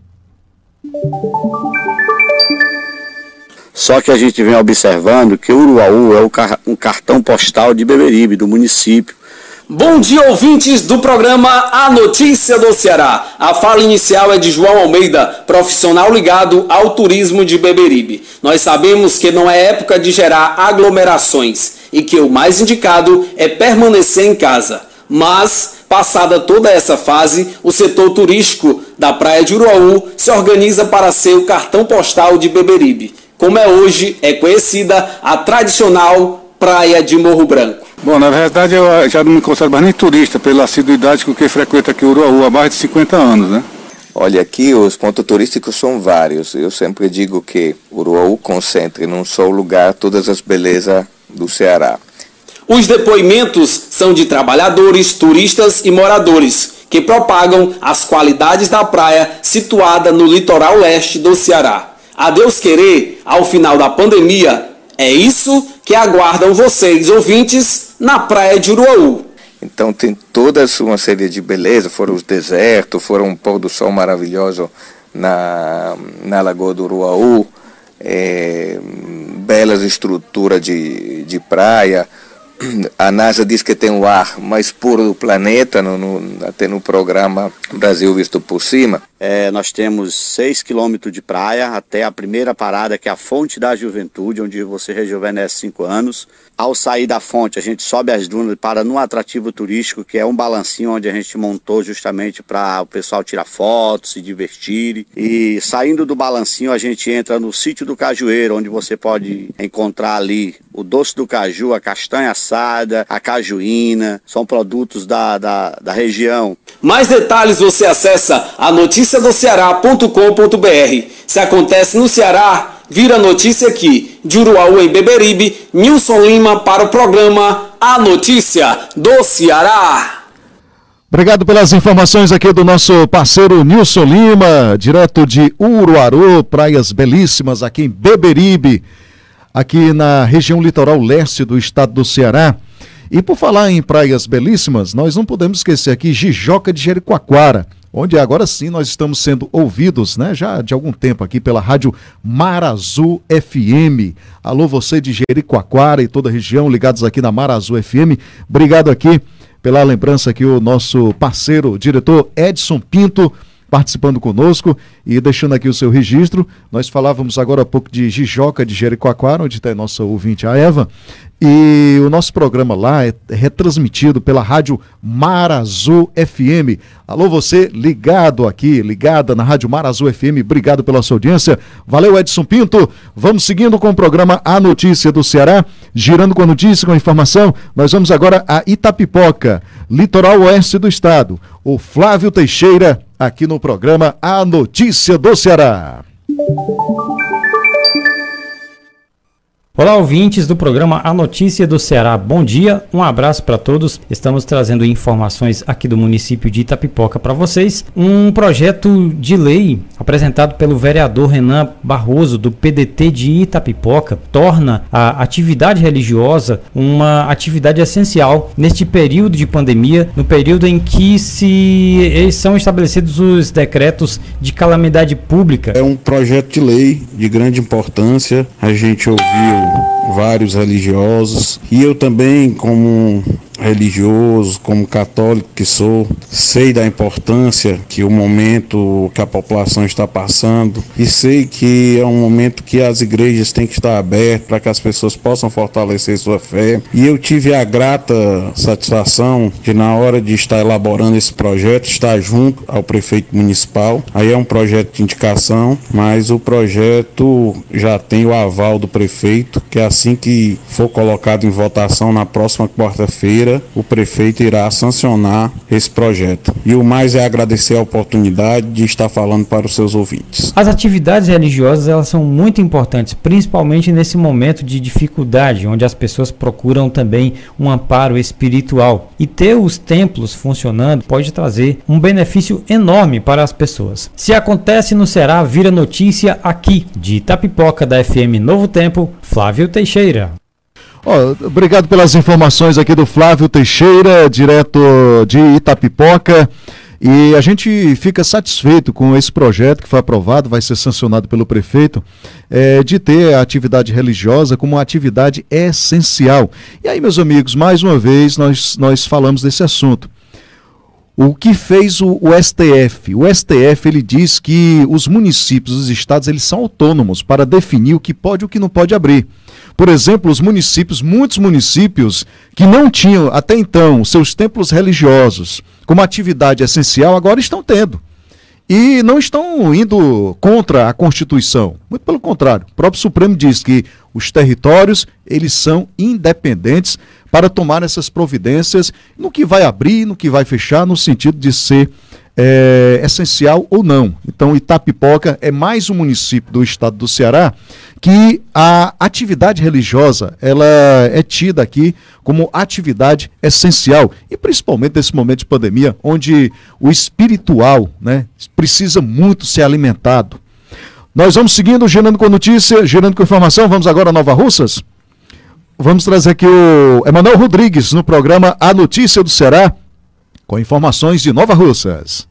Só que a gente vem observando que Uruaú é um cartão postal de Beberibe, do município. Bom dia, ouvintes do programa A Notícia do Ceará. A fala inicial é de João Almeida, profissional ligado ao turismo de Beberibe. Nós sabemos que não é época de gerar aglomerações e que o mais indicado é permanecer em casa. Mas, passada toda essa fase, o setor turístico da Praia de Uruaú se organiza para ser o cartão postal de Beberibe como é hoje é conhecida a tradicional Praia de Morro Branco. Bom, na verdade eu já não me considero mais nem turista pela assiduidade com que frequenta aqui Uruaú há mais de 50 anos, né? Olha, aqui os pontos turísticos são vários. Eu sempre digo que Uruaú concentra em um só lugar todas as belezas do Ceará. Os depoimentos são de trabalhadores, turistas e moradores que propagam as qualidades da praia situada no litoral leste do Ceará a Deus querer, ao final da pandemia, é isso que aguardam vocês, ouvintes, na praia de Uruaú. Então tem toda uma série de beleza, foram os desertos, foram um pôr do sol maravilhoso na, na Lagoa do Uruaú, é, belas estruturas de, de praia, a NASA diz que tem o ar mais puro do planeta, no, no, até no programa Brasil Visto por Cima. É, nós temos 6 quilômetros de praia até a primeira parada, que é a Fonte da Juventude, onde você rejuvenesce 5 anos. Ao sair da fonte, a gente sobe as dunas para num atrativo turístico, que é um balancinho onde a gente montou justamente para o pessoal tirar fotos, se divertir. E saindo do balancinho, a gente entra no sítio do Cajueiro, onde você pode encontrar ali o doce do caju, a castanha assada, a cajuína, são produtos da, da, da região. Mais detalhes você acessa a noticiadoceará.com.br. Se acontece no Ceará, vira notícia aqui. De Uruaú em Beberibe, Nilson Lima para o programa A Notícia do Ceará. Obrigado pelas informações aqui do nosso parceiro Nilson Lima, direto de Uruaru, praias belíssimas aqui em Beberibe, aqui na região litoral leste do estado do Ceará. E por falar em praias belíssimas, nós não podemos esquecer aqui Jijoca de Jericoacoara, onde agora sim nós estamos sendo ouvidos, né, já de algum tempo aqui pela rádio Marazu FM. Alô você de Jericoacoara e toda a região ligados aqui na Marazu FM. Obrigado aqui pela lembrança aqui o nosso parceiro, diretor Edson Pinto participando conosco e deixando aqui o seu registro. Nós falávamos agora há pouco de Jijoca de Jericoacoara, onde está a nossa ouvinte, a Eva, e o nosso programa lá é retransmitido pela rádio Mar Azul FM. Alô, você ligado aqui, ligada na rádio Mar Azul FM, obrigado pela sua audiência. Valeu, Edson Pinto. Vamos seguindo com o programa A Notícia do Ceará, girando com a notícia, com a informação. Nós vamos agora a Itapipoca, litoral oeste do estado. O Flávio Teixeira, aqui no programa A Notícia do Ceará. Olá, ouvintes do programa A Notícia do Ceará. Bom dia, um abraço para todos. Estamos trazendo informações aqui do município de Itapipoca para vocês. Um projeto de lei apresentado pelo vereador Renan Barroso, do PDT de Itapipoca, torna a atividade religiosa uma atividade essencial neste período de pandemia, no período em que se são estabelecidos os decretos de calamidade pública. É um projeto de lei de grande importância. A gente ouviu Thank you. Vários religiosos e eu também como religioso, como católico que sou, sei da importância que o momento que a população está passando e sei que é um momento que as igrejas têm que estar abertas para que as pessoas possam fortalecer sua fé. E eu tive a grata satisfação de na hora de estar elaborando esse projeto, estar junto ao prefeito municipal. Aí é um projeto de indicação, mas o projeto já tem o aval do prefeito, que é assim que for colocado em votação na próxima quarta-feira o prefeito irá sancionar esse projeto. E o mais é agradecer a oportunidade de estar falando para os seus ouvintes. As atividades religiosas elas são muito importantes, principalmente nesse momento de dificuldade, onde as pessoas procuram também um amparo espiritual. E ter os templos funcionando pode trazer um benefício enorme para as pessoas. Se acontece no Ceará, vira notícia aqui, de Itapipoca da FM Novo Tempo, Flávio Teixeira. Oh, obrigado pelas informações aqui do Flávio Teixeira, direto de Itapipoca. E a gente fica satisfeito com esse projeto que foi aprovado, vai ser sancionado pelo prefeito, é, de ter a atividade religiosa como uma atividade essencial. E aí, meus amigos, mais uma vez nós, nós falamos desse assunto. O que fez o, o, STF? O STF ele diz que os municípios, os estados, eles são autônomos para definir o que pode e o que não pode abrir. Por exemplo, os municípios, muitos municípios que não tinham até então seus templos religiosos como atividade essencial, agora estão tendo. E não estão indo contra a Constituição. Muito pelo contrário. O próprio Supremo diz que os territórios, eles são independentes para tomar essas providências no que vai abrir, no que vai fechar, no sentido de ser é, essencial ou não. Então, Itapipoca é mais um município do estado do Ceará que a atividade religiosa ela é tida aqui como atividade essencial e principalmente nesse momento de pandemia, onde o espiritual, né, precisa muito ser alimentado. Nós vamos seguindo, gerando com notícia, gerando com informação. Vamos agora a Nova Russas. Vamos trazer aqui o Emanuel Rodrigues no programa A Notícia do Ceará com informações de Nova Russas.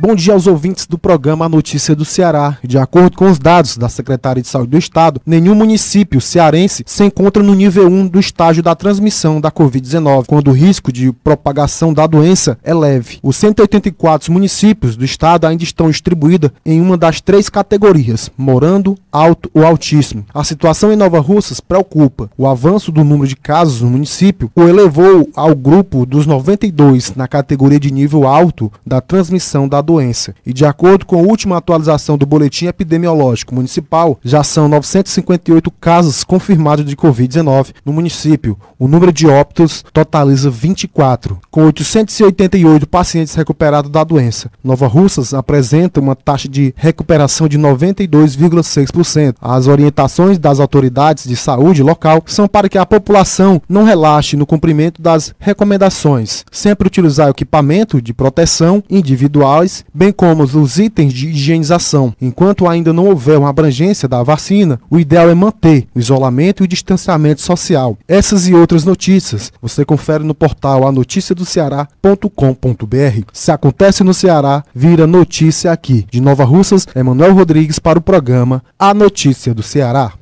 Bom dia aos ouvintes do programa Notícia do Ceará. De acordo com os dados da Secretaria de Saúde do Estado, nenhum município cearense se encontra no nível 1 do estágio da transmissão da Covid-19, quando o risco de propagação da doença é leve. Os 184 municípios do estado ainda estão distribuídos em uma das três categorias, morando, alto ou altíssimo. A situação em Nova Russas preocupa. O avanço do número de casos no município o elevou ao grupo dos 92 na categoria de nível alto da transmissão da doença. E de acordo com a última atualização do boletim epidemiológico municipal, já são 958 casos confirmados de Covid-19 no município. O número de óbitos totaliza 24, com 888 pacientes recuperados da doença. Nova Russas apresenta uma taxa de recuperação de 92,6%. As orientações das autoridades de saúde local são para que a população não relaxe no cumprimento das recomendações, sempre utilizar equipamento de proteção individuais bem como os itens de higienização. Enquanto ainda não houver uma abrangência da vacina, o ideal é manter o isolamento e o distanciamento social. Essas e outras notícias você confere no portal anoticiadoceará.com.br. Se acontece no Ceará, vira notícia aqui. De Nova Russas, Emanuel Rodrigues para o programa A Notícia do Ceará.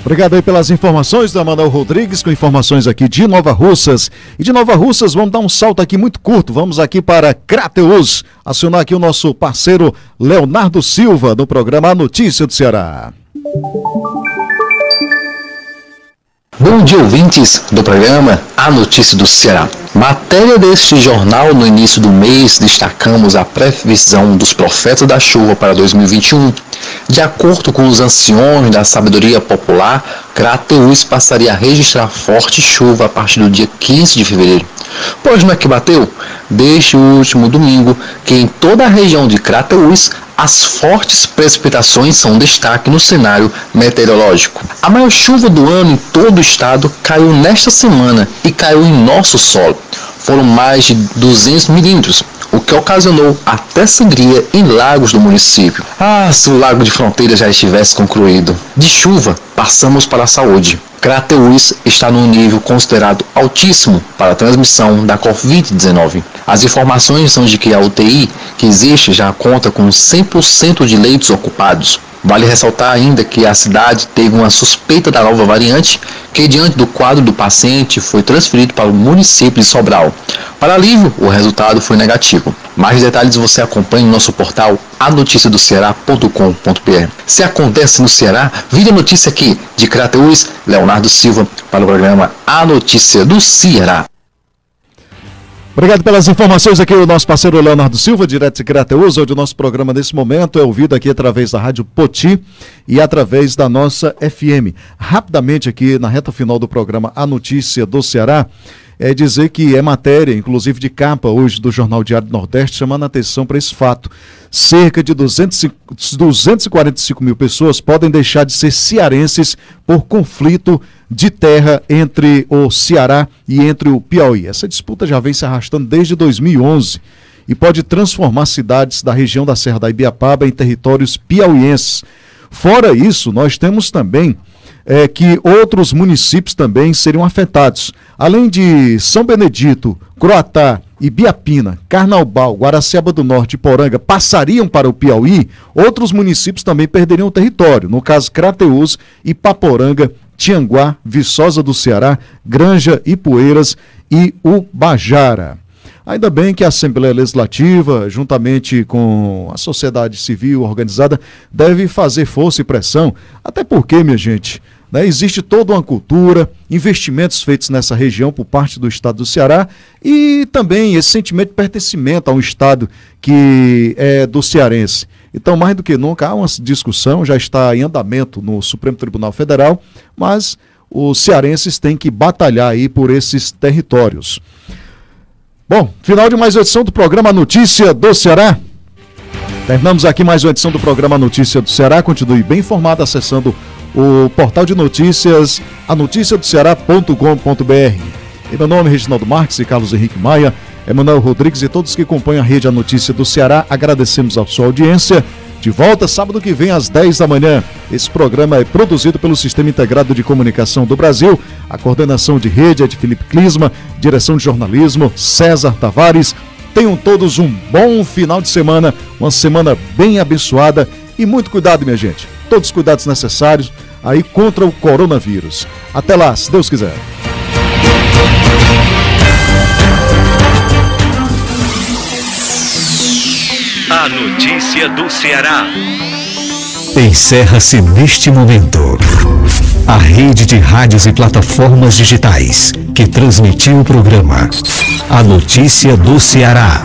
Obrigado aí pelas informações da Manuel Rodrigues, com informações aqui de Nova Russas. E de Nova Russas, vamos dar um salto aqui muito curto. Vamos aqui para Crateus, acionar aqui o nosso parceiro Leonardo Silva, no programa Notícia do Ceará. Bom dia, ouvintes do programa A Notícia do Ceará. Matéria deste jornal no início do mês, destacamos a previsão dos profetas da chuva para 2021. De acordo com os anciões da sabedoria popular, Crateus passaria a registrar forte chuva a partir do dia 15 de fevereiro. Pois não é que bateu? Desde o último domingo, que em toda a região de Crateus as fortes precipitações são destaque no cenário meteorológico. A maior chuva do ano em todo o estado caiu nesta semana e caiu em nosso solo. Foram mais de 200 milímetros, o que ocasionou até sangria em lagos do município. Ah, se o lago de fronteira já estivesse concluído. De chuva, passamos para a saúde. Crateús está num nível considerado altíssimo para a transmissão da Covid-19. As informações são de que a UTI que existe já conta com 100% de leitos ocupados. Vale ressaltar ainda que a cidade teve uma suspeita da nova variante, que diante do quadro do paciente foi transferido para o município de Sobral. Para alívio, o resultado foi negativo. Mais detalhes você acompanha no nosso portal anoticiadoceará.com.br. Se acontece no Ceará, vire a notícia aqui de Crateus, Leonardo Silva, para o programa A Notícia do Ceará. Obrigado pelas informações aqui, o nosso parceiro Leonardo Silva, direto de Crateus, onde o nosso programa nesse momento é ouvido aqui através da Rádio Poti e através da nossa FM. Rapidamente aqui na reta final do programa A Notícia do Ceará, é dizer que é matéria, inclusive de capa hoje do Jornal Diário do Nordeste, chamando a atenção para esse fato. Cerca de 200, 245 mil pessoas podem deixar de ser cearenses por conflito de terra entre o Ceará e entre o Piauí. Essa disputa já vem se arrastando desde 2011 e pode transformar cidades da região da Serra da Ibiapaba em territórios piauienses. Fora isso, nós temos também é, que outros municípios também seriam afetados. Além de São Benedito, Croatá, Ibiapina, Carnaubal, Guaraciaba do Norte e Poranga passariam para o Piauí, outros municípios também perderiam o território. No caso, Crateús, Ipaporanga, Tianguá, Viçosa do Ceará, Granja, Ipueiras e Ubajara. Ainda bem que a Assembleia Legislativa, juntamente com a sociedade civil organizada, deve fazer força e pressão, até porque, minha gente, né, existe toda uma cultura, investimentos feitos nessa região por parte do Estado do Ceará e também esse sentimento de pertencimento a um Estado que é do cearense. Então, mais do que nunca, há uma discussão, já está em andamento no Supremo Tribunal Federal, mas os cearenses têm que batalhar aí por esses territórios. Bom, final de mais uma edição do programa Notícia do Ceará. Terminamos aqui mais uma edição do programa Notícia do Ceará. Continue bem informado acessando o portal de notícias anoticiadoceará.com.br. Em meu nome, Reginaldo Marques e Carlos Henrique Maia, Emanuel Rodrigues e todos que acompanham a rede A Notícia do Ceará, agradecemos a sua audiência. De volta sábado que vem às 10 da manhã. Esse programa é produzido pelo Sistema Integrado de Comunicação do Brasil. A coordenação de rede é de Felipe Clisma, direção de jornalismo César Tavares. Tenham todos um bom final de semana, uma semana bem abençoada e muito cuidado, minha gente. Todos os cuidados necessários aí contra o coronavírus. Até lá, se Deus quiser. A notícia do Ceará. Encerra-se neste momento. A rede de rádios e plataformas digitais que transmitiu o programa A Notícia do Ceará.